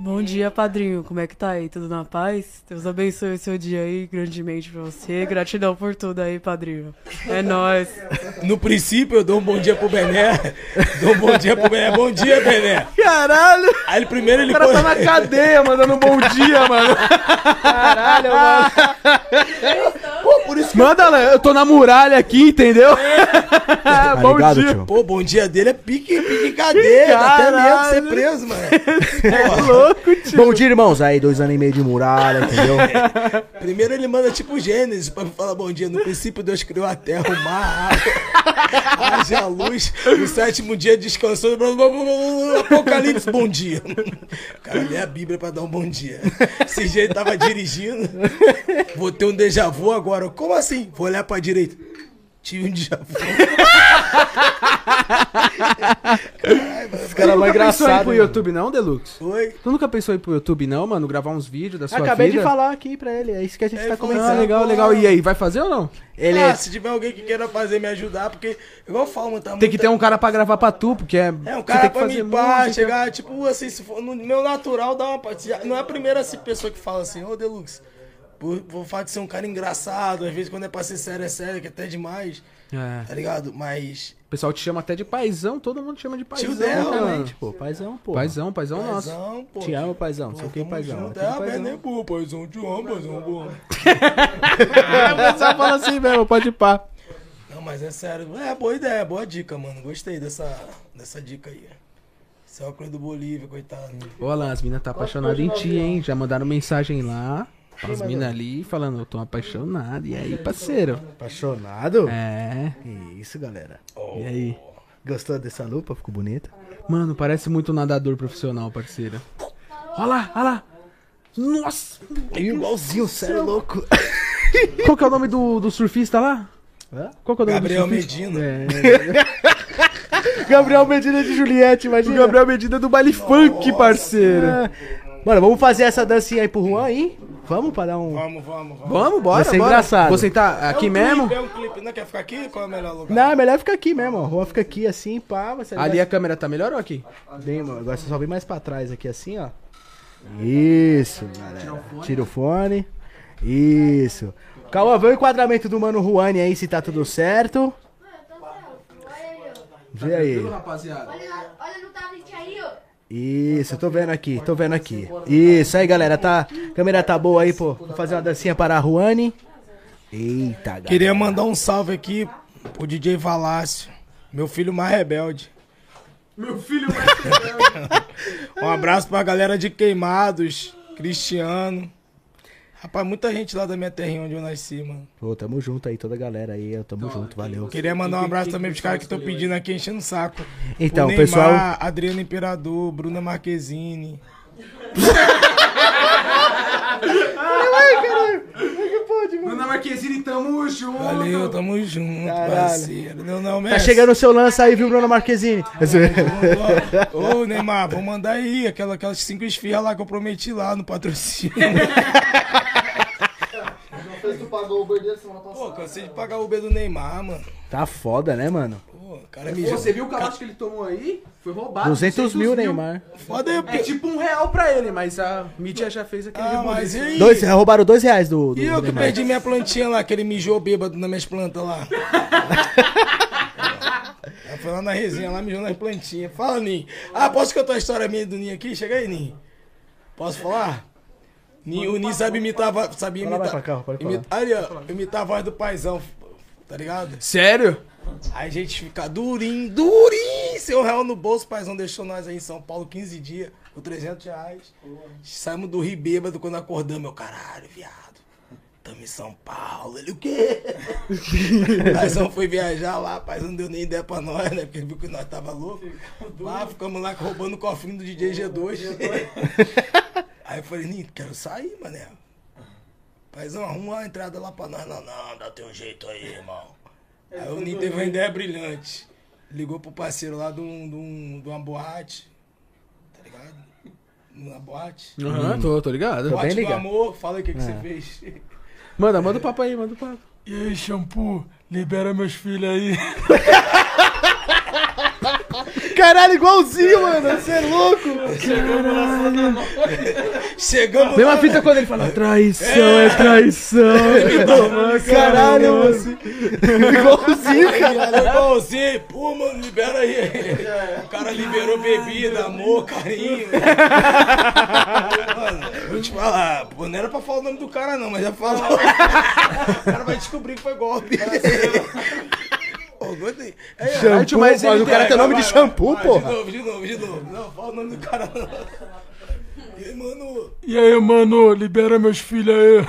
Bom dia, padrinho. Como é que tá aí? Tudo na paz? Deus abençoe o seu dia aí grandemente pra você. Gratidão por tudo aí, padrinho. É nóis. No princípio, eu dou um bom dia pro Bené. Dou um bom dia pro Bené. Bom dia, Bené. Caralho! Aí ele primeiro ele O cara põe- tá na cadeia mandando um bom dia, mano. Caralho, mano. Pô, por isso que Manda lá, eu tô na muralha aqui, entendeu? [LAUGHS] Tá bom ligado, dia. tio? Pô, bom dia dele é pique, pique cadeia. Dá até medo de ser preso, mano. [LAUGHS] É louco, tio. Bom dia, irmãos. Aí, dois anos e meio de muralha, entendeu? [LAUGHS] Primeiro ele manda tipo Gênesis pra falar bom dia. No princípio Deus criou a terra, o mar, a água, haja luz. No sétimo dia descansou. blá, blá, blá, blá, Apocalipse, bom dia. O cara lê a Bíblia pra dar um bom dia. Esse jeito tava dirigindo. Vou ter um déjà vu agora. Como assim? Vou olhar pra direita. Tive um déjà vu. Esse cara é mais nunca pensou em ir pro mano. YouTube não, Deluxe? Oi. Tu nunca pensou em ir pro YouTube não, mano? Gravar uns vídeos da sua Acabei vida? de falar aqui pra ele. É isso que a gente É, tá falou Ah, comentando. legal, legal. E aí, vai fazer ou não? Ele ah, é... se tiver alguém que queira fazer, me ajudar, porque, igual eu falo, mano, tá Tem que ter um cara pra gravar pra tu, porque é. É, um você cara tem que pra me pá, música. chegar, tipo, assim, se for no meu natural, dá uma. já- Não é a primeira assim, pessoa que fala assim, ô Deluxe, por, por fato de ser um cara engraçado, às vezes quando é pra ser sério, é sério, que é até demais, É. tá ligado? Mas. O pessoal te chama até de paizão, todo mundo te chama de paizão. Tio dela, mano. Exatamente, pô. Paizão, pô. Paizão, paizão nosso. Paizão, pô. Te amo, paizão. Sei o que, Tamo paizão. junto. É, paizão. né, pô, paizão, te amo, paizão, pô. É, [LAUGHS] o pessoal fala assim mesmo, pode ir pá. Não, mas é sério. É, boa ideia, boa dica, mano. Gostei dessa, dessa dica aí. Esse é o coisa do Bolívia, coitado. Ô, Alan, as minas tá apaixonadas em ti, hein? Já mandaram mensagem lá. As minas ali falando, eu tô apaixonado. E aí, parceiro? Apaixonado? É. Isso, galera. E aí? Gostou dessa lupa? Ficou bonita? Mano, parece muito um nadador profissional, parceiro. Olha lá, olha lá. Nossa! Igualzinho, sério louco. [LAUGHS] Qual que é o nome do, do surfista lá? Hã? Qual que é o nome Gabriel do surfista? Medina. É. [LAUGHS] Gabriel Medina de Juliette, O imagina. Gabriel Medina do baile funk, parceiro. Mano, vamos fazer essa dancinha aí pro Juan aí? Vamos pra dar um. Vamos, vamos, vamos. Vamos, bora, Vai ser bora. engraçado. Vou sentar aqui é um mesmo? Clipe, é um clipe, não quer ficar aqui? Qual é o melhor lugar? Não, é melhor ficar aqui mesmo, ó. O Juan fica aqui assim, pá. Você Ali a câmera tá melhor ou aqui? Bem, mano. Agora você só vem mais pra trás aqui assim, ó. Isso, galera. Tira o fone. Isso. Cauã, vê o enquadramento do mano Juani aí, se tá tudo certo. Vê aí. rapaziada? Olha, lá- olha no tablet aí, ó. Isso, tô vendo aqui, tô vendo aqui. Isso aí, galera, tá. A câmera tá boa aí, pô. Vou fazer uma dancinha para a Juani. Eita, galera. Queria mandar um salve aqui pro DJ Valácio, meu filho mais rebelde. Meu filho [LAUGHS] Um abraço pra galera de Queimados, Cristiano. Rapaz, muita gente lá da minha terrinha onde eu nasci, mano. Pô, tamo junto aí, toda a galera aí. ó, Tamo junto, valeu. Queria mandar um abraço também pros caras que estão pedindo aqui, enchendo o saco. Então, o Neymar, pessoal- Adriano Imperador, Bruna Marquezine. Dona Marquezine, tamo junto. Valeu, tamo junto, Caralho. parceiro. Não, não, Tá chegando o seu lance aí, viu, Bruno Marquezine? Ô, Neymar, vou mandar aí aquela, aquelas cinco esfirras lá que eu prometi lá no patrocínio. [LAUGHS] Pagou o Uber dele semana passada. Pô, cansei de pagar o Uber do Neymar, mano. Tá foda, né, mano? Pô, cara me Você viu o calote que ele tomou aí? Foi roubado. 200 mil, Neymar. Foda aí, É tipo um real pra ele, mas a mídia já fez aquele Ah, mas e aí? Dois, roubaram dois reais do, do E eu que Neymar. perdi minha plantinha lá, que ele mijou bêbado nas minhas plantas lá. [LAUGHS] Ela foi lá na resenha, lá mijou nas plantinhas. Fala, Ninho. Ah, posso contar a história minha do Ninho aqui? Chega aí, Ninho. Posso falar? O Ninho sabe imitar, a voz- sabia imitar. pra cá, pode falar. imita, ali, ó, imitar a voz do paizão, tá ligado? Sério? Aí a gente fica durinho, durinho, seu real no bolso, o paizão deixou nós aí em São Paulo 15 dias, por 300 reais. Saímos do Rio Bêbado quando acordamos, meu caralho, viado. Tamo em São Paulo. Ele, o quê? [LAUGHS] o paizão foi viajar lá, o paizão não deu nem ideia pra nós, né? Porque ele viu que nós tava louco. Lá, ficamos lá roubando o cofrinho do DJ G2. [LAUGHS] aí eu falei, Nito, quero sair, mané. Paizão, arruma uma entrada lá pra nós. Não, não, dá teu jeito aí, irmão. Aí o Nito teve uma ideia brilhante. Ligou pro parceiro lá de, um, de, um, de uma boate. Tá ligado? Uma boate. Aham, tô, tô ligado. boate bem do ligado. amor. Fala aí o que, que É. você fez. Manda, manda o papo aí, manda o papo. E aí, shampoo, libera meus filhos aí. [LAUGHS] Caralho, igualzinho, mano. Você é louco. Chegamos Mesma lá, fita quando ele fala traição, é, traição. [LAUGHS] Caralho, mano. [LAUGHS] Igualzinho, cara. Cara, igualzinho, pô, mano, libera aí. O cara liberou bebida, amor, carinho. Mano, vou te falar, pô, não era pra falar o nome do cara não, mas já falou. [LAUGHS] O cara vai descobrir que foi golpe. Pô, gostei. Aí, Shampoo, mas mas, ele o cara tem- tem nome de shampoo, vai, porra. De novo, de novo, de novo. Não, fala o nome do cara não. E aí, mano, E aí, mano, libera meus filhos aí.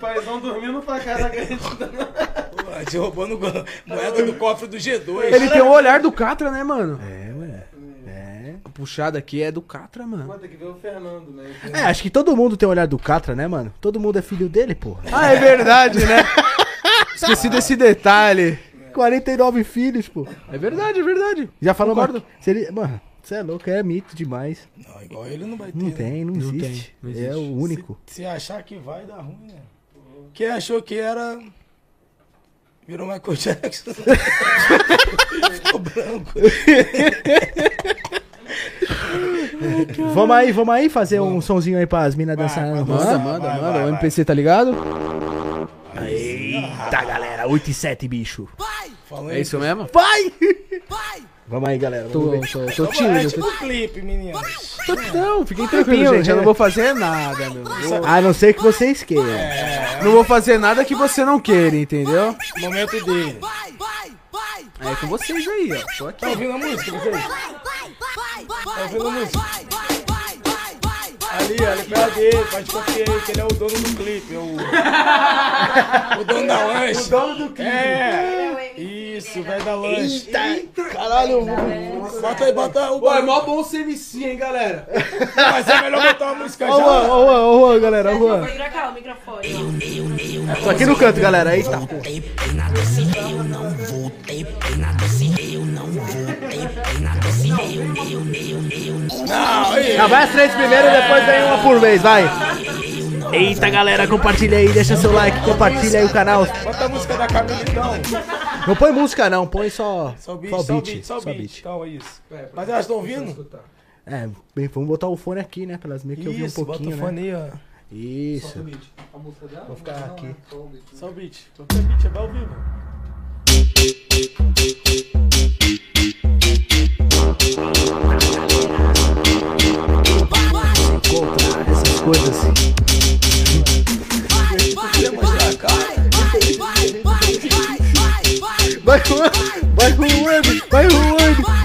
Paizão dormindo pra caraca. a gente pô, a gente roubando moeda do cofre do G2. Ele tem o olhar do Catra, né, mano? É, ué. É. A puxada aqui é do Catra, mano. Vai ter que ver o Fernando, né? É, acho que todo mundo tem o olhar do Catra, né, mano? Todo mundo é filho dele, porra. Ah, é verdade, né? [LAUGHS] Esqueci desse detalhe. 49 filhos, pô. É verdade, é verdade. Já falou, Concordo. mano. Se ele... Mano, você é louco, é mito demais. Não, igual ele não vai ter. Não né? tem, não, Não existe. tem, não É existe. o único. Se achar que vai, dá ruim, né? Quem achou que era. Virou Michael Jackson. [LAUGHS] Ficou branco. [LAUGHS] Vamos aí, vamos aí fazer um sonzinho aí pras minas dançando. Manda, manda, manda. o. MPC tá ligado? Eita, galera, 8 e 7, bicho. Falando É isso mesmo? Vai! Vamos aí, galera. Tô, Vamos ver. tô, tô É tímido. tipo Tô... clipe, meninas. tô- Não, fiquem tranquilos, gente. Eu não vou fazer nada, meu. A não ser que vocês queiram. Não vou fazer nada que você não queira, entendeu? Momento dele. É com vocês aí, ó. Tô aqui. Tá ouvindo a música, vocês? Tá ouvindo a música? Ali, olha perto dele, pode confiar aí, que ele é o dono do clipe, é o. o dono da lanche. O dono do clipe. É. Isso, velho da lanche. Caralho, Bota aí, bota o. Pô, é mó bom ser MC, hein, galera? Mas é melhor botar uma música Ô, já. ô, Juan, ô, Juan, galera, ô, pra cá o microfone. Tô aqui no canto, galera. Eita, porra. Não, aí. Ah, vai as três primeiro e depois vem uma por vez, vai. Eita, galera, compartilha aí, deixa seu like, compartilha aí o canal. Bota a música da Camila então. Não põe música não, põe só, Só o beat, só o beat, só o só beat. Então é isso. Mas elas estão ouvindo? É, bem, vamos botar o fone aqui, né, pra elas meio que ouvir um Isso, bota pouquinho, o né. fone aí, ó. Isso. A música dela? Vou ficar aqui. Só o beat. Qualquer beat é ao vivo. Contra essas coisas assim. Queria mostrar a cara. Vai Juan, vai Juan, vai Juan, vai Juan,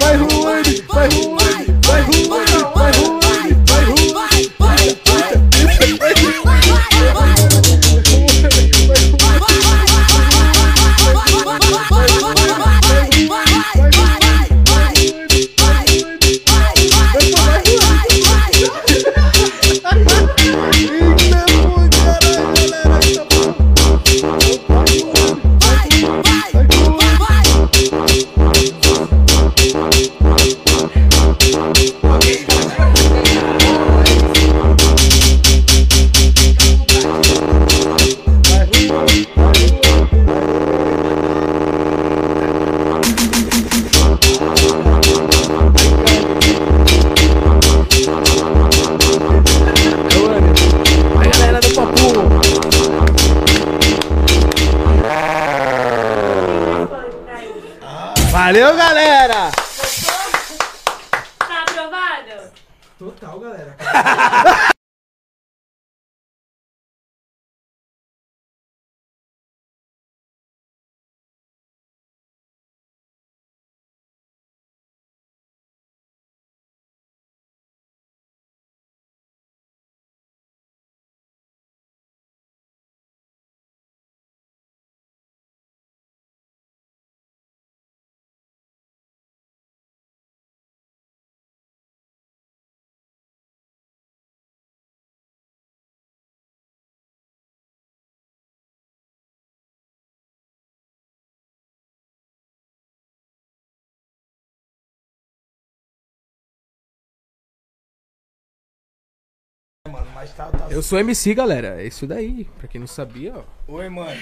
mas tá, tá Eu sou MC, galera. É isso daí. Pra quem não sabia, ó. Oi, mãe.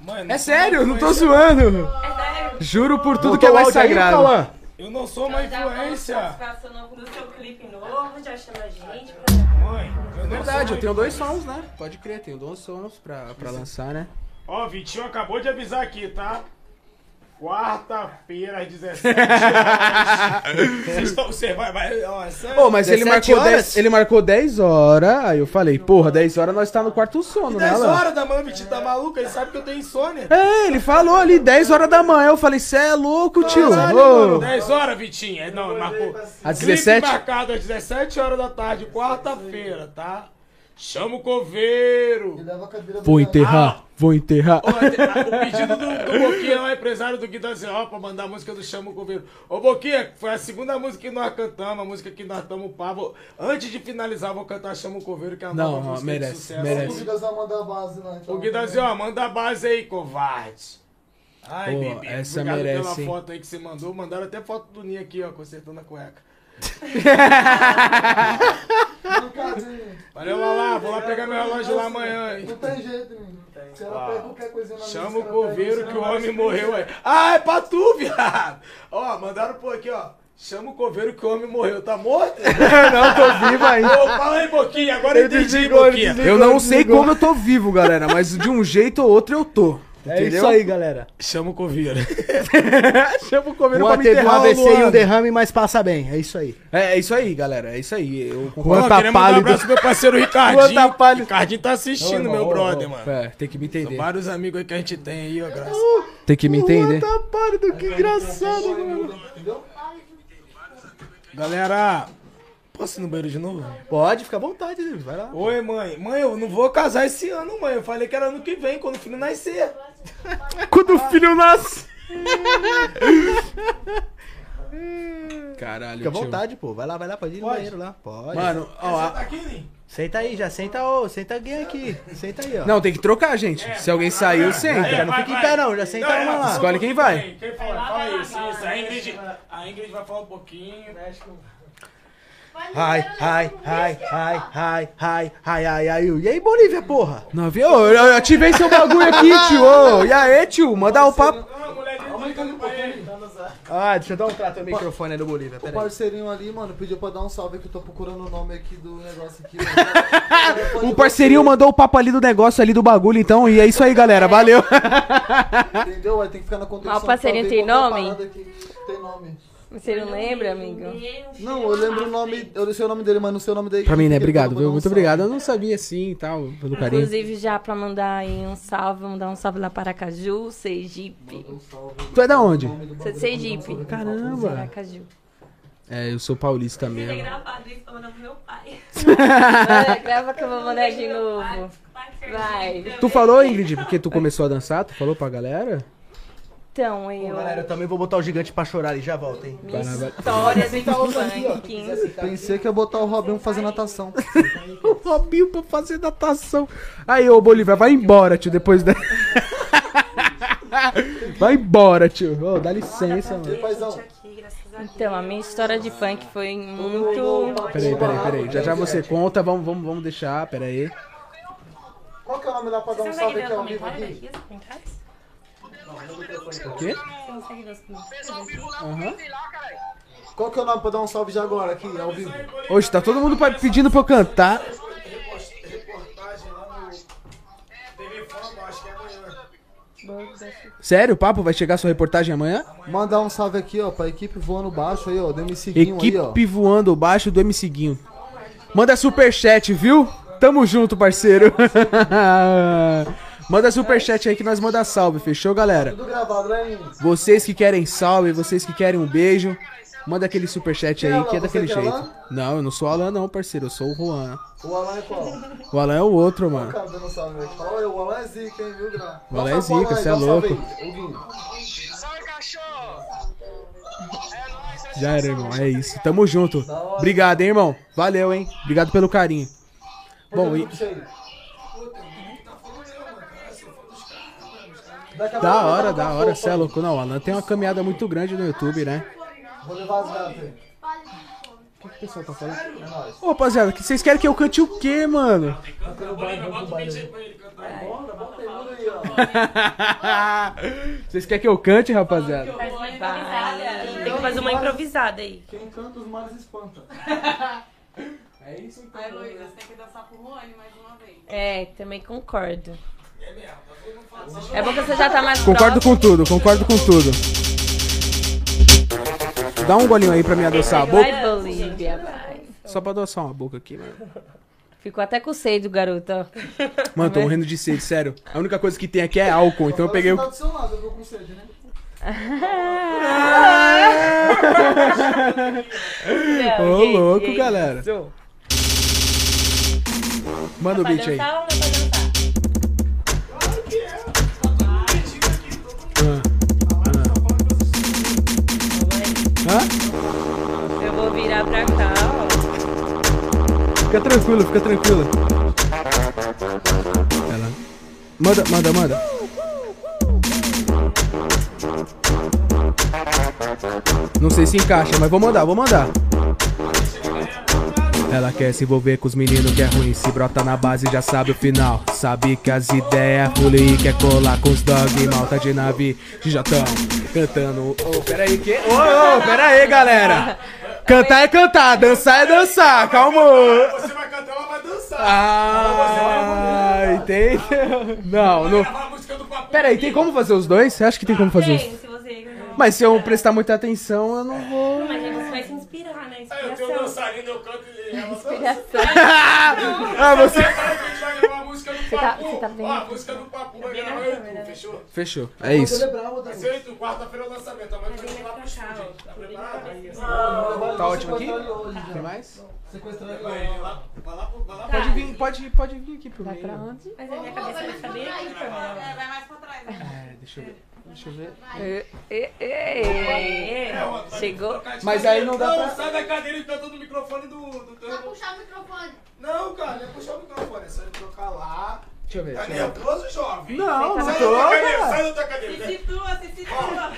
Mãe, não É sério, uma não tô zoando. É sério? Juro por tudo Botou que é mais aí, sagrado. Cauã? Eu não sou uma Já influência. participação novo do seu clipe novo, já chama a gente. pra- Mãe, eu não Verdade, eu tenho dois sons, né? Pode crer, tenho dois sons pra, pra lançar, né? Ó, Vitinho acabou de avisar aqui, tá? Quarta-feira às 17 horas. Vocês [LAUGHS] estão- Você vai, vai. Ó, essa... Pô, mas ele 17 marcou, horas? 10, ele marcou 10 horas, aí eu falei, porra, 10 horas nós tá no quarto sono, né, 10 Alan? horas da manhã, Vitinho tá maluco? Ele sabe que eu tenho insônia. É, ele falou ali, 10 horas da manhã. Eu falei, cê é louco, tio. Caralho, Ô. mano, 10 horas, Vitinho. É, não, marcou. Às Clipe 17? marcado às 17 horas da tarde, quarta-feira, tá? Chama o coveiro. Vou enterrar, vou enterrar. Ó, O pedido do, do Boquinha, lá, empresário do Guido assim, ó, pra mandar a música do Chama o Coveiro. Ô, Boquinha, foi a segunda música que nós cantamos, a música que nós estamos pavo. Antes de finalizar, vou cantar Chama o Coveiro, que é a Não, nova ó, música merece, de sucesso. merece. O Guidas vai mandar a base lá, então. O Guido assim, ó, manda a base aí, covarde. Ai, Pô, bebê, essa obrigado merece, pela hein? foto aí que você mandou. Mandaram até foto do Ninho aqui, ó, consertando a cueca. Valeu, Lala, vou lá pegar meu relógio lá amanhã, hein. Não tem jeito, menino. Se ela pega qualquer coisinha na Chama o coveiro que o homem morreu aí. Ah, é pra tu, viado. Ó, mandaram por aqui, ó. Chama o coveiro que o homem morreu. Tá morto? [LAUGHS] não, tô vivo ainda. Ô, fala aí, Boquinha. Agora eu entendi, Boquinha. Eu não sei como eu tô vivo, galera, mas de um jeito ou outro eu tô. É Entendeu? isso aí, galera. Chama o coveiro. [LAUGHS] Chama o coveiro Juan pra me teve um AVC e um derrame, mas passa bem. É isso aí. É, é isso aí, galera. É isso aí. Eu Juan concordo. Tá queria mandar um abraço pro meu parceiro Ricardinho. Juan tá pálido. Ricardinho tá assistindo, meu brother, mano. É, tem que me entender. Vários amigos aí que a gente tem aí, ó, graças. Tem que me entender. Tá pálido, que engraçado, mano. Galera, posso ir no banheiro de novo? Pode, fica à vontade. Vai lá. Oi, mãe. Mãe, eu não vou casar esse ano, mãe. Eu falei que era ano que vem, quando o filho nascer. [LAUGHS] Quando o filho nasce. Caralho, Fica à tio. vontade, pô. Vai lá, vai lá, pode ir no Pode? banheiro lá. Pode. Mano, ó, Você a- tá aqui? Senta aí, já senta, ô. Senta alguém aqui. Senta aí, ó. Não, tem que trocar, gente. Se alguém saiu, senta. não fica em pé, não. Já senta Não, uma lá. é, Escolhe quem vai. Quem fala? Fala isso, isso. A Ingrid, a Ingrid vai falar um pouquinho. Ai, ai, ai, ai, ai, ai, ai, ai, ai. E aí, Bolívia, porra? Não, viu? Eu, eu ativei seu bagulho aqui, [LAUGHS] tio. Ô, e aí, tio? Manda o papo. Ah, deixa eu dar um trato no microfone aí do Bolívia, O peraí. parceirinho ali, mano, pediu pra dar um salve que eu tô procurando o nome aqui do negócio aqui. mano. [LAUGHS] O parceirinho mandou o papo ali do negócio ali do bagulho, então. E é isso aí, galera. Valeu. Entendeu? Vai ter que ficar na contenção. Mas o parceirinho ver tem nome? Tem nome. Você não lembra, amigo? Não, eu lembro o nome, eu não sei o nome dele, mas não sei o nome dele. Pra mim, né? Obrigado, viu? Muito obrigado. Eu não sabia assim e tal, pelo carinho. Inclusive, já pra mandar aí um salve, vamos dar um salve lá para Aracaju, Sergipe. Tu é da onde? Você é de Sergipe. Caramba. É, eu sou paulista mesmo. gravado isso pra mandar pro meu pai. Grava que eu vou mandar de novo. Vai. Tu falou, Ingrid, porque tu começou a dançar? Tu falou pra galera? Então, Pô, eu... galera, eu também vou botar o gigante pra chorar ali, já volto, hein? Minha história do. Pensei que ia botar o Robinho fazer natação. [LAUGHS] O Robinho pra fazer natação. Aí, ô Bolívia, vai embora, tio, depois da. [LAUGHS] vai embora, tio. Ô, dá licença, mano. Então, a minha história de funk foi muito... Peraí, peraí, peraí. Já já você conta, vamos, vamos, vamos deixar, peraí. qual que é o nome lá pra dar um salve aqui ao vivo aqui? O quê? Aham. Qual que é o nome pra dar um salve já agora aqui, ao vivo? Hoje tá todo mundo pa- pedindo pra eu cantar. Sério, papo? Vai chegar sua reportagem amanhã? Mandar um salve aqui, ó, pra equipe voando baixo aí, ó, do MC aí, ó. Equipe voando baixo do MC Guinho. Manda superchat, viu? Tamo junto, parceiro. [LAUGHS] Manda superchat aí que nós manda salve, fechou, galera? Tudo gravado, né? Vocês que querem salve, vocês que querem um beijo, manda aquele superchat aí é que é daquele Você que é jeito. Não, eu não sou o Alan não, parceiro, eu sou o Juan. O Alan é qual? O Alan é o outro, mano. cara dando salve, velho. Fala, "Oi, o Alan é zica, hein, viu, Gra? O Alan é zica, Alan aí, cê é louco. aí. Salve, cachorro! É nóis, Já era, irmão, é isso. Tamo junto. Obrigado, hein, irmão. Valeu, hein. Obrigado pelo carinho. Bom, e... Da hora, da hora, fofa cê é aí. louco. Não, o Alan tem uma caminhada muito grande no YouTube, né? Vou levar as gatas aí. O que, que o pessoal tá falando? Ô, rapaziada, que vocês querem que eu cante o quê, mano? [LAUGHS] Vocês querem que eu cante, rapaziada? Faz uma improvisada. Tem que fazer uma improvisada aí. Quem canta os males espanta. [LAUGHS] É isso então. Ai, Luísa, você tem que dançar pro Rony mais uma vez. É, também concordo. É bom que você já tá mais Concordo próximo. com tudo, concordo com tudo. Dá um golinho aí pra mim adoçar a boca. Vai, Bolívia, vai. Só pra adoçar uma boca aqui, mano. Ficou até com sede, garoto. ó. Mano, tô morrendo de sede, sério. A única coisa que tem aqui é álcool, então eu peguei Tá o. do seu lado, eu tô com sede, né? Ô, gente, louco, galera. Manda o beat aí. Hã? Eu vou virar pra cá, ó. Fica tranquilo, fica tranquilo. Ela. Manda, manda, manda. Não sei se encaixa, mas vou mandar, vou mandar. Ela quer se envolver com os meninos que é ruim Se brota na base já sabe o final Sabe que as ideias fully Quer colar com os dog Malta de nave que já tão cantando Ô, pera aí, que? Ô, ô, pera aí, galera Cantar é cantar, dançar é dançar Calma Você vai cantar, ela vai dançar. Ah, entendeu? Não, não. Pera aí, tem como fazer os dois? Você acha que tem como fazer os Tem, se você... Mas se eu prestar muita atenção, eu não vou Mas aí você vai se inspirar, né? Aí eu tenho um dançarino, eu canto dança. [LAUGHS] Ah, você... Aí a gente vai gravar a música do tá- você tá vendo? Ó, a música do papo vai gravar e tu, fechou? Fechou, é isso Vai ser e tu, quarta-feira é o lançamento. Amanhã vai lá pro estúdio. Tá Vem preparado? Vai- Tá vai ótimo aqui? Tem mais? Sequestrar ele Vai lá, vai lá, vai. Pode vir, pode, pode vir aqui pro Vai meio pra onde? Mas aí minha cabeça vai É, vai mais pra trás. né? É, deixa eu ver Deixa eu ver ê. É, ó, vai Chegou. Mas aí não dá pra- sai da cadeira e canta no microfone do, do teu Só irmão. puxar o microfone. Não, cara, não é puxar o microfone, é só ele trocar lá. Deixa eu ver, Tá nervoso, jovem? Não, não Sai tô, da tua cadeira, cara. sai da tua cadeira. Se situa, se situa.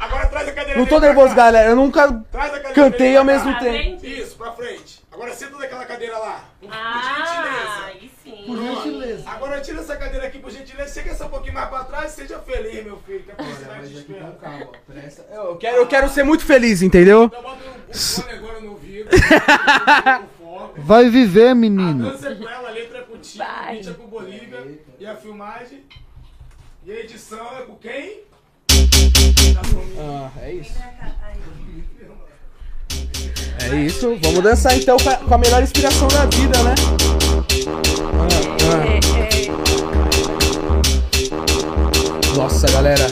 Agora traz a cadeira Não tô nervoso, galera, eu nunca Traz a cadeira cantei ao mesmo tempo frente? Isso, pra frente. Agora senta daquela cadeira lá. Ah. Por gentileza. Agora tira essa cadeira aqui, por gentileza. Chega só um pouquinho mais pra trás seja feliz, meu filho. Que a felicidade te espera. calma, presta Eu quero, eu quero ser muito feliz, entendeu? Então bota o fone agora no ouvido. o. Vai viver, A menino. dança é com ela, a letra é contigo, Vai. o beat é com Bolívia. E a filmagem. E a edição é com quem? Ah, é isso. É isso, vamos dançar então com a, melhor inspiração da vida, né? Ah, ah. Nossa, galera.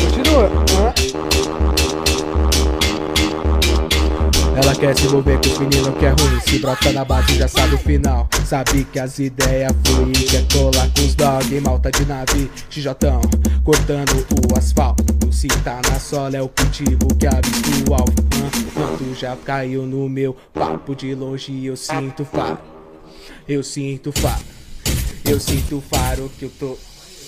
Continua. Ah. Ela quer se envolver com os meninos que é ruim. Se brota na base já sabe o final. Sabe que as ideias fluem Quer colar com os dog Malta de nave. XJ Cortando o asfalto. Se tá na sola é o cultivo que avista o alvo. Quanto já caiu no meu papo de longe Eu sinto faro. Eu sinto faro. Eu sinto faro que eu tô.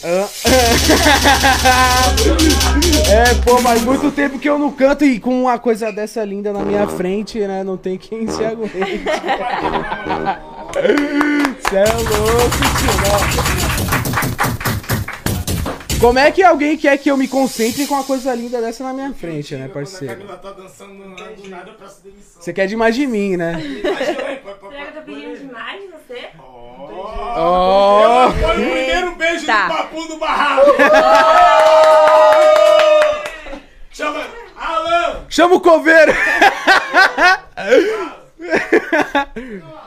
[LAUGHS] É, pô, mas muito tempo que eu não canto e com uma coisa dessa linda na minha frente, né? Não tem quem se aguente. [LAUGHS] Cê é louco, tio. Como é que alguém quer que eu me concentre com uma coisa linda dessa na minha frente, né, Quando a parceiro? Camila tá dançando do nada, do nada eu peço demissão. Você quer demais de mim, né? Será que eu tô pedindo demais de você? Oh! Foi o primeiro beijo Tá. do papo do barraco. Chama Alan. Chama o coveiro!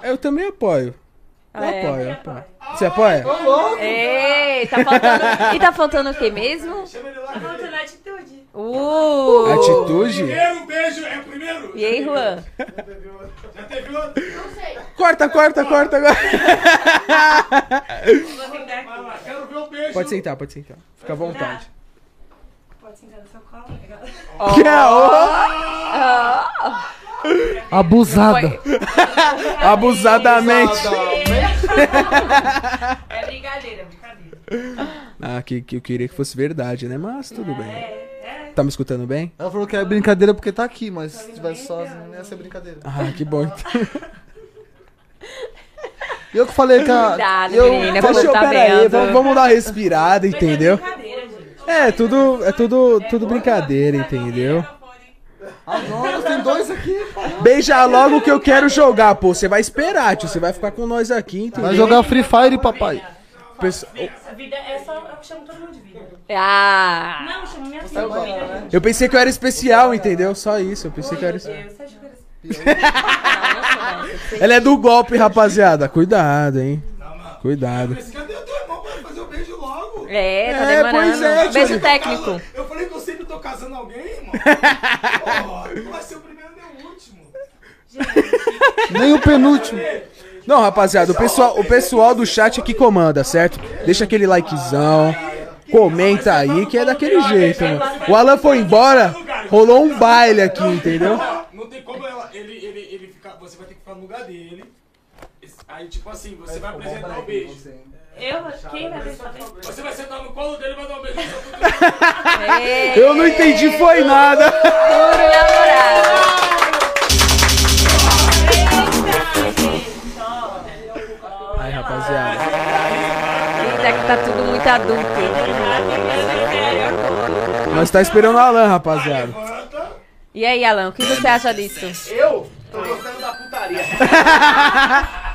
Eu também apoio. Eu É. apoio, eu apoio. Você apoia? Ei, tá faltando. [LAUGHS] E tá faltando o que mesmo? Chama ele lá. Falta na atitude. Uh! Atitude? Primeiro beijo é o primeiro? E aí, Juan? Já teve outro? Não sei. Corta, corta, corta agora. Vou sentar Vai lá, aqui. quero ver o beijo. Pode sentar, pode sentar. Fica à vontade. Pode sentar no seu colo, legal. Que é o Abusada. abusadamente. [LAUGHS] É brincadeira, brincadeira. Ah, que, que eu queria que fosse verdade, né? Mas tudo bem. É, é. Tá me escutando bem? Ela falou que é brincadeira porque tá aqui, mas se tivesse sozinho, não ia ser brincadeira. Ah, que bom. E eu que falei que a. Cuidado, eu menina, tá pera aí, vamos, vamos dar uma respirada, entendeu? Brincadeira, gente. É, tudo, é tudo, tudo brincadeira, entendeu? Não, tem dois aqui. Beija logo que eu quero jogar, pô. Você vai esperar, tio. Você vai ficar com nós aqui, entendeu? Vai jogar Free Fire, papai. Pesso- A vida é só. Eu chamo todo mundo de vida. Ah! Não, eu chamo minha filha de vida. Eu pensei que eu era especial, entendeu? Só isso. Eu pensei que eu era [LAUGHS] Ela é do golpe, rapaziada. Cuidado, hein? Cuidado. Mas cadê o teu irmão pra fazer o beijo logo? É, tá É, demorando. pois é, Beijo técnico. Eu falei que eu sempre tô casando alguém, irmão. Porra, não vai ser o primeiro nem o último. Nem o penúltimo. Não, rapaziada, o pessoal, o pessoal do chat aqui comanda, certo? Deixa aquele likezão. Comenta aí que é daquele jeito, mano. O Alan foi embora, rolou um baile aqui, entendeu? Não tem como ela, ele, ele, ele ficar. Você vai ter que ficar no lugar dele. Aí, tipo assim, você vai apresentar o beijo. Eu? Quem vai ver? Você vai sentar no colo dele e vai dar um beijo no É, [LAUGHS] Eu não entendi foi nada. puro namorado. Aí, rapaziada. Eita, que tá tudo muito adulto. Nós tá esperando o Alan, rapaziada. E aí, Alan, o que você acha disso? Eu tô gostando da putaria. [LAUGHS]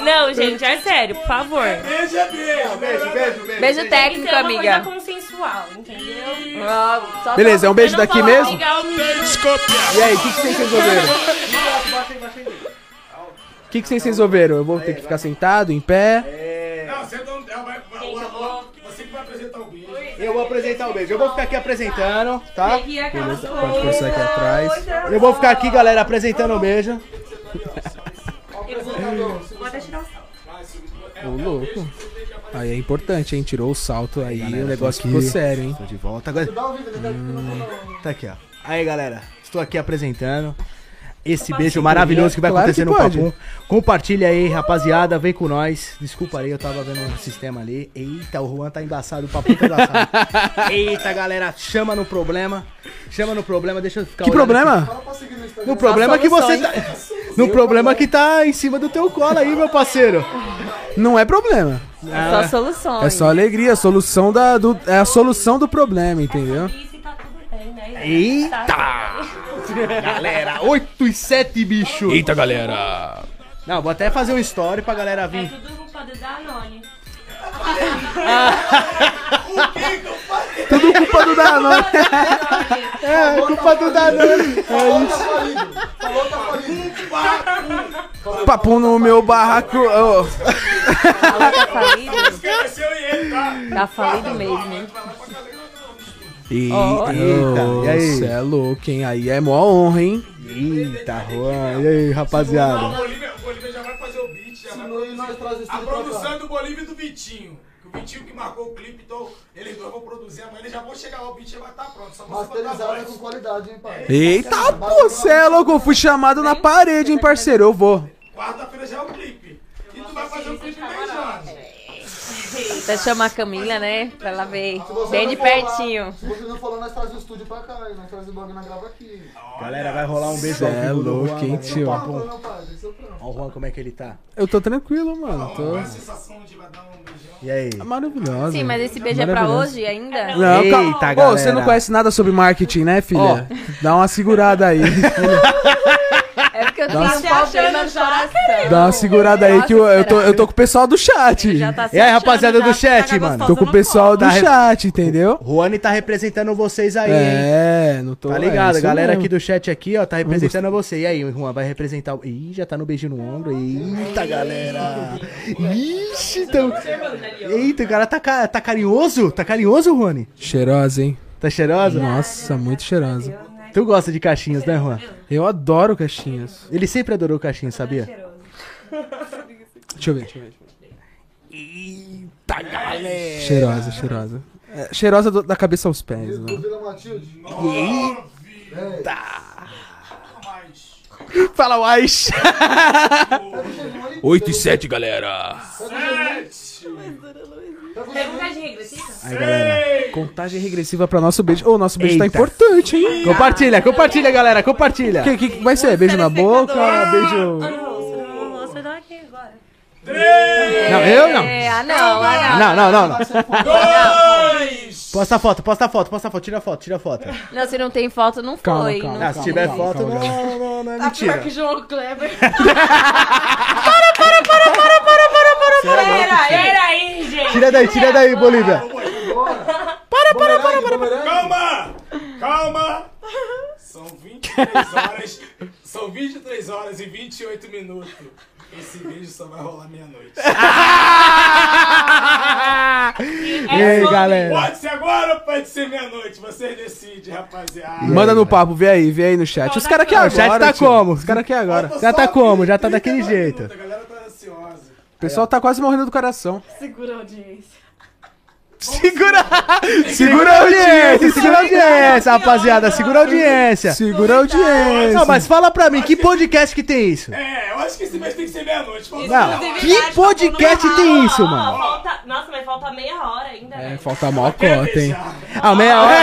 Não, gente, é sério, por favor. Beijo é beijo. Beijo, beijo, beijo. Beijo técnico, que ser uma amiga. coisa consensual, entendeu? Só Beleza, é um beijo daqui mesmo? menino. E aí, o que, que vocês resolveram? O que, que vocês resolveram? Eu vou ter que ficar sentado, em pé? Não, você não. Vai- você que vai apresentar o beijo. Eu vou apresentar o beijo. Eu vou ficar aqui apresentando, tá? É aquelas Pode forçar aqui atrás. Eu vou ficar aqui, galera, apresentando o beijo. Tirar o salto. Ô, louco. Aí é importante, hein? Tirou o salto aí, Galera, o negócio ficou sério, hein? Tô de volta agora. Tá aqui, ó. Aí, galera, estou aqui apresentando esse beijo maravilhoso que vai Claro acontecer que no. Papum. Compartilha aí, rapaziada, vem com nós. Desculpa aí, eu tava vendo um sistema ali. Eita, o Juan tá embaçado, o Papum tá embaçado. [LAUGHS] Eita, galera, chama no problema. Chama no problema, deixa eu ficar Que problema? aqui. No problema que você tá... No problema que tá em cima do teu colo aí, meu parceiro. Não é problema. É só soluções. É só alegria, a solução da, do, é a solução do problema, entendeu? Isso e tá tudo bem, né? Eita! Galera, 8 e 7, bicho. Eita, galera! Não, vou até fazer um story pra galera É vir. tudo culpa do Danone. Tudo culpa do Danone. É, culpa do Danone. Papo no meu barraco. ô. Tá falido? Esqueceu e ele, tá? Tá falido mesmo, hein? Eita, Eita, e aí? Você é louco, hein? Aí é mó honra, hein? Eita, Juan. E aí, rapaziada? O Bolívia, já vai fazer o beat, já vai A produção é do Bolívia e do Vitinho. O Vitinho que marcou o clipe, então eles dois vão produzir amanhã. Eles já vão chegar lá, o já vai estar pronto. Só voz. com qualidade, hein, pai? Eita, pô, você é louco. Eu fui chamado na parede, hein, parceiro? Eu vou. Quarta-feira já é o clipe. E tu vai fazer o clipe beijando. Até chamar a Camila, né? Pra ela ver bem de pertinho. Se você não lá, nós traz o estúdio pra cá. E nós traz o bagulho na grava aqui. Galera, vai rolar um beijo é louco, hein, tio? Esse é. Ó o Juan, como é que ele tá? Eu tô tranquilo, mano. Tô E aí? maravilhosa. Sim, mas esse beijo é pra hoje ainda? Não, Eita, calma. Pô, galera. você não conhece nada sobre marketing, né, filha? Dá uma segurada aí. [LAUGHS] É porque eu Dá tenho um problema no coração. Dá uma segurada aí que eu, eu, tô, eu tô com o pessoal do chat. Já tá se E aí, achando rapaziada já do que chat, tá mano? Tô com o pessoal do Tá re- chat, entendeu? Juani tá representando vocês aí, hein? É, não tô. Tá é ligado? isso Galera mesmo. aqui do chat aqui, ó, tá representando você. E aí, Juan vai representar o... Ih, já tá no beijo no ombro. Eita, galera. Ixi, então... Eita, o cara tá, tá carinhoso? Tá carinhoso, Juani? Cheirosa, hein? Tá cheirosa? Nossa, muito cheirosa. Tu gosta de caixinhas, né, Juan? Eu adoro caixinhas. Ele sempre adorou caixinhas, sabia? Deixa eu ver, deixa eu ver. Eita, galera. Cheirosa, cheirosa. É, cheirosa do- da cabeça aos pés, mano. Vila Matilde. Fala, Waish! [LAUGHS] 8 e 7, galera. Contagem regressiva? Aí, galera. Contagem regressiva pra nosso beijo. Ô, nosso beijo tá Eita. importante, hein? Compartilha, compartilha, galera, compartilha. Que, que, que vai ser? Beijo na boca? Beijo. Não, eu não. É, ah, não, ah, não. Não, não, não. Dois! Posta a foto, posta a foto, posta a foto, tira a foto, tira a foto. Não, se não tem foto, não Calma, foi. calma. não Ah, se tiver calma, foto, calma, não, galera. não, não é Tá pior mentira. que João Kleber. [LAUGHS] Pera, pera aí, gente. Tira daí, tira daí, Bolívia. Para, para, para, para. Calma! Calma! São 23 horas. São 23 horas e 28 minutos. Esse vídeo só vai rolar meia-noite. [LAUGHS] E aí, galera. Pode ser agora ou pode ser meia-noite? Vocês decidem, rapaziada. Manda no papo, vê aí, vê aí no chat. Os caras aqui agora. o chat tá tio. como? Os caras aqui agora. Já tá como? Já tá daquele 39 jeito. minutos, A galera tá ansiosa. O pessoal tá quase morrendo do coração. Segura a audiência. Segura! Segura a audiência, segura a audiência, rapaziada, segura a audiência. Segura a audiência. Não, mas fala pra mim, que podcast que tem isso? É, eu acho que esse mês tem que ser meia-noite. Não, que podcast tem isso, mano? falta... Nossa, mas falta meia hora ainda, É, velho. falta mal quer cota, hein? Ah, meia hora.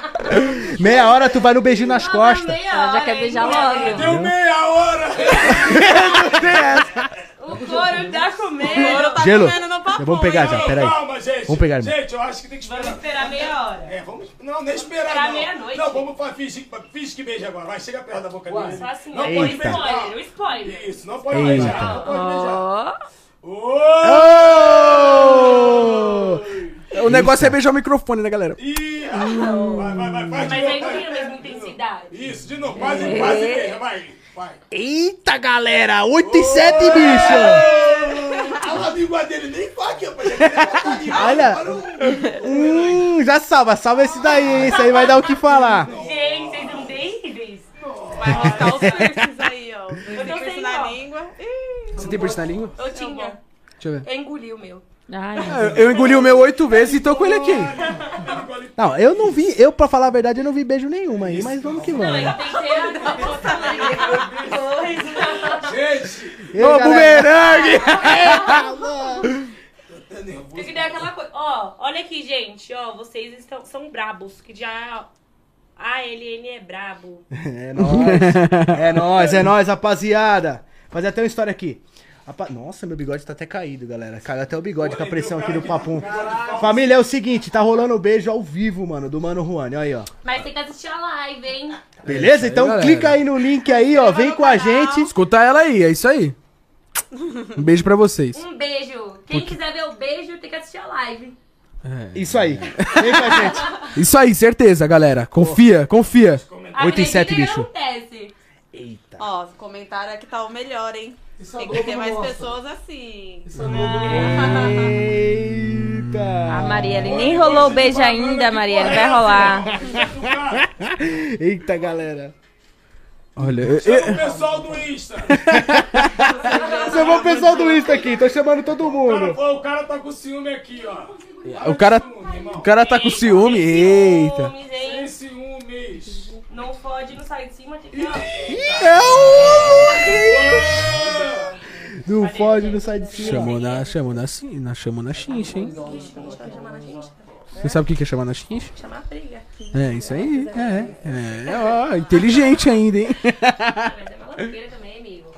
[LAUGHS] meia hora tu vai no beijinho nas costas. Meia Ela já hora quer beijar logo. Deu meia hora! [LAUGHS] O couro tá comendo. Ouro tá Gelo. comendo no papo. Vamos pegar já, Não, peraí. Calma, gente. Vamos pegar, irmão. Gente, eu acho que tem que Vamos esperar. esperar meia hora. É, vamos. Não, nem esperar. Esperar não. meia-noite. Não, vamos fingir, finge que beija agora. Vai, chega perto da boca dele. Só assim, Não pode beijar. spoiler, o spoiler. Isso, não pode Eita. beijar. Não pode beijar. Ó. Ô! O negócio é beijar o microfone, né, galera? Ih, vai, vai, vai, faz de Mas aí não vai. tem a mesma intensidade. Isso, de novo, quase, quase beija, vai. Vai. Eita, galera, 8 e 7, bicho. A língua dele nem fala aqui, rapaz. Olha. Hum, já salva, salva esse daí, hein? Isso aí vai dar o que falar. Gente, vocês são terríveis. Vai mostrar os piercings aí, ó. Eu piercing sem na língua. Ih, Você tem piercing na língua? Eu tinha. Deixa eu ver. Eu engoli o meu. Ai, Eu, eu engoli o meu oito vezes e tô com ele aqui. Não, eu não vi, eu pra falar a verdade, eu não vi beijo nenhum aí, mas vamos que vamos. Gente, Ô, bumerangue! [LAUGHS] Eu queria aquela coisa. Ó, olha aqui, gente. Ó, vocês estão, são brabos. Que já. A LN é brabo. É nóis, é nóis, é nóis, rapaziada. Fazer até uma história aqui. Rapa- Nossa, meu bigode tá até caído, galera. Caiu até o bigode com a pressão aqui do papum. Família, é o seguinte, tá rolando o beijo ao vivo, mano, do Mano Juan. Olha aí, ó. Mas tem que assistir a live, hein? Beleza? Então galera. clica aí no link aí, ó. Vem com a gente. Escuta ela aí, é isso aí. Um beijo pra vocês. Um beijo. Quem quiser ver o beijo, tem que assistir a live. Isso aí. Vem com a gente. [LAUGHS] Isso aí, certeza, galera. Confia, confia. Oito e Acredita sete, que bicho. acontece. Eita. Ó, comentaram aqui tá o melhor, hein? Isso Tem que ter mais pessoas assim. Isso. Eita. a Marielle nem rolou o beijo ainda, Marielle. Vai rolar. Eita, galera. Olha, eu- Chama o pessoal do Insta. Chamou o pessoal do Insta aqui, tô chamando todo Cara, mundo. pô, o cara tá com ciúme aqui, ó. o cara, o cara tá com ciúme. Eita. Sem ciúmes. Não fode, não sai de cima. Tem que... Ah, Não fode, não sai de cima. Chamou na, chamou na, na, chamou na chincha, hein? Você sabe o que é chamar na chincha? Chamar briga. É, isso aí. É, é, ó, inteligente ainda, hein? Mas é maloqueira também, amigo.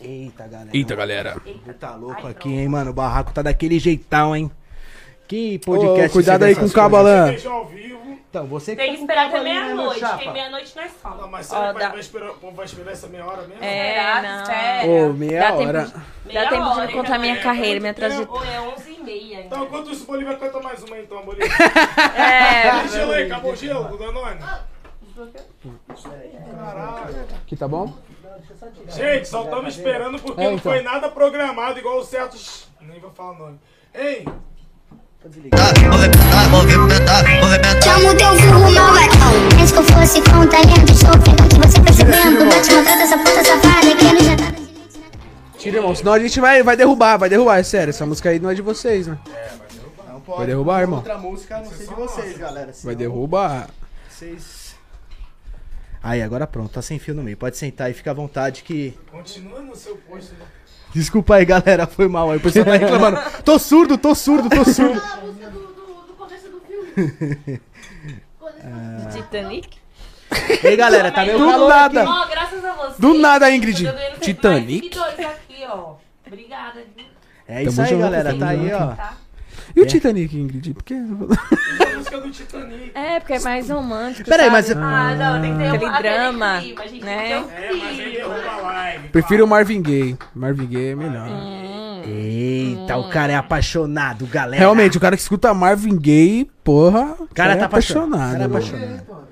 Eita, galera. Eita, galera. Tá louco aqui, hein, mano. O barraco tá daquele jeitão, hein. Que podcast. Ô, cuidado aí com o. Beijo ao vivo. Então, você Tem que tá com esperar até né, meia-noite, porque meia-noite nós Não, fala. mas Ó, será que dá- vai, vai esperar, o povo vai esperar essa meia hora mesmo? É, não. espera. Ô, meia Dá tempo hora. de- Meia Dá tempo de hora, eu contar então. minha carreira, minha trajetória. Ou é 11 e meia. Então, enquanto isso, o Bolívia canta mais uma então, Bolívia. [LAUGHS] É, Tem gelo aí, acabou o gelo do Danone? Aqui tá bom? Gente, só estamos esperando porque É, não então. foi nada programado igual os certos. Nem vou falar o nome. Hein? Chamo teu vulgo malvadão. Antes que eu fosse com um talento, estou vendo que você percebendo. Vai te matar dessa puta safada que ele já tá no direito. Tira, irmão, senão a gente vai, vai derrubar, vai derrubar, é sério. Essa música aí não é de vocês, né? Não pode. Vai derrubar, irmão? Outra música, não sei de vocês, galera. Vai derrubar. Vocês... Aí, agora pronto, tá sem fio no meio. Pode sentar e fica à vontade que. Continua no seu posto. né? Desculpa aí, galera, foi mal aí. O pessoal tá reclamando. [LAUGHS] Tô surdo, tô surdo, tô surdo. [LAUGHS] Titanic? Ei, galera, tá meio Do calor nada. aqui. Ó, graças a você. Do nada, Ingrid. Titanic. aqui, ó. Obrigada. viu? É isso Tamo aí, junto, galera. tamo Tá aí, junto. ó. Tá? E o É. Titanic, Ingrid? Por que... A música do Titanic. É, porque é mais romântico. Peraí, mas- Ah, não, tem que ter Aquele um, aquele drama, clima, a gente né? um É, mas clima. derruba a live. Prefiro o Marvin Gaye. Marvin Gaye é melhor. Hum. Eita, o cara é apaixonado, galera. Realmente, o cara que escuta Marvin Gaye, porra. O cara é tá apaixonado. O cara é apaixonado.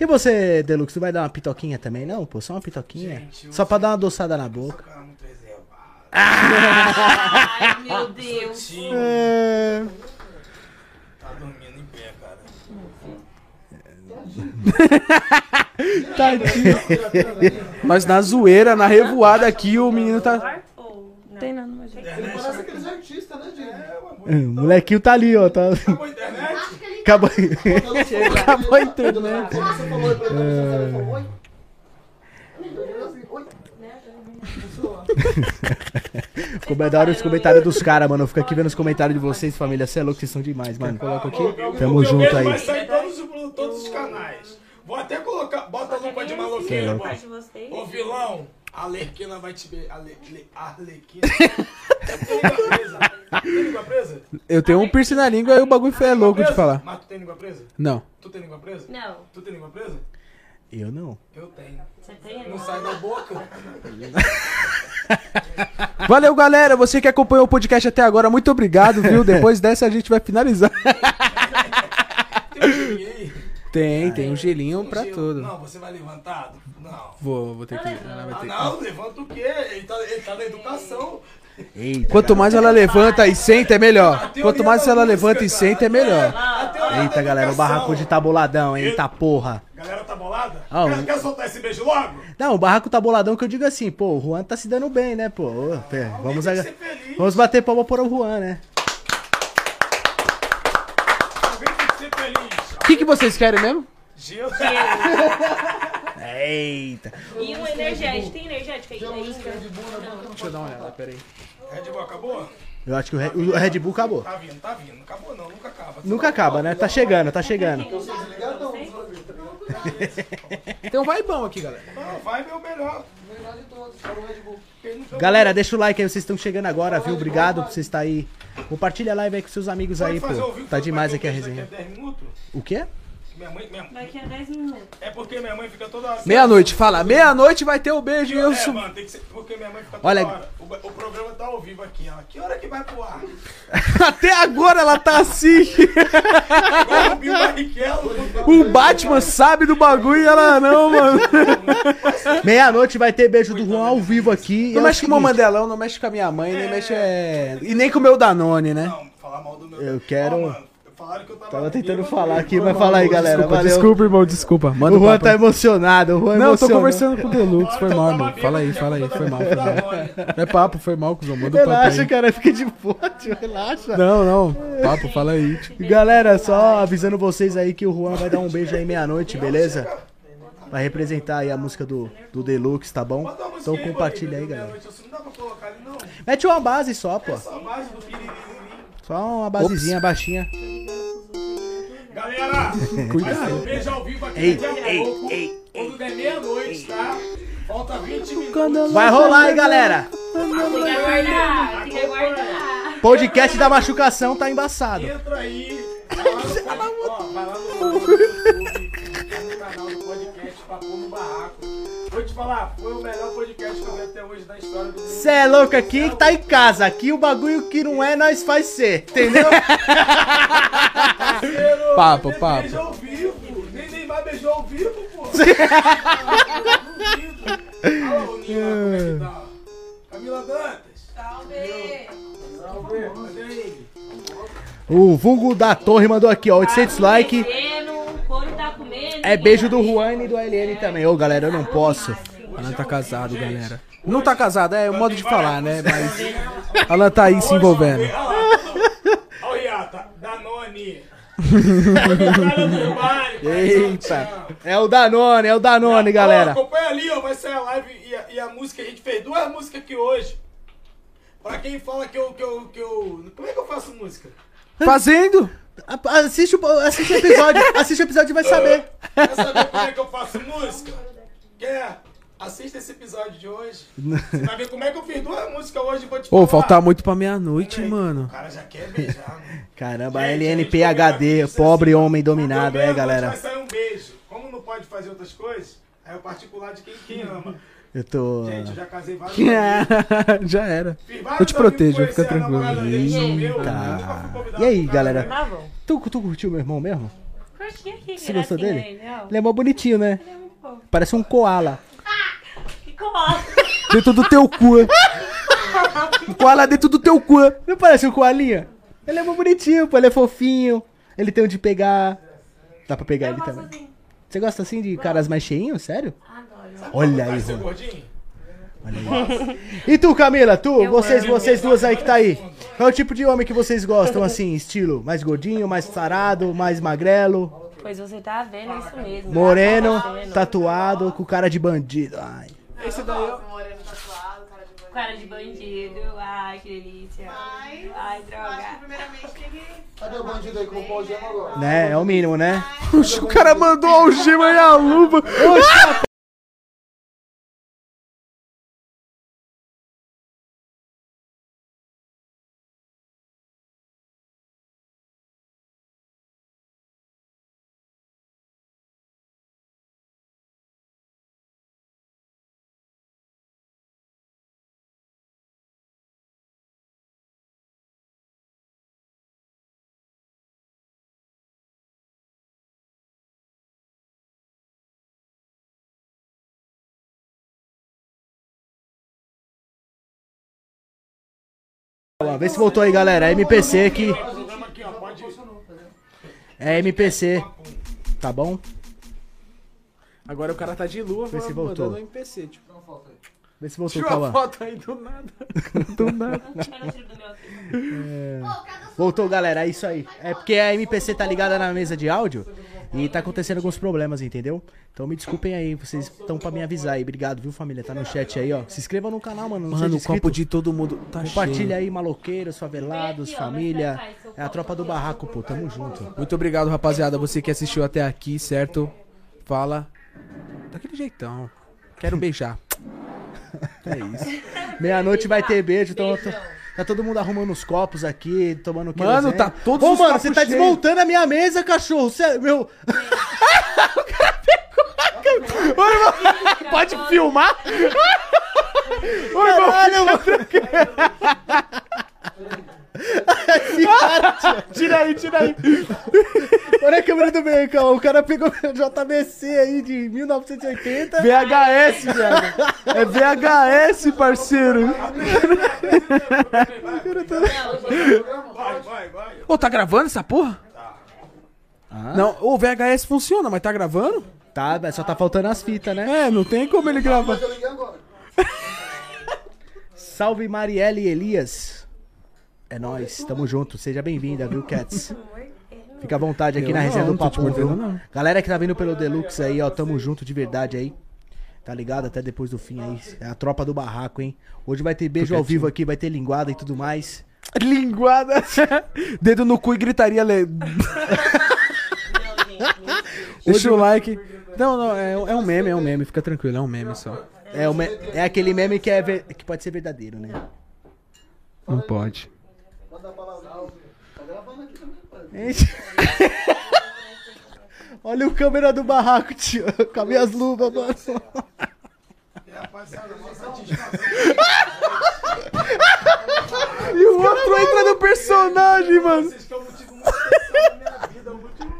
E você, Deluxe, tu vai dar uma pitoquinha também, não? Pô, só uma pitoquinha? Gente, Só pra dar uma adoçada na boca. Ai, [LAUGHS] meu Deus. É... Tá dormindo em pé, cara. [LAUGHS] Mas na zoeira, na revoada aqui, o menino tá. Tem não, mas... Ele parece aqueles artistas, né, Diego? O molequinho tá ali, ó. Tá... Acabou a internet? Acabou. [LAUGHS] Acabou a internet. Você falou ele falou, oi? Ele assim, oi? [LAUGHS] Hora os comentários dos caras, mano. Eu fico aqui vendo os comentários de vocês, família. Cê é louco, vocês são demais, mano. Coloca aqui. Tamo junto aí. Vai sair todos, os- todos os canais. Vou até colocar. Bota a lupa de de vocês. Ô vilão, a Arlequina vai te beijar. Arlequina. [LAUGHS] Tem língua presa? Tem língua presa? Eu tenho um piercing na língua e o bagulho é louco de falar. Mas tu tem língua presa? Não. Tu tem língua presa? Não, Tu tem língua presa? Eu não. Eu tenho. você tem? Não sai da boca. [LAUGHS] Valeu, galera. Você que acompanhou o podcast até agora, muito obrigado, viu? [LAUGHS] Depois dessa a gente vai finalizar. [LAUGHS] Tem um gelinho? Tem, um gelinho pra Gelo. tudo. Não, você vai levantado? Não. Vou, vou ter que. Ela vai Ah, ter que. não, levanta o quê? Ele tá, ele tá na educação. Eita. Quanto mais ela levanta e senta, é A melhor. teoria Quanto mais da ela música, levanta e cara. senta, é melhor. A teoria Eita, da galera, o educação. barraco hoje tá boladão, hein? Eita porra. Galera tá bolada? Ah, quer, o- quer soltar esse beijo logo? Não, o barraco tá boladão que eu digo assim, pô, o Juan tá se dando bem, né, pô? Pé, Vamos, tem que a- ser feliz. vamos bater palma por o Juan, né? Alguém tem que ser feliz. O que, que vocês querem mesmo? Gelo. Eita. E um energético, tem energético aí ainda? Deixa eu dar uma olhada, peraí. Red Bull acabou? Eu acho que o Red, o Red Bull acabou. Tá vindo, tá vindo. Não acabou não, nunca acaba. Nunca acaba, né? Tá chegando, tá chegando. [LAUGHS] Tem um vaibão aqui, galera. Não, vai meu melhor. Melhor de todos, o Red Bull. Quem nunca Galera, deixa o like aí, vocês estão chegando agora, viu? Obrigado por você estar aí. Compartilha a live aí com seus amigos aí, pô. Tá demais aqui a resenha. daqui a 10 minutos? O quê? Minha mãe, minha, Daqui a 10 minutos. é porque minha mãe fica toda hora. Meia-noite, fala. Meia-noite vai ter o beijo e eu É, sou. mano, tem que ser. Porque minha mãe fica toda Olha- hora. O, o programa tá ao vivo aqui. Ela, que hora que vai pro ar? [LAUGHS] Até agora ela tá assim. Igual o Bill Barrichello. O Batman sabe do bagulho e ela não, mano. [LAUGHS] Meia-noite vai ter beijo do Juan ao vivo aqui. Não é mexe com o meu seguinte, mandelão, não mexe com a minha mãe, nem mexe. É... E nem com o meu Danone, né? Não, falar mal do meu. Eu quero- Ó, mano, falaram que eu tava. Tava tentando falar aqui, mas fala aí, galera. Desculpa, Valeu. desculpa, irmão, desculpa. Manda O Juan papo. tá emocionado, o Juan Não, eu tô emocionou. conversando com o Deluxe, foi mal, irmão. Fala aí, fala aí, foi mal, tava foi mal. bêbado. Não é papo, foi mal, cuzão. Manda o papo Relaxa, cara, fica de boa, tio, relaxa. Não, não, papo, fala aí. Galera, só avisando vocês aí que o Juan vai dar um beijo aí meia-noite, beleza? Vai representar aí a música do, do Deluxe, tá bom? Então compartilha aí, galera. Mete uma base só, pô. Só a base do. Só uma basezinha baixinha. Galera, [LAUGHS] vai ser um Cuidado. beijo ao vivo aqui Ei, daqui a ei, pouco. ei, Quando der meia-noite, tá? Falta 20 minutos. Vai rolar aí, galera. Tem que aguardar, tem que aguardar. Podcast da machucação tá embaçado. Entra aí. Vai lá no, [LAUGHS] ó, vai lá no, no YouTube, no canal do podcast Papo no Barraco. Vou te falar, foi o melhor podcast que eu vi até hoje da história do mundo. Cê é louco aqui, tá em casa. Aqui o bagulho que não é, nós faz ser. Entendeu? Parceiro, Papo, nem papo. Beijo ao vivo. Nem Neymar beijou ao vivo, pô. Olha lá o Ninho lá, como é que tá? Camila Dantas. Salve! Cadê ele? O vulgo da torre mandou aqui, ó. 800 like. Tá. É beijo do Juan e do LN também. Ô, galera, eu não posso. Alan tá casado, galera. Não tá casado, é o modo de falar, né? Mas. Alan tá aí se envolvendo. Olha lá, olha o Riata, Danone. Do bairro. Eita. É o Danone, é o Danone, Ó, galera. acompanha ali, ó. Vai sair a live e a, e a música. A gente fez duas músicas aqui hoje. Pra quem fala que eu, que eu, que eu. Como é que eu faço música? Fazendo? Assiste o, assiste o episódio, [LAUGHS] assiste o episódio e vai saber. [LAUGHS] Quer saber como é que eu faço música? Quer? Assista esse episódio de hoje. Você vai ver como é que eu fiz duas músicas hoje. Vou te Ô, falar. falta muito pra meia-noite, mano. O cara já quer beijar, mano. [LAUGHS] Caramba, Gente, LNPHD, pobre assim, homem dominado, é, galera. Vai sair um beijo. Como não pode fazer outras coisas, é o particular de quem, quem ama. Eu tô. Gente, eu já casei várias [LAUGHS] vezes. Já era. Eu te protejo, fica tranquilo. Eita. nunca fui convidado E aí, galera? né? Tá bom. Tu, tu curtiu meu irmão mesmo? Curti aqui, Você gostou dele? Ele, ó. Ele é mó bonitinho, né? Ele é muito fofo. Parece um koala. Que cola. Dentro do teu cu. Koala dentro do teu cu. [LAUGHS] Não parece um koalinha? Ele é mó bonitinho, pô, ele é fofinho. Ele tem onde pegar. Dá pra pegar Eu ele também. assim. Você gosta assim de caras mais cheinhos? Sério? Olha aí, ser Juan. gordinho? E tu, Camila, tu, Eu vocês, amo. vocês duas aí que tá aí. Qual é o tipo de homem que vocês gostam, assim, estilo? Mais gordinho, mais sarado, mais magrelo, Pois você tá vendo isso mesmo. moreno, Tá vendo? tatuado, com cara de bandido. Ai. Esse daí Moreno tatuado, cara de bandido. Cara de bandido. Ai, que delícia. Ai, droga. Cadê o bandido aí com o pau gema agora? Né? É o mínimo, né? O cara mandou a algema e a luva. Vê se voltou aí, galera. É MPC aqui. É MPC. Tá bom? Agora o cara tá de lua, Vê se mandando voltou. um NPC, tipo. Vê se voltou, Tira uma Cauã. foto aí do nada. [LAUGHS] Do nada. Aqui. Voltou, galera. É isso aí. É porque a MPC tá ligada na mesa de áudio e tá acontecendo alguns problemas, entendeu? Então me desculpem aí. Vocês estão pra me avisar aí. Obrigado, viu, família? Tá no chat aí, ó. Se inscreva no canal, mano. Não Mano, o copo de todo mundo tá Compartilha cheio. aí, maloqueiros, favelados, família. É a tropa do barraco, pô. Tamo junto. Muito obrigado, rapaziada. Você que assistiu até aqui, certo? Fala daquele jeitão. Quero beijar. [LAUGHS] É isso. Meia-noite vai ter beijo. Então, tô- tá todo mundo arrumando os copos aqui, tomando Mano, querosene. tá todos Ô, os mano, você tá cheios. desmontando a minha mesa, cachorro. Sério, meu. [LAUGHS] Pode filmar? Caralho, mano. Esse cara, [LAUGHS] [LAUGHS] Tira aí, tira aí. Olha a câmera do meio, calma. O cara pegou JBC aí de 1980. VHS, velho. É VHS, parceiro. Vai, vai, vai. Ô, tá gravando essa porra? Não, o VHS funciona, mas tá gravando? Tá, só tá faltando as fitas, né? É, não tem como ele gravar. Salve Marielle Elias. É nóis, tamo junto. Seja bem-vinda, viu, Cats? [LAUGHS] Fica à vontade aqui Eu na não, resenha do não Papo, viu? mordendo, não. Galera que tá vindo pelo Deluxe aí, ó, tamo junto de verdade aí. Tá ligado? Até depois do fim aí. É a tropa do barraco, hein? Hoje vai ter beijo ao vivo aqui, vai ter linguada e tudo mais. [LAUGHS] Linguada. [LAUGHS] Dedo no cu e gritaria. Le... Deixa o like. Não, não, é, é um meme, é um meme, fica tranquilo, é um meme só. É, o me- é aquele meme que, é ver- que pode ser verdadeiro, né? Não pode. Manda a palavra. Tá gravando aqui também, pai. [LAUGHS] Olha o câmera do barraco, tio. Com as minhas luvas, mano. [LAUGHS] E o outro entra no personagem, mano. Vocês que o motivo mais especial da minha vida. O motivo...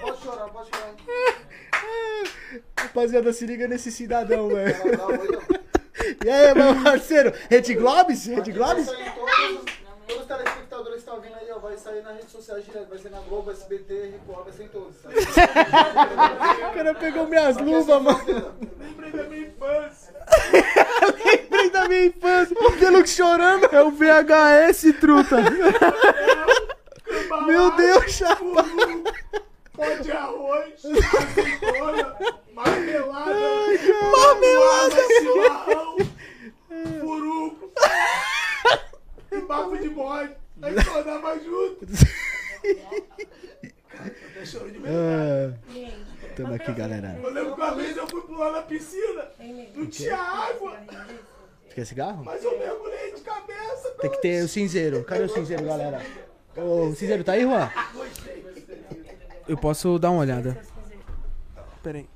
Pode chorar, pode chorar. Rapaziada, se liga nesse cidadão, velho. [LAUGHS] E aí, meu parceiro? Rede Globes? Rede Globes? Todos, os telespectadores que estão vindo aí, ó. Vai sair nas redes sociais direto. Vai ser na Globo, SBT, Record, vai ser em todos. Tá? [LAUGHS] O cara pegou minhas luvas, mano. Lembrei da minha infância. [LAUGHS] Lembrei da minha infância. O Deluxe chorando. É o VHS, truta. Meu Deus, chapa. Pó de arroz, [LAUGHS] azeitona, marmelada, marmelada, chimarrão, [LAUGHS] furuco [LAUGHS] e bafo de bode. Aí tornava junto. Cara, até choro de verdade. Ah, tamo aqui, galera. Eu lembro que uma vez eu fui pular na piscina, não tinha água, quer cigarro? mas eu mergulhei de cabeça. Tem que ter o cinzeiro. Cadê o cinzeiro, galera? Ô, o cinzeiro tá aí, Juan? Eu posso dar uma olhada. Pera aí.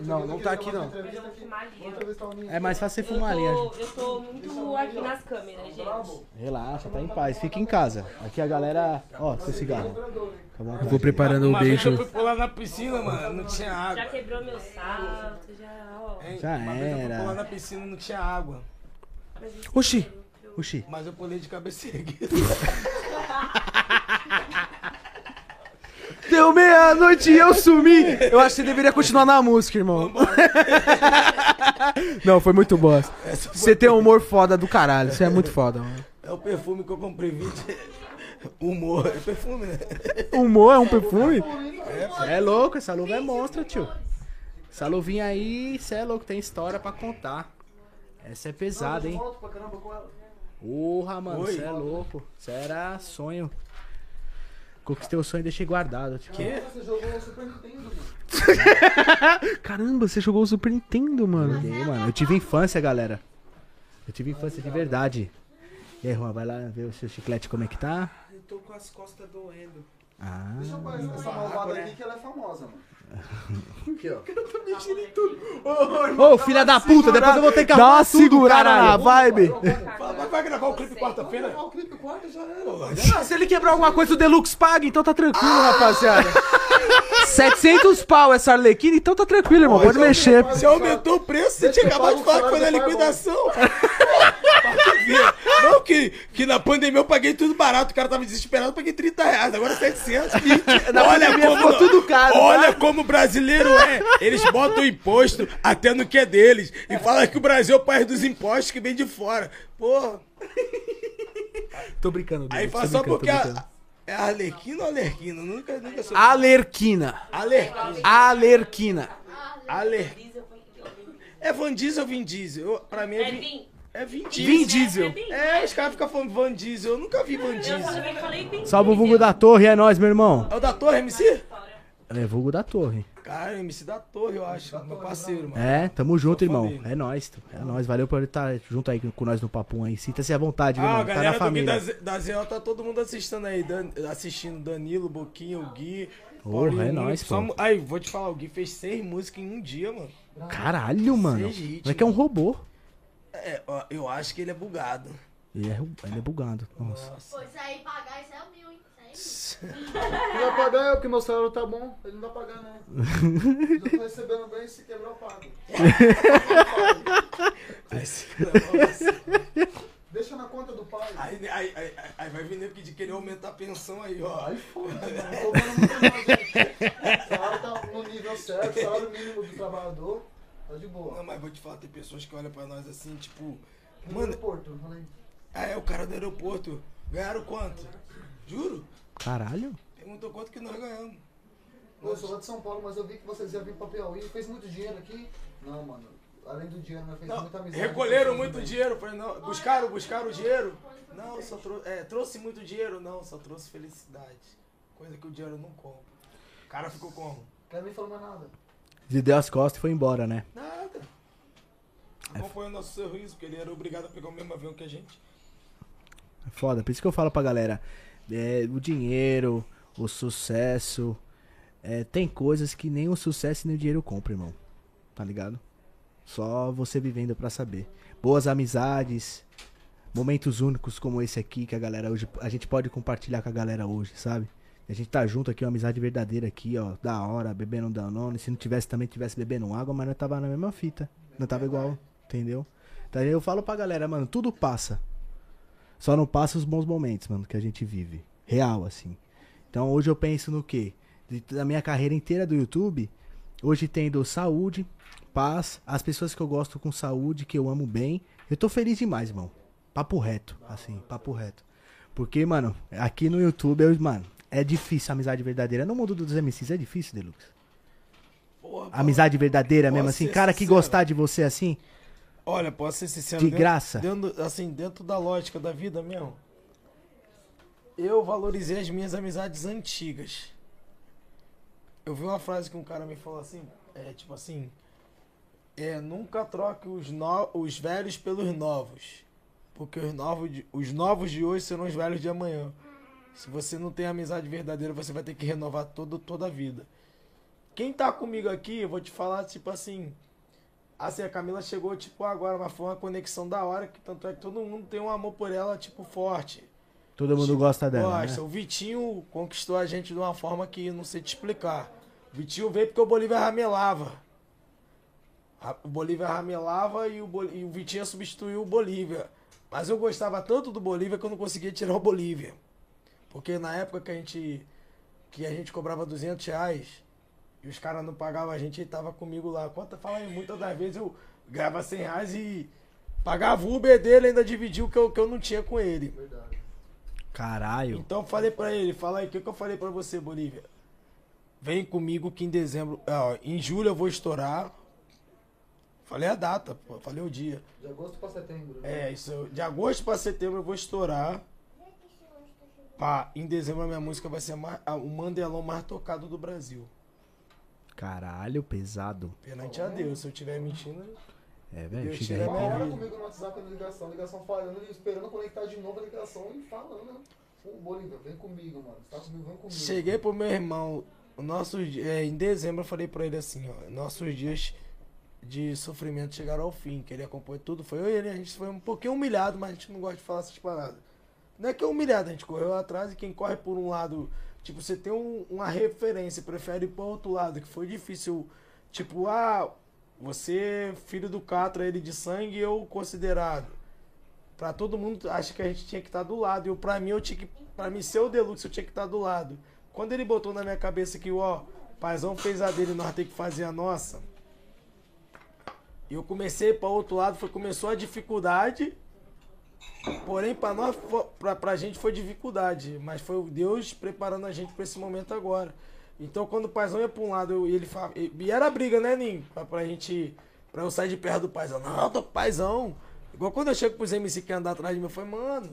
Não, não tá aqui não. É mais fácil você fumar ali. acho. eu tô muito aqui nas câmeras, gente. Relaxa, tá em paz. Fica em casa. Aqui a galera. Ó, seu cigarro. Tá? Eu vou preparando o vez eu beijo. fui pular na piscina, mano, não tinha Já água. quebrou meu salto, já, ó. Já vez eu fui era. pular na piscina, não tinha água. Oxi. Oxi. Mas eu pulei de cabeça erguida. [LAUGHS] [LAUGHS] Deu meia-noite e eu sumi. Eu acho que você deveria continuar na música, irmão. [LAUGHS] Não, foi muito boa. Você tem um humor foda do caralho. Você é muito foda, mano. É o perfume que eu comprei 20. Humor, é perfume, né? Humor é um perfume? É louco, essa luva é monstro, tio. Essa luvinha aí, cê é louco, tem história pra contar. Essa é pesada, hein? Porra, mano, Oi. cê é louco. Cê era sonho. Conquistei o sonho e deixei guardado. Tipo, Você jogou o Super Nintendo, mano. [LAUGHS] Caramba, você jogou o Super Nintendo, mano. Joguei, mano. Eu tive infância, galera. Eu tive infância de verdade. E aí, Juan, vai lá ver o seu chiclete como é que tá? Eu tô com as costas doendo. Ah, Deixa eu conhecer essa malvada aqui que ela é famosa, mano. [LAUGHS] Aqui, ó. [LAUGHS] Ô, filha da puta, depois eu vou ter que Dá uma arrumar tudo, segurada na caralho. vibe. Fala, mas vai gravar o clipe quarta-feira? Ah, o clipe quarta já era. [LAUGHS] Ah, se ele quebrar alguma coisa, o Deluxe paga, então tá tranquilo, rapaziada. 700 pau essa Arlequina, então tá tranquilo, irmão. Pode mexer. Você aumentou o preço, você tinha acabado de falar que foi na liquidação. Pra ver. Não, que, que na pandemia eu paguei tudo barato, o cara tava desesperado, eu paguei 30 reais, agora 700. [LAUGHS] olha pandemia como, ficou tudo caro, Olha como o brasileiro é. Eles botam imposto até no que é deles. E fala que o Brasil é o país dos impostos que vem de fora. Porra. Tô brincando, Aí Deluxe, fala só porque a, é Arlequina ou Alerquina? Nunca, nunca soube. Alerquina. Alerquina. Alerquina. Alerquina. É Van Diesel ou Vin Diesel? Eu, pra mim é, É Vin. É Vin Diesel. Vin Diesel. É. É, os caras ficam falando Van Diesel. Eu nunca vi Van Eu Diesel. também falei Vin. Salve o vulgo da torre, é nóis, meu irmão. É o da Torre, MC? É vulgo da torre. Cara, MC da Torre, eu acho. Meu parceiro, mano. É, tamo junto, irmão. família. É nóis. É nóis. Valeu por estar junto aí com nós no Papum aí. Sinta-se à vontade, meu Ah, a irmão. Tá galera na do Gui da, família. Z- da ZO tá todo mundo assistindo aí. Dan- assistindo Danilo, Boquinha, o Gui. Porra, é nóis, pô. Aí, vou te falar, o Gui fez seis músicas em um dia, mano. Caralho, mano. Seis hits, é que é um robô. É, ó, eu acho que ele é bugado. Ele é, ele é bugado. Nossa. Pô, isso aí pagar, isso é mil, hein? Isso aí Quem vai pagar é o que meu salário tá bom. Ele não vai pagar, não. Já tô recebendo bem, se quebrar eu pago. Aí, se- Deixa na conta do pai. aí, aí, aí- aí vai vir nego de querer aumentar a pensão aí, ó. Aí foda, mano. Tô ganhando muito mais, gente. O salário tá no nível certo, salário mínimo do trabalhador. Tá de Não, boa. mas vou te falar, tem pessoas que olham pra nós assim, tipo... No Mano, aeroporto, falei. ah, é o cara do aeroporto. Ganharam quanto? Juro? Caralho. Perguntou quanto que nós ganhamos. Eu sou lá de São Paulo, mas eu vi que vocês iam vir pra Piauí. Fez muito dinheiro aqui? Não, mano. Além do dinheiro, nós fez Não, muita amizade. recolheram muito vocês, dinheiro. Falei, não, buscaram, buscaram o dinheiro. Não, só trouxe, é, trouxe muito dinheiro. Não, só trouxe felicidade. Coisa que o dinheiro não compra. O cara ficou como? Não quero nem falar mais nada. Ele deu as costas e foi embora, né? Nada. Acompanhou nosso sorriso, porque ele era obrigado a pegar o mesmo avião que a gente. É foda. Por isso que eu falo pra galera. é, o dinheiro, o sucesso. é, tem coisas que nem o sucesso nem o dinheiro compra, irmão. Tá ligado? Só você vivendo pra saber. Boas amizades. Momentos únicos como esse aqui que a galera hoje. A gente pode compartilhar com a galera hoje, sabe? A gente tá junto aqui, uma amizade verdadeira aqui, ó. Da hora, bebendo Danone. Se não tivesse também, tivesse bebendo água, mas nós tava na mesma fita. Não tava igual, entendeu? Então eu falo pra galera, mano, tudo passa. Só não passa os bons momentos, mano, que a gente vive. Real, assim. Então hoje eu penso no quê? Da minha carreira inteira do YouTube, hoje tendo saúde, paz, as pessoas que eu gosto com saúde, que eu amo bem. Eu tô feliz demais, irmão. Papo reto, assim, papo reto. Porque, mano, aqui no YouTube, eu, mano, É difícil a amizade verdadeira. No mundo dos MCs é difícil, Deluxe. Porra, Amizade verdadeira mesmo, assim. Cara que sincero? gostar de você assim. Olha, posso ser sincero. De dentro- graça? Dentro, assim, dentro da lógica da vida mesmo. Eu valorizei as minhas amizades antigas. Eu vi uma frase que um cara me falou assim, é tipo assim, é nunca troque os, no, os velhos pelos novos, porque os novos, de, os novos de hoje serão os velhos de amanhã. Se você não tem amizade verdadeira, você vai ter que renovar todo, toda a vida. Quem tá comigo aqui, eu vou te falar tipo assim, Assim, a Camila chegou, tipo, agora, mas foi uma conexão da hora, que tanto é que todo mundo tem um amor por ela, tipo, forte. Todo mundo gosta dela. Gosta. Né? O Vitinho conquistou a gente de uma forma que não sei te explicar. O Vitinho veio porque o Bolívia ramelava. Ra- O Bolívia ramelava e o, Bol- e o Vitinho substituiu o Bolívia. Mas eu gostava tanto do Bolívia que eu não conseguia tirar o Bolívia. Porque na época que a gente, que a gente cobrava 200 reais e os caras não pagavam a gente, ele tava comigo lá. Conta, fala aí, muitas das vezes eu ganhava 100 reais e pagava o Uber dele e ainda dividia o que eu, que eu não tinha com ele. Caralho. Então eu falei pra ele, fala aí, o que, que eu falei pra você, Bolívia? Vem comigo que em dezembro, ó, em julho eu vou estourar. Falei a data, pô, falei o dia. De agosto pra setembro. né? É, isso, de agosto pra setembro eu vou estourar. Pá, em dezembro a minha música vai ser mais- a- o Mandelão mais tocado do Brasil. Caralho, pesado. Perante a Deus, se eu estiver mentindo. É, velho, chega aí. a Uma hora comigo no WhatsApp, na ligação, ligação falhando, esperando conectar de novo a ligação e falando. Ô, Bolívia, vem comigo, mano. Você tá comigo, vem comigo. Cheguei pro meu irmão, o nosso, é, em dezembro eu falei pra ele assim, ó, nossos dias de sofrimento chegaram ao fim, que ele acompanhou tudo, foi eu e ele, a gente foi um pouquinho humilhado, mas a gente não gosta de falar essas paradas. Não é que é humilhado, a gente correu atrás e quem corre por um lado, tipo, você tem um- uma referência, prefere ir pro outro lado, que foi difícil, tipo, ah, você, filho do Catra, ele de sangue, eu considerado. Pra todo mundo, acha que a gente tinha que estar do lado. E pra mim, eu tinha que. Pra mim ser o Deluxe, eu tinha que estar do lado. Quando ele botou na minha cabeça que, ó, paizão fez a dele, nós tem que fazer a nossa. E eu comecei para outro lado, foi, começou a dificuldade. Porém, para nós, pra, pra gente foi dificuldade. Mas foi Deus preparando a gente para esse momento agora. Então, quando o paizão ia pra um lado, e ele falava. E era briga, né, Ninho? Pra, pra gente. Pra eu sair de perto do paizão. Não, tô com o paizão. Igual quando eu chego pros MC que andar atrás de mim, eu falei, mano,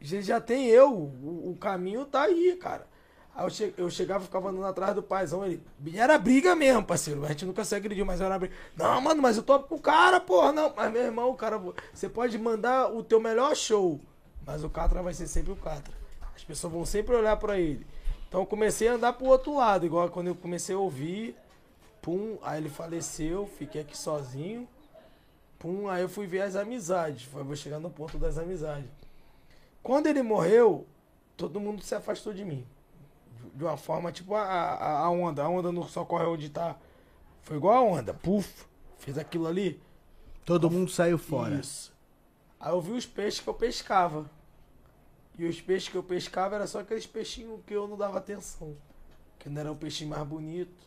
já, já tem eu. O, o caminho tá aí, cara. Aí eu, che- eu chegava e ficava andando atrás do paizão. Ele. Era briga mesmo, parceiro. A gente nunca se agrediu, mas era briga. Não, mano, mas eu tô com o cara, porra. Não, mas meu irmão, o cara. Você pode mandar o teu melhor show. Mas o Catra vai ser sempre o Catra. As pessoas vão sempre olhar pra ele. Então eu comecei a andar pro outro lado. Igual quando eu comecei a ouvir. Pum, aí ele faleceu, fiquei aqui sozinho. Pum, aí eu fui ver as amizades. Foi- Vou chegar no ponto das amizades. Quando ele morreu, todo mundo se afastou de mim. De- uma forma tipo a, a, a onda. A onda não só corre onde tá. Foi igual a onda. Puf, fez aquilo ali. Todo mundo saiu fora. Isso. Aí eu vi os peixes que eu pescava. E os peixes que eu pescava era só aqueles peixinhos que eu não dava atenção. Que não era o peixinho mais bonito.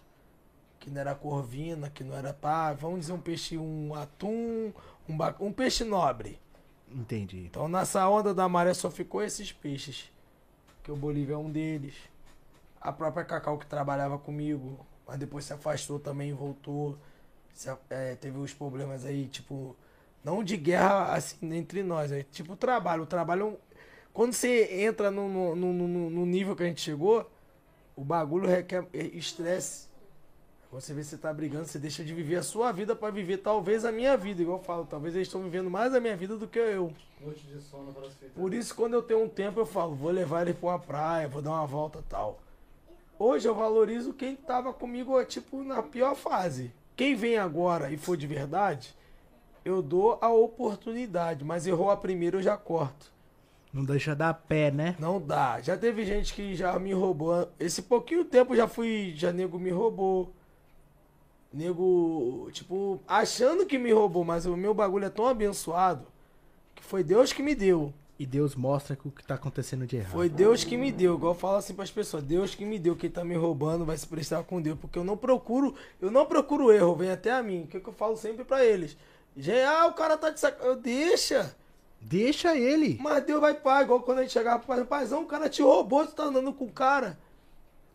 Que não era corvina, que não era pá. Vamos dizer um peixe, um atum, um, ba- um peixe nobre. Entendi. Então nessa onda da maré só ficou esses peixes. Que o Bolívia é um deles. A própria Cacau que trabalhava comigo, mas depois se afastou também, voltou. Se é, teve os problemas aí, tipo, não de guerra assim entre nós, é tipo trabalho. O trabalho é um- Quando você entra no, no, no, no- nível que a gente chegou, o bagulho requer é, estresse. Você vê que você tá brigando, você deixa de viver a sua vida pra viver talvez a minha vida, igual eu falo. Talvez eles estão vivendo mais a minha vida do que eu. Noite de sono, fitas. Por isso, quando eu tenho um tempo, eu falo, vou levar ele pra uma praia, vou dar uma volta tal. Hoje eu valorizo quem tava comigo, tipo, na pior fase. Quem vem agora e for de verdade, eu dou a oportunidade, mas errou a primeira, eu já corto. Não deixa dar pé, né? Não dá. Já teve gente que já me roubou. Esse pouquinho tempo já fui. Já nego me roubou. Nego, tipo, achando que me roubou, mas o meu bagulho é tão abençoado que foi Deus que me deu. E Deus mostra o que tá acontecendo de errado. Foi Deus que me deu, igual eu falo assim pras pessoas, Deus que me deu, quem tá me roubando vai se prestar com Deus, porque eu não procuro, eu não procuro erro, vem até a mim, o que, eu falo sempre pra eles? Já, ah, o cara tá de sac... eu deixa, Deixa ele. Mas Deus vai pagar, igual quando a gente chegava pro pai, paizão, o cara te roubou, tu tá andando com o cara.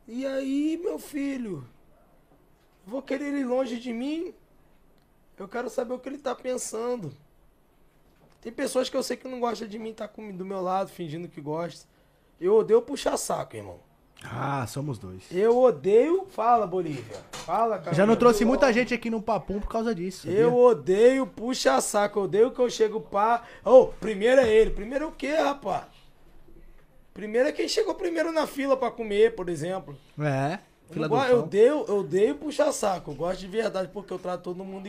E aí, meu filho? Vou querer ele longe de mim? Eu quero saber o que ele tá pensando. Tem pessoas que eu sei que não gostam de mim, tá comigo do meu lado, fingindo que gosta. Eu odeio puxar saco, irmão. Ah, somos dois. Eu odeio. Fala, Bolívia. Fala, cara. Já não trouxe muita gente aqui no Papum por causa disso. sabia? Eu odeio puxa saco, eu odeio que eu chego pá. Ô, primeiro é ele. Primeiro é o quê, rapaz? Primeiro é quem chegou primeiro na fila pra comer, por exemplo. É. Eu, Fila não do eu odeio, eu odeio puxar saco. Eu gosto de verdade porque eu trato todo mundo